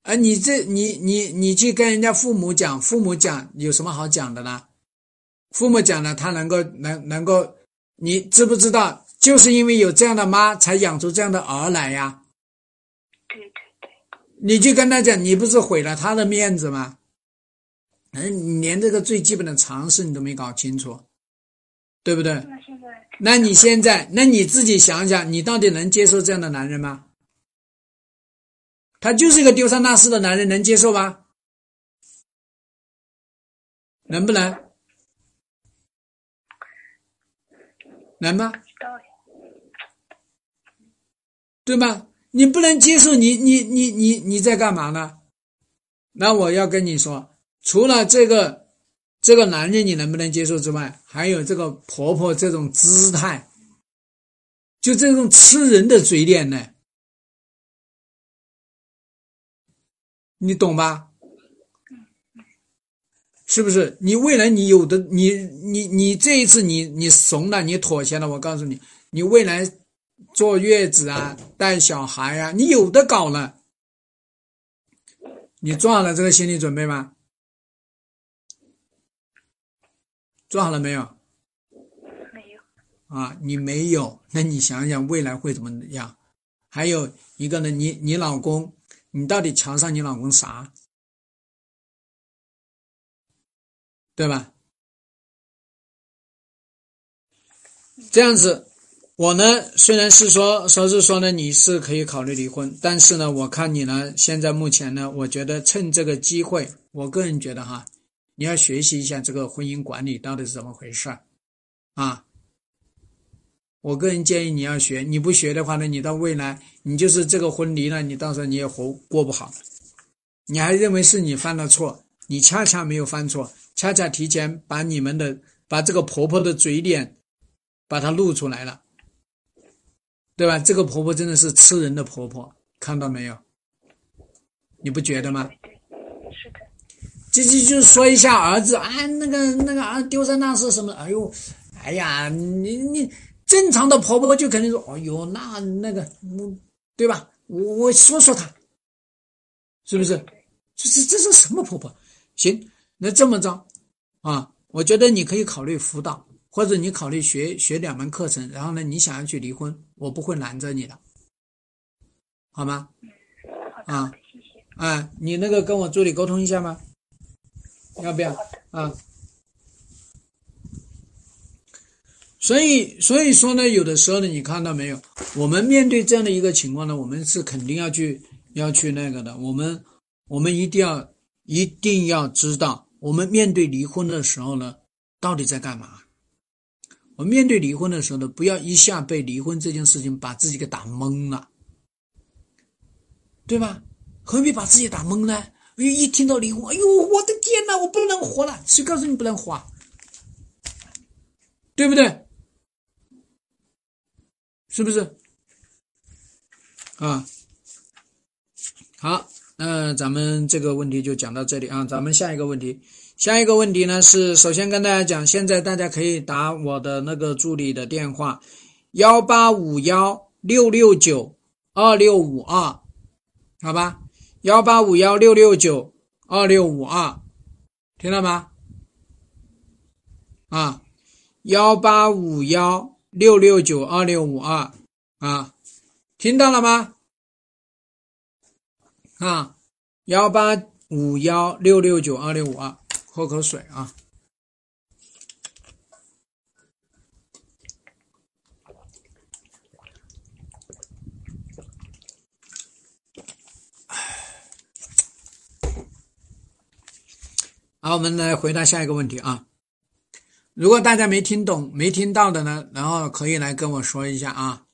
而你这，你你你去跟人家父母讲，父母讲有什么好讲的呢？父母讲了，他能够能能够，你知不知道？就是因为有这样的妈，才养出这样的儿来呀。对对对。你就跟他讲，你不是毁了他的面子吗？嗯，连这个最基本的常识你都没搞清楚，对不对？那现在，那你现在，那你自己想想，你到底能接受这样的男人吗？他就是一个丢三落四的男人，能接受吗？能不能？能吗？对吗？你不能接受，你你你你你在干嘛呢？那我要跟你说，除了这个这个男人你能不能接受之外，还有这个婆婆这种姿态，就这种吃人的嘴脸呢，你懂吧？是不是？你未来你有的，你你你这一次你你怂了，你妥协了，我告诉你，你未来坐月子啊，带小孩啊，你有的搞了。你做好了这个心理准备吗？做好了没有？没有。啊，你没有，那你想想未来会怎么样？还有一个呢，你你老公，你到底瞧上你老公啥？对吧？这样子。我呢，虽然是说说是说呢，你是可以考虑离婚，但是呢，我看你呢，现在目前呢，我觉得趁这个机会，我个人觉得哈，你要学习一下这个婚姻管理到底是怎么回事儿啊。我个人建议你要学，你不学的话呢，你到未来你就是这个婚离了，你到时候你也活过不好，你还认为是你犯了错，你恰恰没有犯错，恰恰提前把你们的把这个婆婆的嘴脸把它露出来了。对吧？这个婆婆真的是吃人的婆婆，看到没有？你不觉得吗？是的。就就就说一下儿子啊，那个那个儿子丢三落四什么？哎呦，哎呀，你你正常的婆婆就肯定说，哎呦，那那个，嗯对吧？我我说说她，是不是？这这这是什么婆婆？行，那这么着啊，我觉得你可以考虑辅导。或者你考虑学学两门课程，然后呢，你想要去离婚，我不会拦着你的，好吗？啊，谢谢。啊，你那个跟我助理沟通一下吗？要不要？啊。所以，所以说呢，有的时候呢，你看到没有？我们面对这样的一个情况呢，我们是肯定要去要去那个的。我们我们一定要一定要知道，我们面对离婚的时候呢，到底在干嘛？我面对离婚的时候呢，不要一下被离婚这件事情把自己给打懵了，对吧？何必把自己打懵呢？一一听到离婚，哎呦，我的天哪，我不能活了！谁告诉你不能活？对不对？是不是？啊，好，那咱们这个问题就讲到这里啊，咱们下一个问题。下一个问题呢是，首先跟大家讲，现在大家可以打我的那个助理的电话，幺八五幺六六九二六五二，好吧，幺八五幺六六九二六五二，听到吗？啊，幺八五幺六六九二六五二，啊，听到了吗？啊，幺八五幺六六九二六五二。喝口水啊！好，我们来回答下一个问题啊。如果大家没听懂、没听到的呢，然后可以来跟我说一下啊。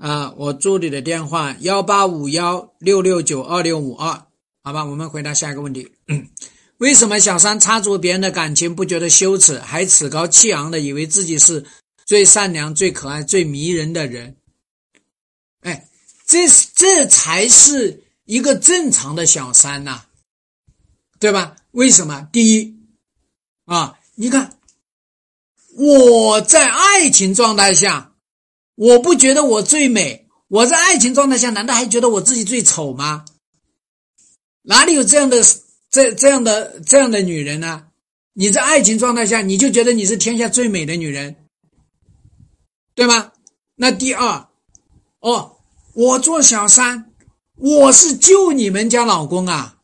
啊，我助理的电话幺八五幺六六九二六五二，好吧，我们回答下一个问题。为什么小三插足别人的感情不觉得羞耻，还趾高气昂的以为自己是最善良、最可爱、最迷人的人？哎，这这才是一个正常的小三呐，对吧？为什么？第一，啊，你看我在爱情状态下，我不觉得我最美；我在爱情状态下，难道还觉得我自己最丑吗？哪里有这样的？这这样的这样的女人呢？你在爱情状态下，你就觉得你是天下最美的女人，对吗？那第二，哦，我做小三，我是救你们家老公啊，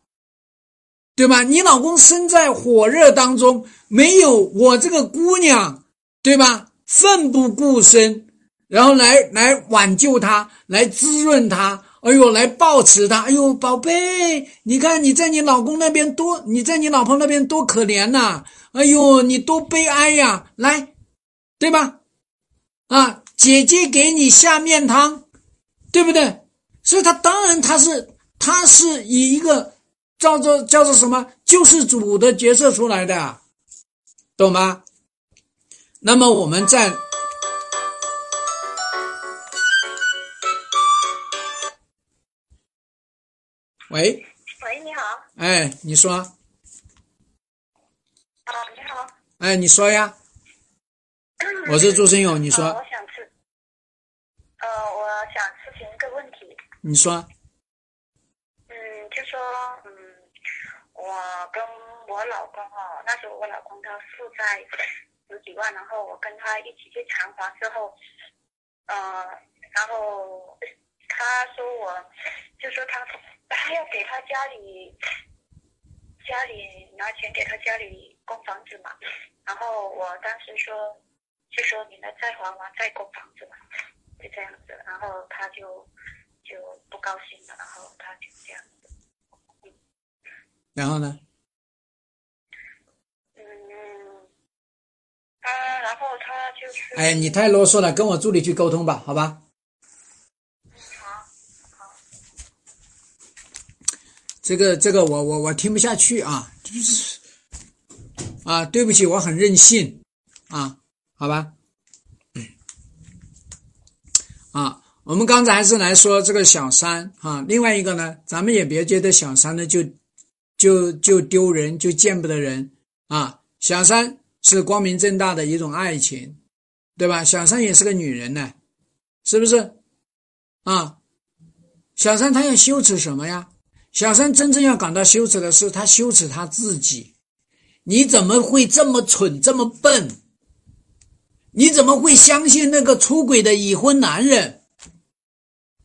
对吧？你老公身在火热当中，没有我这个姑娘，对吧？奋不顾身，然后来来挽救他，来滋润他。哎呦，来抱持他！哎呦，宝贝，你看你在你老公那边多，你在你老婆那边多可怜呐！哎呦，你多悲哀呀！来，对吧？啊，姐姐给你下面汤，对不对？所以他当然他是他是以一个叫做叫做什么救世主的角色出来的，懂吗？那么我们在喂，喂，你好，哎，你说，啊，你好，哎，你说呀，我是朱生勇，你呃说，我想咨，呃，我想咨询一个问题，你说，嗯，就说，嗯，我跟我老公哦，那时候我老公他负债十几万，然后我跟他一起去偿还之后，呃，然后他说我，就说他他要给他家里家里拿钱给他家里供房子嘛，然后我当时说就说你们再还完再供房子嘛，就这样子，然后他就就不高兴了，然后他就这样子，然后呢？嗯，他，然后他就是，哎，你太啰嗦了，跟我助理去沟通吧，好吧？这个这个我我我听不下去啊，就是啊，对不起，我很任性啊，好吧？啊，我们刚才还是来说这个小三啊，另外一个呢，咱们也别觉得小三呢就就就丢人，就见不得人啊。小三是光明正大的一种爱情，对吧？小三也是个女人呢，是不是？啊，小三她要羞耻什么呀？小三真正要感到羞耻的是，她羞耻她自己。你怎么会这么蠢，这么笨？你怎么会相信那个出轨的已婚男人？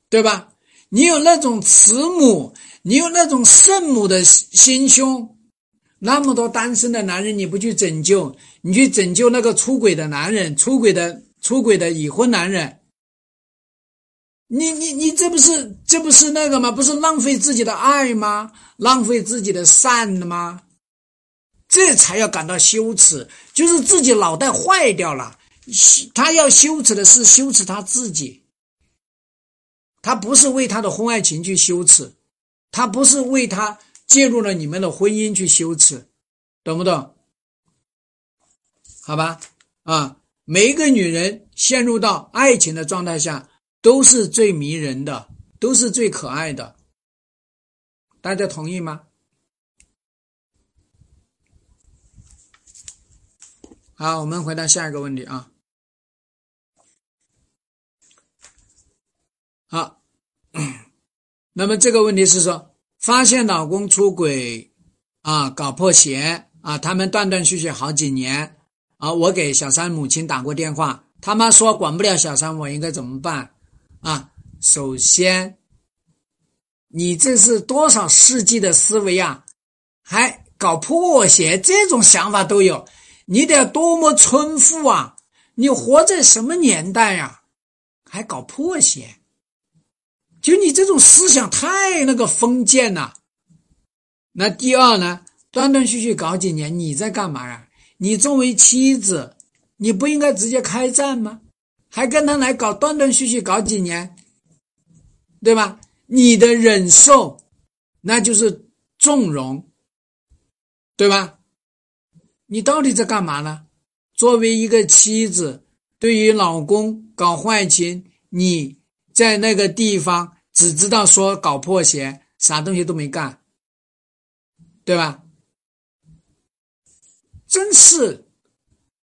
对吧？你有那种慈母，你有那种圣母的心胸，那么多单身的男人你不去拯救，你去拯救那个出轨的男人，出轨的出轨的已婚男人，你你你这不是这不是那个吗？不是浪费自己的爱吗？浪费自己的善吗？这才要感到羞耻，就是自己脑袋坏掉了。他要羞耻的是羞耻他自己，他不是为他的婚外情去羞耻，他不是为他介入了你们的婚姻去羞耻，懂不懂？好吧，啊，每一个女人陷入到爱情的状态下，都是最迷人的，都是最可爱的。大家同意吗？好，我们回答下一个问题啊。好，那么这个问题是说，发现老公出轨啊，搞破鞋啊，他们断断续续好几年啊。我给小三母亲打过电话，他妈说管不了小三，我应该怎么办啊？首先，你这是多少世纪的思维啊？还搞破鞋，这种想法都有。你得多么村妇啊！你活在什么年代呀、还搞破鞋？就你这种思想太那个封建了。那第二呢？断断续续搞几年，你在干嘛呀？你作为妻子，你不应该直接开战吗？还跟他来搞断断续续搞几年，对吧？你的忍受，那就是纵容，对吧？你到底在干嘛呢？作为一个妻子，对于老公搞坏情，你在那个地方只知道说搞破鞋，啥东西都没干，对吧？真是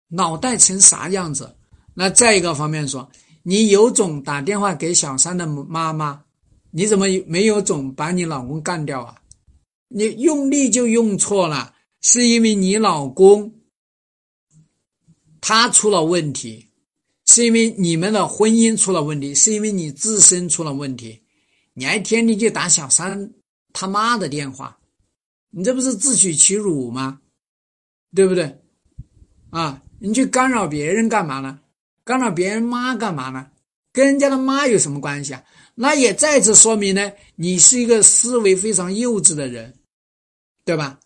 脑袋成啥样子？那再一个方面说，你有种打电话给小三的妈妈，你怎么没有种把你老公干掉啊？你用力就用错了。是因为你老公他出了问题，是因为你们的婚姻出了问题，是因为你自身出了问题，你还天天去打小三他妈的电话，你这不是自取其辱吗？对不对？啊，你去干扰别人干嘛呢？干扰别人妈干嘛呢？跟人家的妈有什么关系啊？那也再次说明呢，你是一个思维非常幼稚的人，对吧？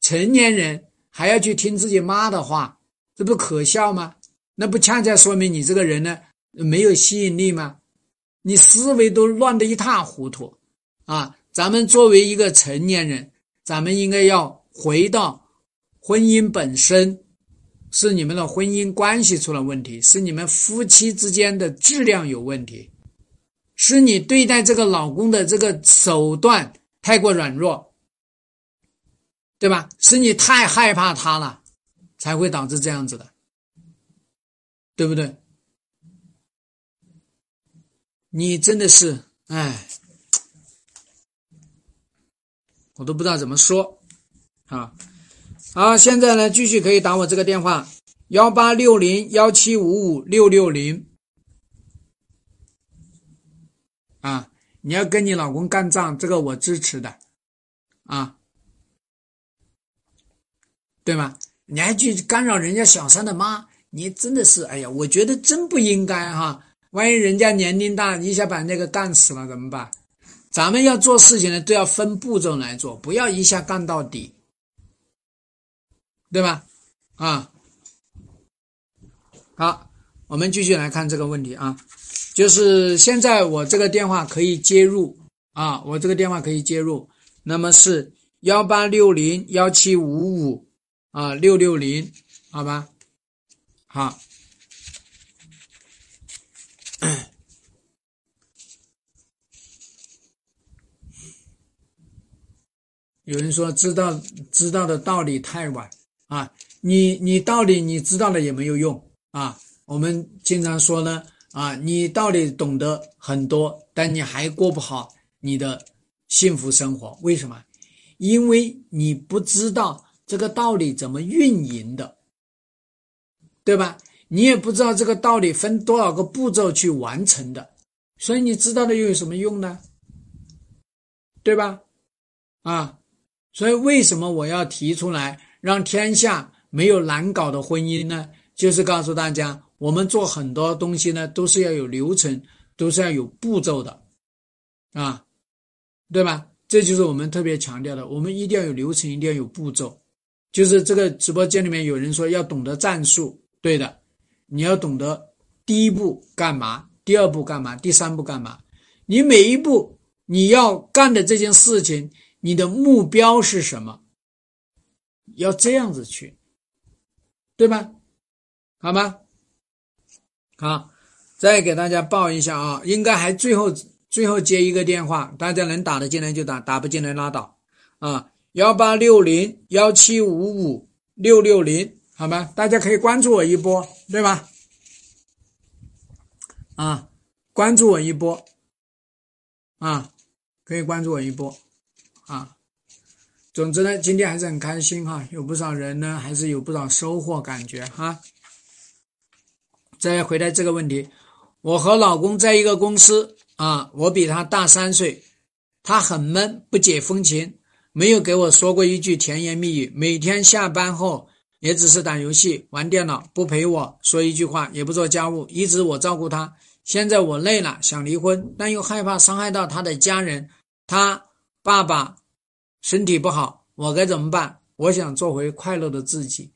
成年人还要去听自己妈的话，这不可笑吗？那不恰恰说明你这个人呢没有吸引力吗？你思维都乱得一塌糊涂啊！咱们作为一个成年人，咱们应该要回到婚姻本身是你们的婚姻关系出了问题，是你们夫妻之间的质量有问题，是你对待这个老公的这个手段太过软弱，对吧？是你太害怕他了，才会导致这样子的，对不对？你真的是，哎，我都不知道怎么说啊。好，现在呢，继续可以打我这个电话：幺八六零幺七五五六六零。啊，你要跟你老公干仗，这个我支持的，啊，对吗？你还去干扰人家小三的妈，你真的是，哎呀，我觉得真不应该哈。万一人家年龄大，一下把那个干死了怎么办？咱们要做事情呢，都要分步骤来做，不要一下干到底，对吧？啊，好，我们继续来看这个问题啊。就是现在我这个电话可以接入啊，我这个电话可以接入，那么是幺八六零幺七五五啊六六零，好吧？好，有人说知道知道的道理太晚啊，你你道理你知道了也没有用啊，我们经常说呢。啊，你道理懂得很多，但你还过不好你的幸福生活，为什么？因为你不知道这个道理怎么运营的，对吧？你也不知道这个道理分多少个步骤去完成的，所以你知道了又有什么用呢？对吧？啊，所以为什么我要提出来让天下没有难搞的婚姻呢？就是告诉大家。我们做很多东西呢，都是要有流程，都是要有步骤的，啊，对吧？这就是我们特别强调的，我们一定要有流程，一定要有步骤。就是这个直播间里面有人说要懂得战术，对的，你要懂得第一步干嘛，第二步干嘛，第三步干嘛。你每一步你要干的这件事情，你的目标是什么？要这样子去，对吧？好吗？好，再给大家报一下啊，应该还最后最后接一个电话，大家能打得进来就打，打不进来拉倒啊。幺八六零幺七五五六六零，好吗？大家可以关注我一波，对吧？啊，关注我一波，啊，可以关注我一波，总之呢，今天还是很开心哈，有不少人呢，还是有不少收获感觉哈。再回答这个问题，我和老公在一个公司啊，我比他大三岁，他很闷，不解风情，没有给我说过一句甜言蜜语，每天下班后也只是打游戏、玩电脑，不陪我说一句话，也不做家务，一直我照顾他。现在我累了，想离婚，但又害怕伤害到他的家人，他爸爸身体不好，我该怎么办？我想做回快乐的自己。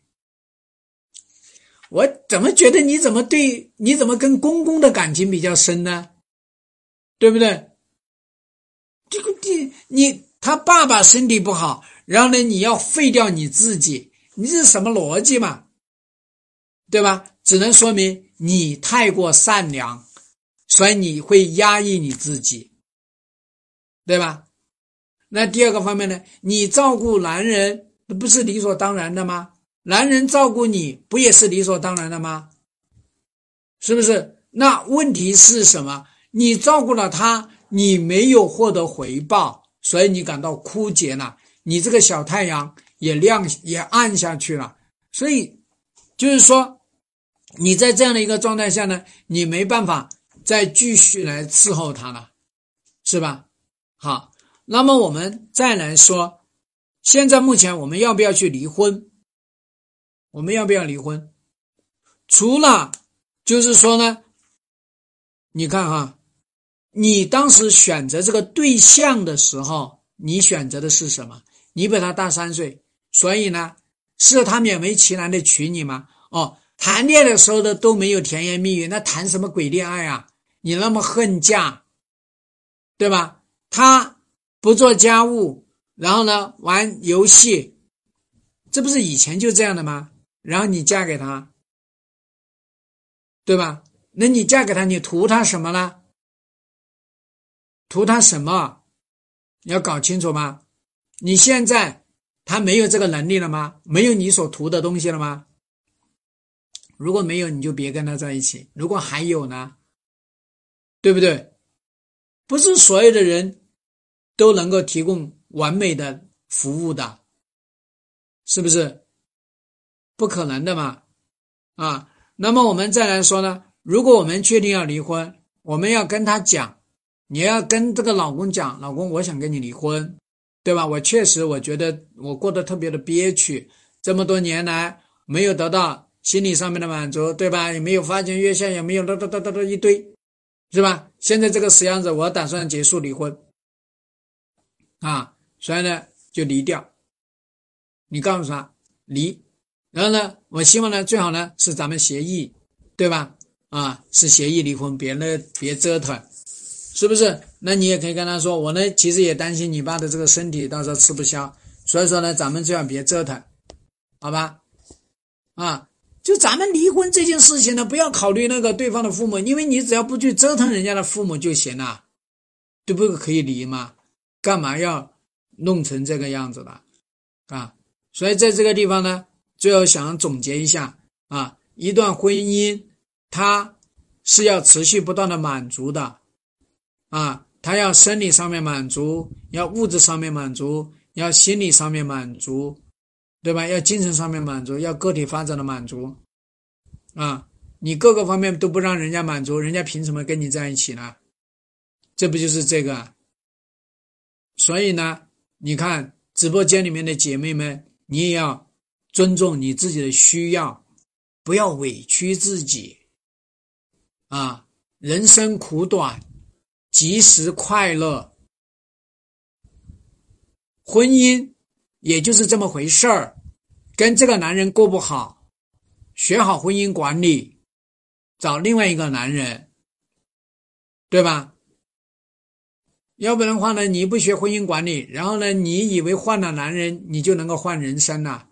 我怎么觉得你怎么对你怎么跟公公的感情比较深呢？对不对？这个你你他爸爸身体不好，然后呢你要废掉你自己，你这是什么逻辑嘛？对吧？只能说明你太过善良，所以你会压抑你自己，对吧？那第二个方面呢？你照顾男人，那不是理所当然的吗？男人照顾你不也是理所当然的吗？是不是？那问题是什么？你照顾了他，你没有获得回报，所以你感到枯竭了，你这个小太阳也亮也暗下去了。所以就是说，你在这样的一个状态下呢，你没办法再继续来伺候他了，是吧？好，那么我们再来说，现在目前我们要不要去离婚？我们要不要离婚？除了，就是说呢，你看哈，你当时选择这个对象的时候，你选择的是什么？你比他大三岁，所以呢，是他勉为其难的娶你吗？哦，谈恋爱的时候的都没有甜言蜜语，那谈什么鬼恋爱啊？你那么恨嫁，对吧？他不做家务，然后呢，玩游戏，这不是以前就这样的吗？然后你嫁给他，对吧？那你嫁给他，你图他什么呢？图他什么？你要搞清楚吗？你现在他没有这个能力了吗？没有你所图的东西了吗？如果没有，你就别跟他在一起。如果还有呢？对不对？不是所有的人都能够提供完美的服务的，是不是？不可能的嘛！啊，那么我们再来说呢？如果我们确定要离婚，我们要跟他讲，你要跟这个老公讲，老公，我想跟你离婚，对吧？我确实我觉得我过得特别的憋屈，这么多年来没有得到心理上面的满足，对吧？也没有发现月下，也没有哒哒哒哒哒一堆。是吧？现在这个死样子，我打算结束离婚，啊，所以呢就离掉。你告诉他离，然后呢，我希望呢最好呢是咱们协议，对吧？啊，是协议离婚，别那别折腾，是不是？那你也可以跟他说，我呢其实也担心你爸的这个身体到时候吃不消，所以说呢咱们最好别折腾，好吧？啊。就咱们离婚这件事情呢，不要考虑那个对方的父母，因为你只要不去折腾人家的父母就行了，对不？可以离吗？干嘛要弄成这个样子的啊？所以在这个地方呢，最后想总结一下啊，一段婚姻它是要持续不断的满足的啊，它要生理上面满足，要物质上面满足，要心理上面满足。对吧？要精神上面满足，要个体发展的满足，啊，你各个方面都不让人家满足，人家凭什么跟你在一起呢？这不就是这个？所以呢，你看直播间里面的姐妹们，你也要尊重你自己的需要，不要委屈自己，啊，人生苦短，及时快乐，婚姻也就是这么回事儿。跟这个男人过不好，学好婚姻管理，找另外一个男人，对吧？要不然的话呢，你不学婚姻管理，然后呢，你以为换了男人你就能够换人生了？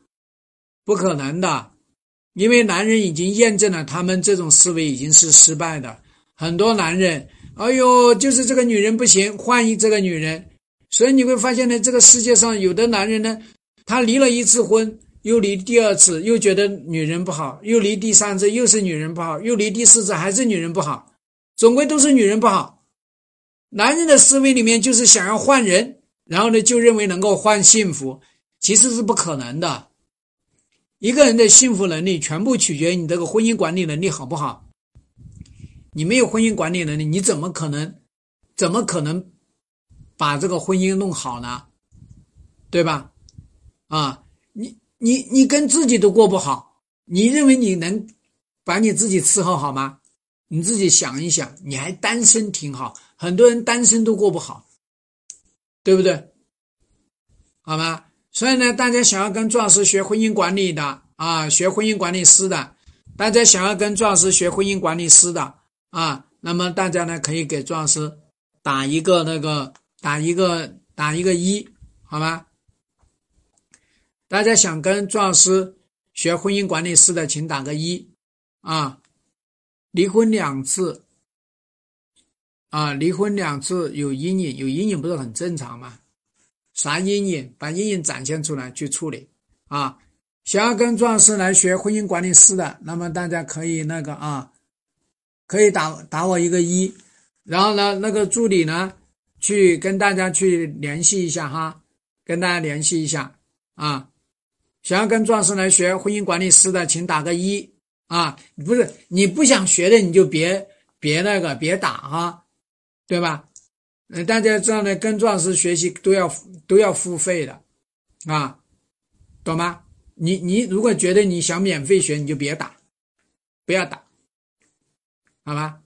不可能的，因为男人已经验证了他们这种思维已经是失败的。很多男人，哎呦，就是这个女人不行，换一这个女人。所以你会发现呢，这个世界上有的男人呢，他离了一次婚。又离第二次，又觉得女人不好；又离第三次，又是女人不好；又离第四次，还是女人不好。总归都是女人不好。男人的思维里面就是想要换人，然后呢，就认为能够换幸福，其实是不可能的。一个人的幸福能力全部取决于你这个婚姻管理能力好不好。你没有婚姻管理能力，你怎么可能，怎么可能把这个婚姻弄好呢？对吧？啊，你。你你跟自己都过不好，你认为你能把你自己伺候好吗？你自己想一想，你还单身挺好，很多人单身都过不好，对不对？好吗？所以呢，大家想要跟壮师学婚姻管理的啊，学婚姻管理师的，大家想要跟壮师学婚姻管理师的啊，那么大家呢可以给壮师打一个那个打一个打一个一，好吗？大家想跟壮师学婚姻管理师的，请打个一啊！离婚两次啊，离婚两次有阴影，有阴影不是很正常吗？啥阴影？把阴影展现出来去处理啊！想要跟壮士来学婚姻管理师的，那么大家可以那个啊，可以打打我一个一，然后呢，那个助理呢，去跟大家去联系一下哈，跟大家联系一下啊。想要跟壮士来学婚姻管理师的，请打个一啊！不是你不想学的，你就别别那个别打哈，对吧？嗯，大家知道呢，跟壮士学习都要都要付费的啊，懂吗？你你如果觉得你想免费学，你就别打，不要打，好吧？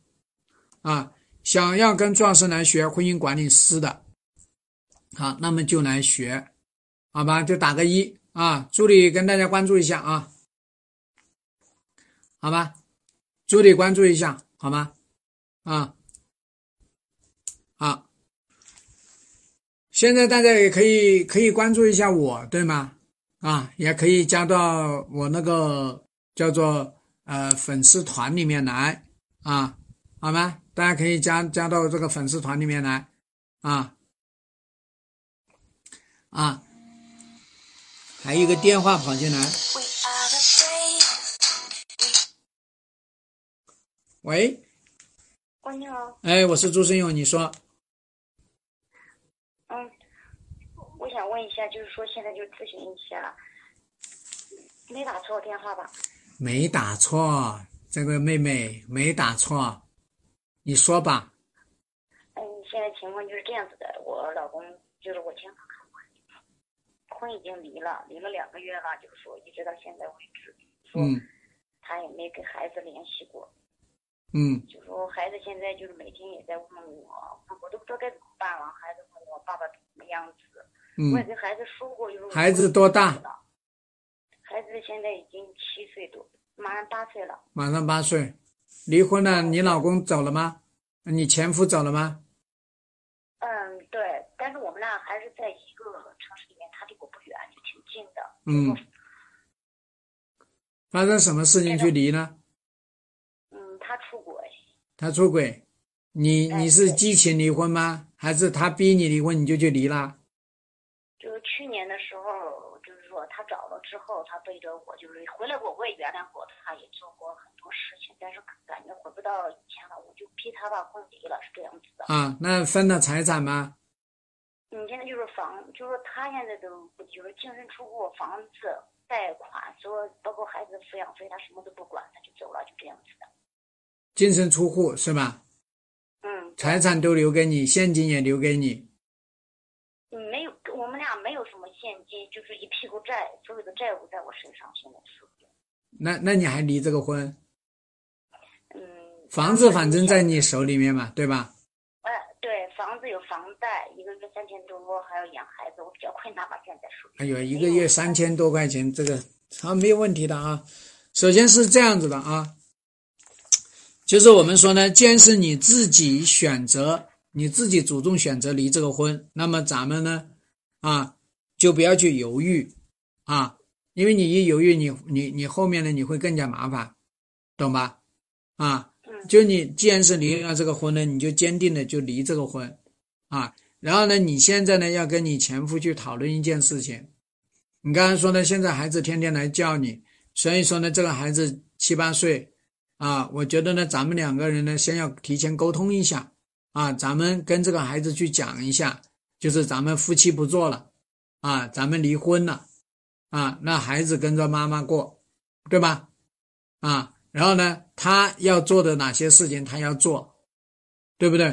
啊，想要跟壮士来学婚姻管理师的，好，那么就来学，好吧？就打个一。啊，助理跟大家关注一下啊，好吧，助理关注一下好吗？啊，好，现在大家也可以可以关注一下我，对吗？啊，也可以加到我那个叫做呃粉丝团里面来啊，好吗？大家可以加加到这个粉丝团里面来啊啊，还有一个电话跑进来.喂，喂，你好，哎，我是朱生勇，你说嗯，我想问一下，就是说现在就咨询一下，没打错电话吧？没打错，这个妹妹没打错，你说吧，嗯，现在情况就是这样子的，我老公就是我前夫婚已经离了，离了两个月了，就是说一直到现在为止，说嗯他也没跟孩子联系过，嗯就说孩子现在就是每天也在问我，我都不知道该怎么办了。孩子问我爸爸怎么样子，我也嗯，跟孩子说过，就是孩子多大？孩子现在已经七岁多，马上八岁了。马上八岁，离婚了，你老公走了吗？你前夫走了吗？嗯，对，但是我们俩还是在一个城市里面，他离我不远，就挺近的。嗯，发生什么事情去离呢？嗯，他出轨，他出轨，你哎你是激情离婚吗？还是他逼你离婚你就去离啦？就是去年的时候，就是说他找了之后，他背着我，就是回来过，我也原谅过他，也做过很多事情，但是感觉回不到以前了，我就逼他把婚离了，是这样子的。啊，那分了财产吗？你现在就是房，就是说他现在都不就是净身出户，房子贷款，说包括孩子的抚养费，他什么都不管，他就走了，就这样子的。净身出户是吧？嗯，财产都留给你，现金也留给你。嗯没有，我们俩没有什么现金，就是一屁股债，所有的债务在我身上，现在是。那那你还离这个婚？嗯，房子反正在你手里面嘛，对吧？哎，对，房子有房贷，一个月三千多，还要养孩子，我比较困难吧，现在属于。哎呦，一个月三千多块钱，这个啊没有问题的啊。首先是这样子的啊，就是我们说呢，既然是你自己选择，你自己主动选择离这个婚，那么咱们呢，啊，就不要去犹豫啊，因为你一犹豫，你你你后面呢你会更加麻烦，懂吧？啊，嗯就你既然是离了这个婚呢，你就坚定的就离这个婚啊。然后呢，你现在呢要跟你前夫去讨论一件事情。你刚才说呢，现在孩子天天来叫你，所以说呢，这个孩子七八岁啊，我觉得呢，咱们两个人呢，先要提前沟通一下啊，咱们跟这个孩子去讲一下，就是咱们夫妻不做了啊，咱们离婚了啊，那孩子跟着妈妈过，对吧？啊，然后呢，他要做的哪些事情他要做，对不对？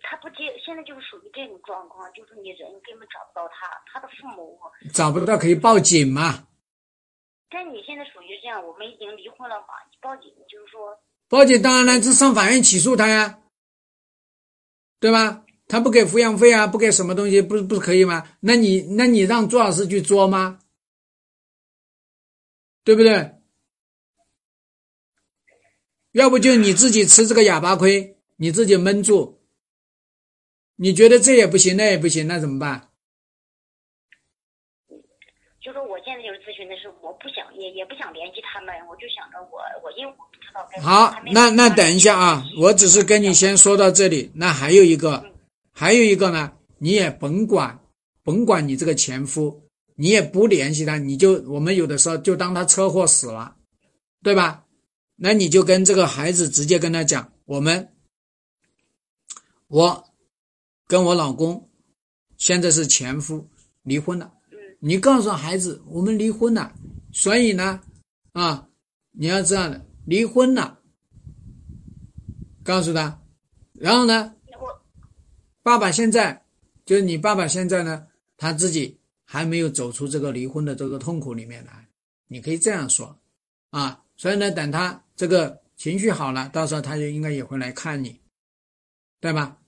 他不接，现在就是属于这种状况，就是你人根本找不到他，他的父母。找不到可以报警嘛，但你现在属于这样，我们已经离婚了嘛，你报警就是说，报警当然了，是上法院起诉他呀，对吧？他不给抚养费啊，不给什么东西，不是不可以吗？那你那你让朱老师去作吗？对不对？要不就你自己吃这个哑巴亏，你自己闷住。你觉得这也不行，那也不行，那怎么办？就说我现在就是咨询的是，我不想也也不想联系他们，我就想着我我因为我好那那等一下啊，我只是跟你先说到这里。那还有一个，还有一个呢，你也甭管，甭管你这个前夫，你也不联系他，你就我们有的时候就当他车祸死了，对吧？那你就跟这个孩子直接跟他讲，我们，我跟我老公现在是前夫离婚了，你告诉孩子我们离婚了，所以呢，啊，你要这样的，离婚了，告诉他，然后呢，爸爸现在就是你爸爸现在呢，他自己还没有走出这个离婚的这个痛苦里面来，你可以这样说啊。所以呢，等他这个情绪好了，到时候他就应该也会来看你，对吧？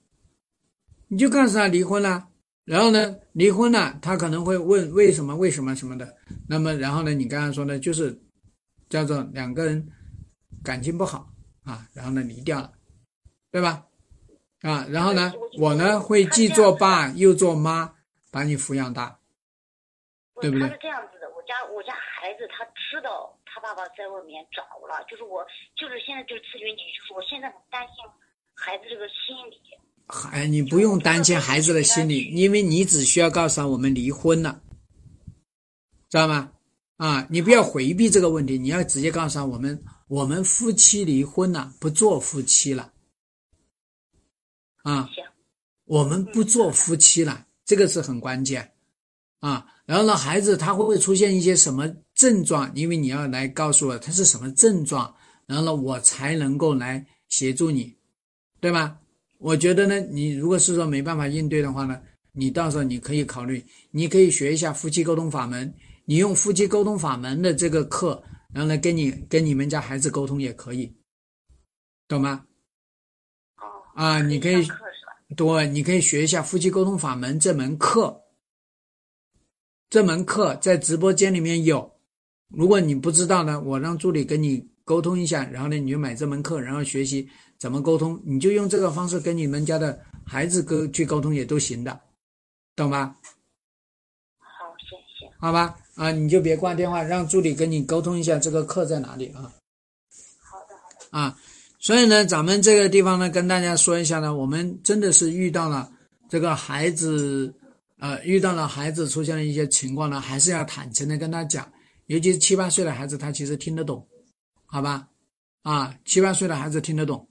你就告诉他离婚了，然后呢，离婚了，他可能会问为什么为什么什么的。那么然后呢，你刚才说呢，就是叫做两个人感情不好啊，然后呢离掉了，对吧？啊，然后呢，我呢会既做爸又做妈，把你抚养大。对不对他是这样子的，我家我家孩子他知道他爸爸在外面找了，就是我就是现在就是咨询你，就是我现在很担心孩子这个心理。哎，你不用担心孩子的心理，因为你只需要告诉他我们离婚了，知道吗？啊，你不要回避这个问题，你要直接告诉他我们我们夫妻离婚了，不做夫妻了。啊，我们不做夫妻了，这个是很关键啊。然后呢，孩子他会不会出现一些什么症状？因为你要来告诉我他是什么症状，然后呢，我才能够来协助你，对吧？我觉得呢，你如果是说没办法应对的话呢，你到时候你可以考虑，你可以学一下夫妻沟通法门，你用夫妻沟通法门的这个课，然后呢，跟你跟你们家孩子沟通也可以，懂吗？哦，啊，你可以？对，你可以学一下夫妻沟通法门这门课。这门课在直播间里面有，如果你不知道呢，我让助理跟你沟通一下，然后呢，你就买这门课，然后学习怎么沟通，你就用这个方式跟你们家的孩子沟去沟通也都行的，懂吧？好，谢谢，好吧，啊，你就别挂电话，让助理跟你沟通一下这个课在哪里啊。好的好的，啊，所以呢，咱们这个地方呢，跟大家说一下呢，我们真的是遇到了这个孩子，呃，遇到了孩子出现了一些情况呢，还是要坦诚的跟他讲，尤其是七八岁的孩子，他其实听得懂，好吧？啊，七八岁的孩子听得懂，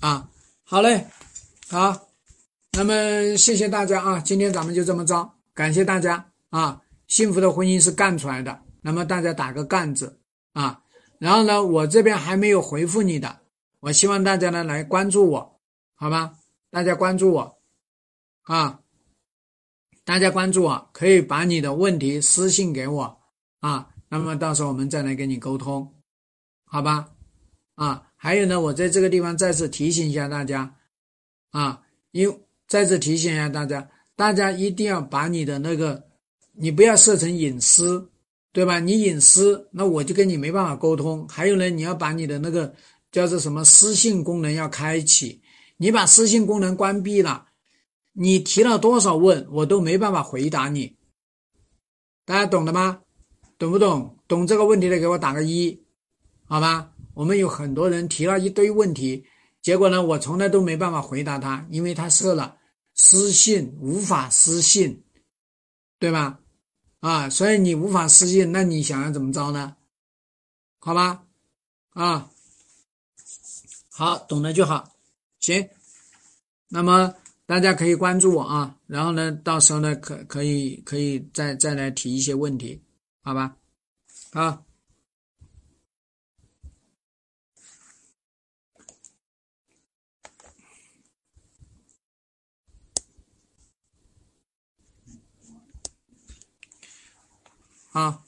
啊，好嘞，好，那么谢谢大家啊，今天咱们就这么着，感谢大家啊，幸福的婚姻是干出来的，那么大家打个干字啊。然后呢，我这边还没有回复你的，我希望大家呢来关注我，好吧？大家关注我，啊，大家关注我，可以把你的问题私信给我啊，那么到时候我们再来跟你沟通，好吧？啊，还有呢，我在这个地方再次提醒一下大家，啊，因再次提醒一下大家，大家一定要把你的那个，你不要设成隐私。对吧？你隐私，那我就跟你没办法沟通。还有呢，你要把你的那个叫做什么私信功能要开启。你把私信功能关闭了，你提了多少问，我都没办法回答你。大家懂了吗？懂不懂？懂这个问题的给我打个一，好吧？我们有很多人提了一堆问题，结果呢，我从来都没办法回答他，因为他设了私信无法私信，对吧？啊，所以你无法私信，那你想要怎么着呢？好吧，啊，好，懂了就好，行。那么大家可以关注我啊，然后呢，到时候呢，可可以可以再再来提一些问题，好吧？啊。啊，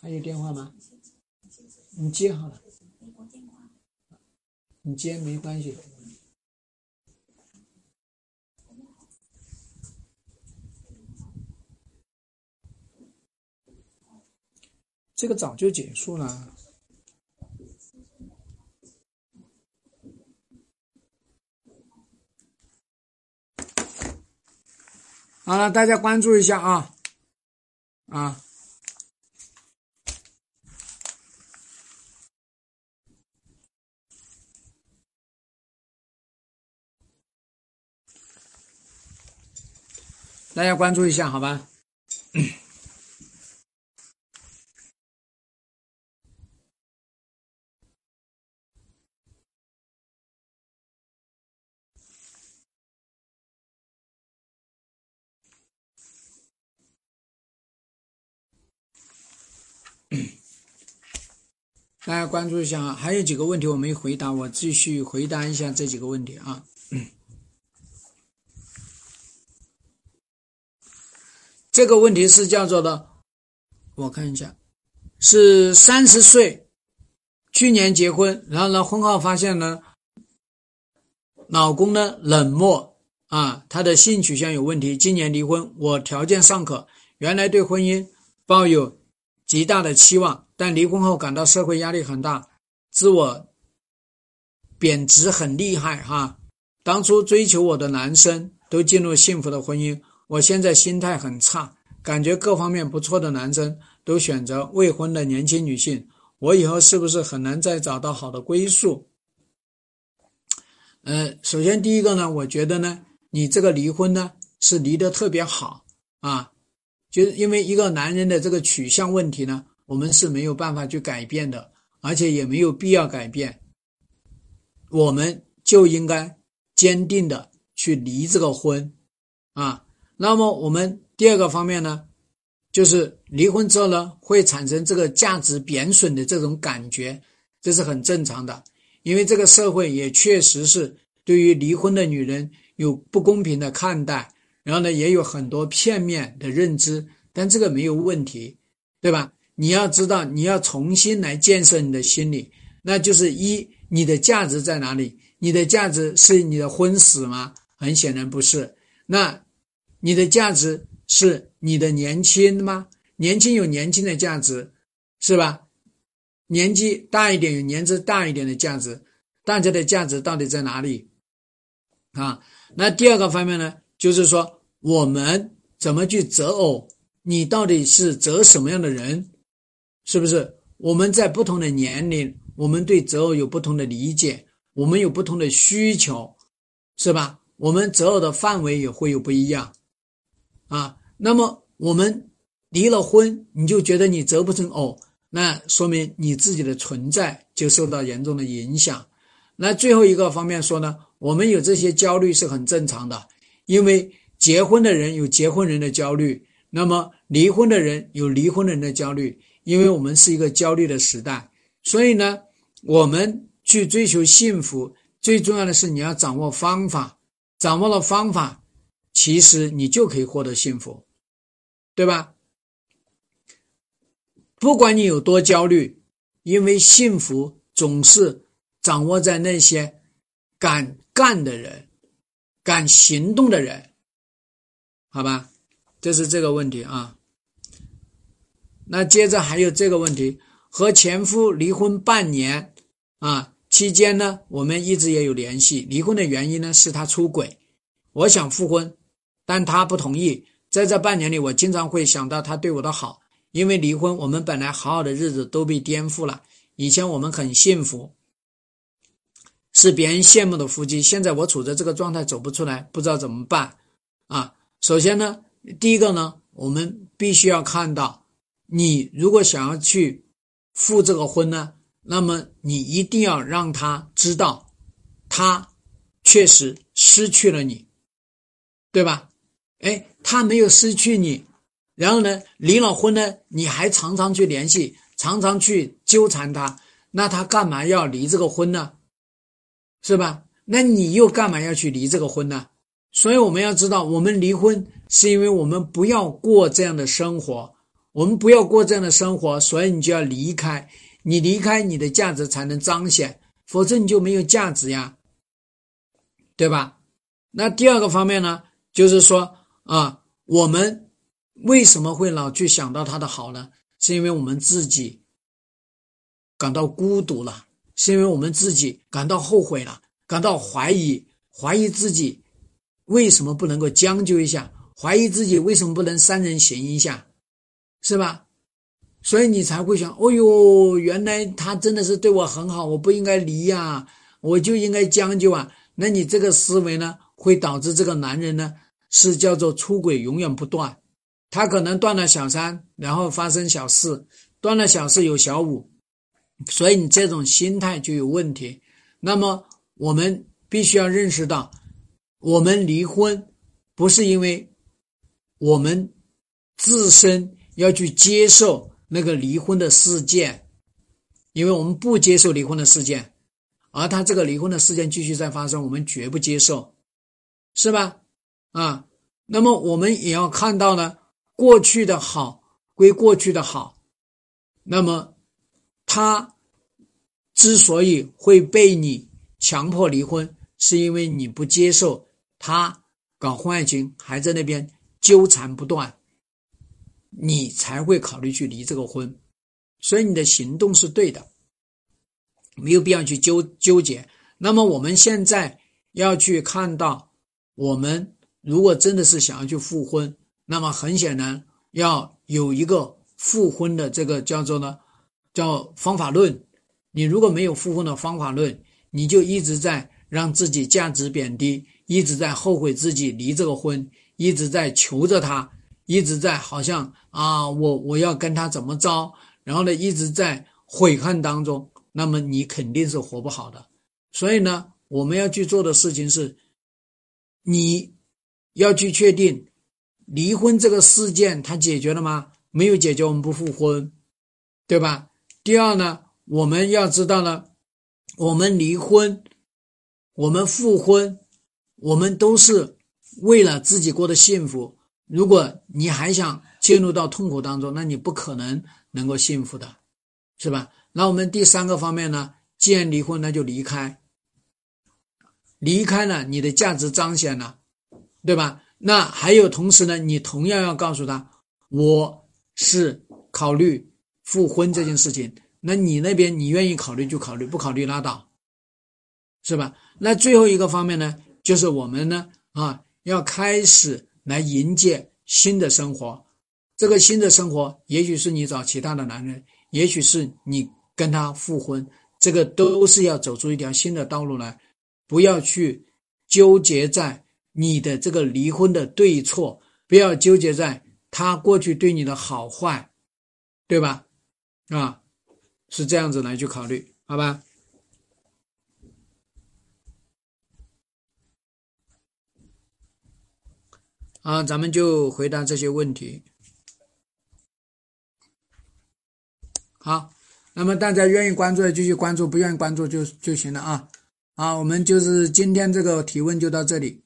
还有电话吗？你接好了，你接没关系。这个早就结束了。好了，大家关注一下啊，啊。大家关注一下，好吧？大家关注一下啊，还有几个问题我没回答，我继续回答一下这几个问题啊。这个问题是叫做的，我看一下，是三十岁，去年结婚，然后呢，婚后发现呢，老公呢冷漠啊，他的性取向有问题，今年离婚，我条件尚可，原来对婚姻抱有极大的期望，但离婚后感到社会压力很大，自我贬值很厉害哈。当初追求我的男生都进入幸福的婚姻。我现在心态很差，感觉各方面不错的男生都选择未婚的年轻女性，我以后是不是很难再找到好的归宿？呃，首先第一个呢，我觉得呢，你这个离婚呢是离得特别好啊，就是因为一个男人的这个取向问题呢，我们是没有办法去改变的，而且也没有必要改变，我们就应该坚定的去离这个婚啊。那么我们第二个方面呢，就是离婚之后呢，会产生这个价值贬损的这种感觉，这是很正常的。因为这个社会也确实是对于离婚的女人有不公平的看待，然后呢，也有很多片面的认知，但这个没有问题，对吧？你要知道，你要重新来建设你的心理，那就是一，你的价值在哪里？你的价值是你的婚史吗？很显然不是。那你的价值是你的年轻吗？年轻有年轻的价值，是吧？年纪大一点有年纪大一点的价值，大家的价值到底在哪里？啊，那第二个方面呢，就是说我们怎么去择偶？你到底是择什么样的人？是不是？我们在不同的年龄，我们对择偶有不同的理解，我们有不同的需求，是吧？我们择偶的范围也会有不一样，啊，那么我们离了婚，你就觉得你择不成偶？那说明你自己的存在就受到严重的影响。那最后一个方面说呢，我们有这些焦虑是很正常的，因为结婚的人有结婚人的焦虑，那么离婚的人有离婚人的焦虑，因为我们是一个焦虑的时代。所以呢，我们去追求幸福，最重要的是你要掌握方法，掌握了方法，其实你就可以获得幸福，对吧？不管你有多焦虑，因为幸福总是掌握在那些敢干的人、敢行动的人，好吧？这是这个问题啊。那接着还有这个问题：和前夫离婚半年啊，期间呢，我们一直也有联系。离婚的原因呢，是他出轨，我想复婚，但他不同意。在这半年里，我经常会想到他对我的好。因为离婚，我们本来好好的日子都被颠覆了。以前我们很幸福，是别人羡慕的夫妻。现在我处在这个状态，走不出来，不知道怎么办啊！首先呢，第一个呢，我们必须要看到，你如果想要去复这个婚呢，那么你一定要让他知道，他确实失去了你，对吧？哎，他没有失去你。然后呢，离了婚呢，你还常常去联系，常常去纠缠他，那他干嘛要离这个婚呢？是吧？那你又干嘛要去离这个婚呢？所以我们要知道，我们离婚是因为我们不要过这样的生活，我们不要过这样的生活，所以你就要离开。你离开，你的价值才能彰显，否则你就没有价值呀，对吧？那第二个方面呢，就是说啊，我们。为什么会老去想到他的好呢？是因为我们自己感到孤独了，是因为我们自己感到后悔了，感到怀疑，怀疑自己为什么不能够将就一下，怀疑自己为什么不能三人行一下，是吧？所以你才会想，哦呦，原来他真的是对我很好，我不应该离呀，我就应该将就啊。那你这个思维呢，会导致这个男人呢，是叫做出轨永远不断。他可能断了小三，然后发生小四，断了小四有小五，所以你这种心态就有问题。那么我们必须要认识到，我们离婚不是因为我们自身要去接受那个离婚的事件，因为我们不接受离婚的事件，而他这个离婚的事件继续在发生，我们绝不接受，是吧？啊，那么我们也要看到呢。过去的好归过去的好，那么他之所以会被你强迫离婚，是因为你不接受他搞婚外情，还在那边纠缠不断，你才会考虑去离这个婚。所以你的行动是对的，没有必要去纠纠结。那么我们现在要去看到，我们如果真的是想要去复婚，那么很显然要有一个复婚的这个叫做呢，叫方法论。你如果没有复婚的方法论，你就一直在让自己价值贬低，一直在后悔自己离这个婚，一直在求着他，一直在好像啊，我我要跟他怎么着，然后呢，一直在悔恨当中，那么你肯定是活不好的。所以呢，我们要去做的事情是，你要去确定离婚这个事件它解决了吗？没有解决，我们不复婚，对吧？第二呢，我们要知道呢，我们离婚，我们复婚，我们都是为了自己过得幸福。如果你还想进入到痛苦当中，那你不可能能够幸福的，是吧？那我们第三个方面呢，既然离婚，那就离开。离开了，你的价值彰显了，对吧？那还有同时呢，你同样要告诉他，我是考虑复婚这件事情。那你那边你愿意考虑就考虑，不考虑拉倒，是吧？那最后一个方面呢，就是我们呢啊，要开始来迎接新的生活。这个新的生活，也许是你找其他的男人，也许是你跟他复婚，这个都是要走出一条新的道路来。不要去纠结在你的这个离婚的对错，不要纠结在他过去对你的好坏，对吧？啊，是这样子来去考虑，好吧？啊，咱们就回答这些问题。好，那么大家愿意关注的继续关注，不愿意关注就就行了啊。啊，我们就是今天这个提问就到这里。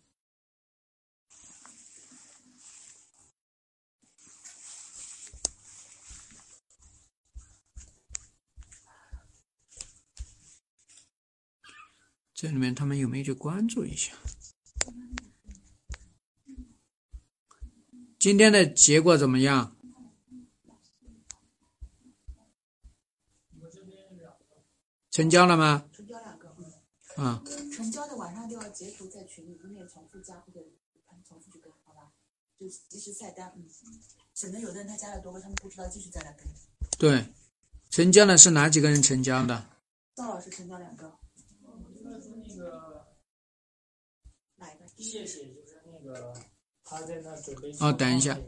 这里面他们有没有去关注一下？今天的结果怎么样？成交了吗？成交两个，啊，成交的晚上就要截图在群里，明天重复加或者重复去跟，好吧？就及时下单，嗯，省得有的人他加了多个，他们不知道继续再来跟。对，成交的是哪几个人成交的？赵老师成交两个，那个哪一个？谢谢，就是那个哦等一下。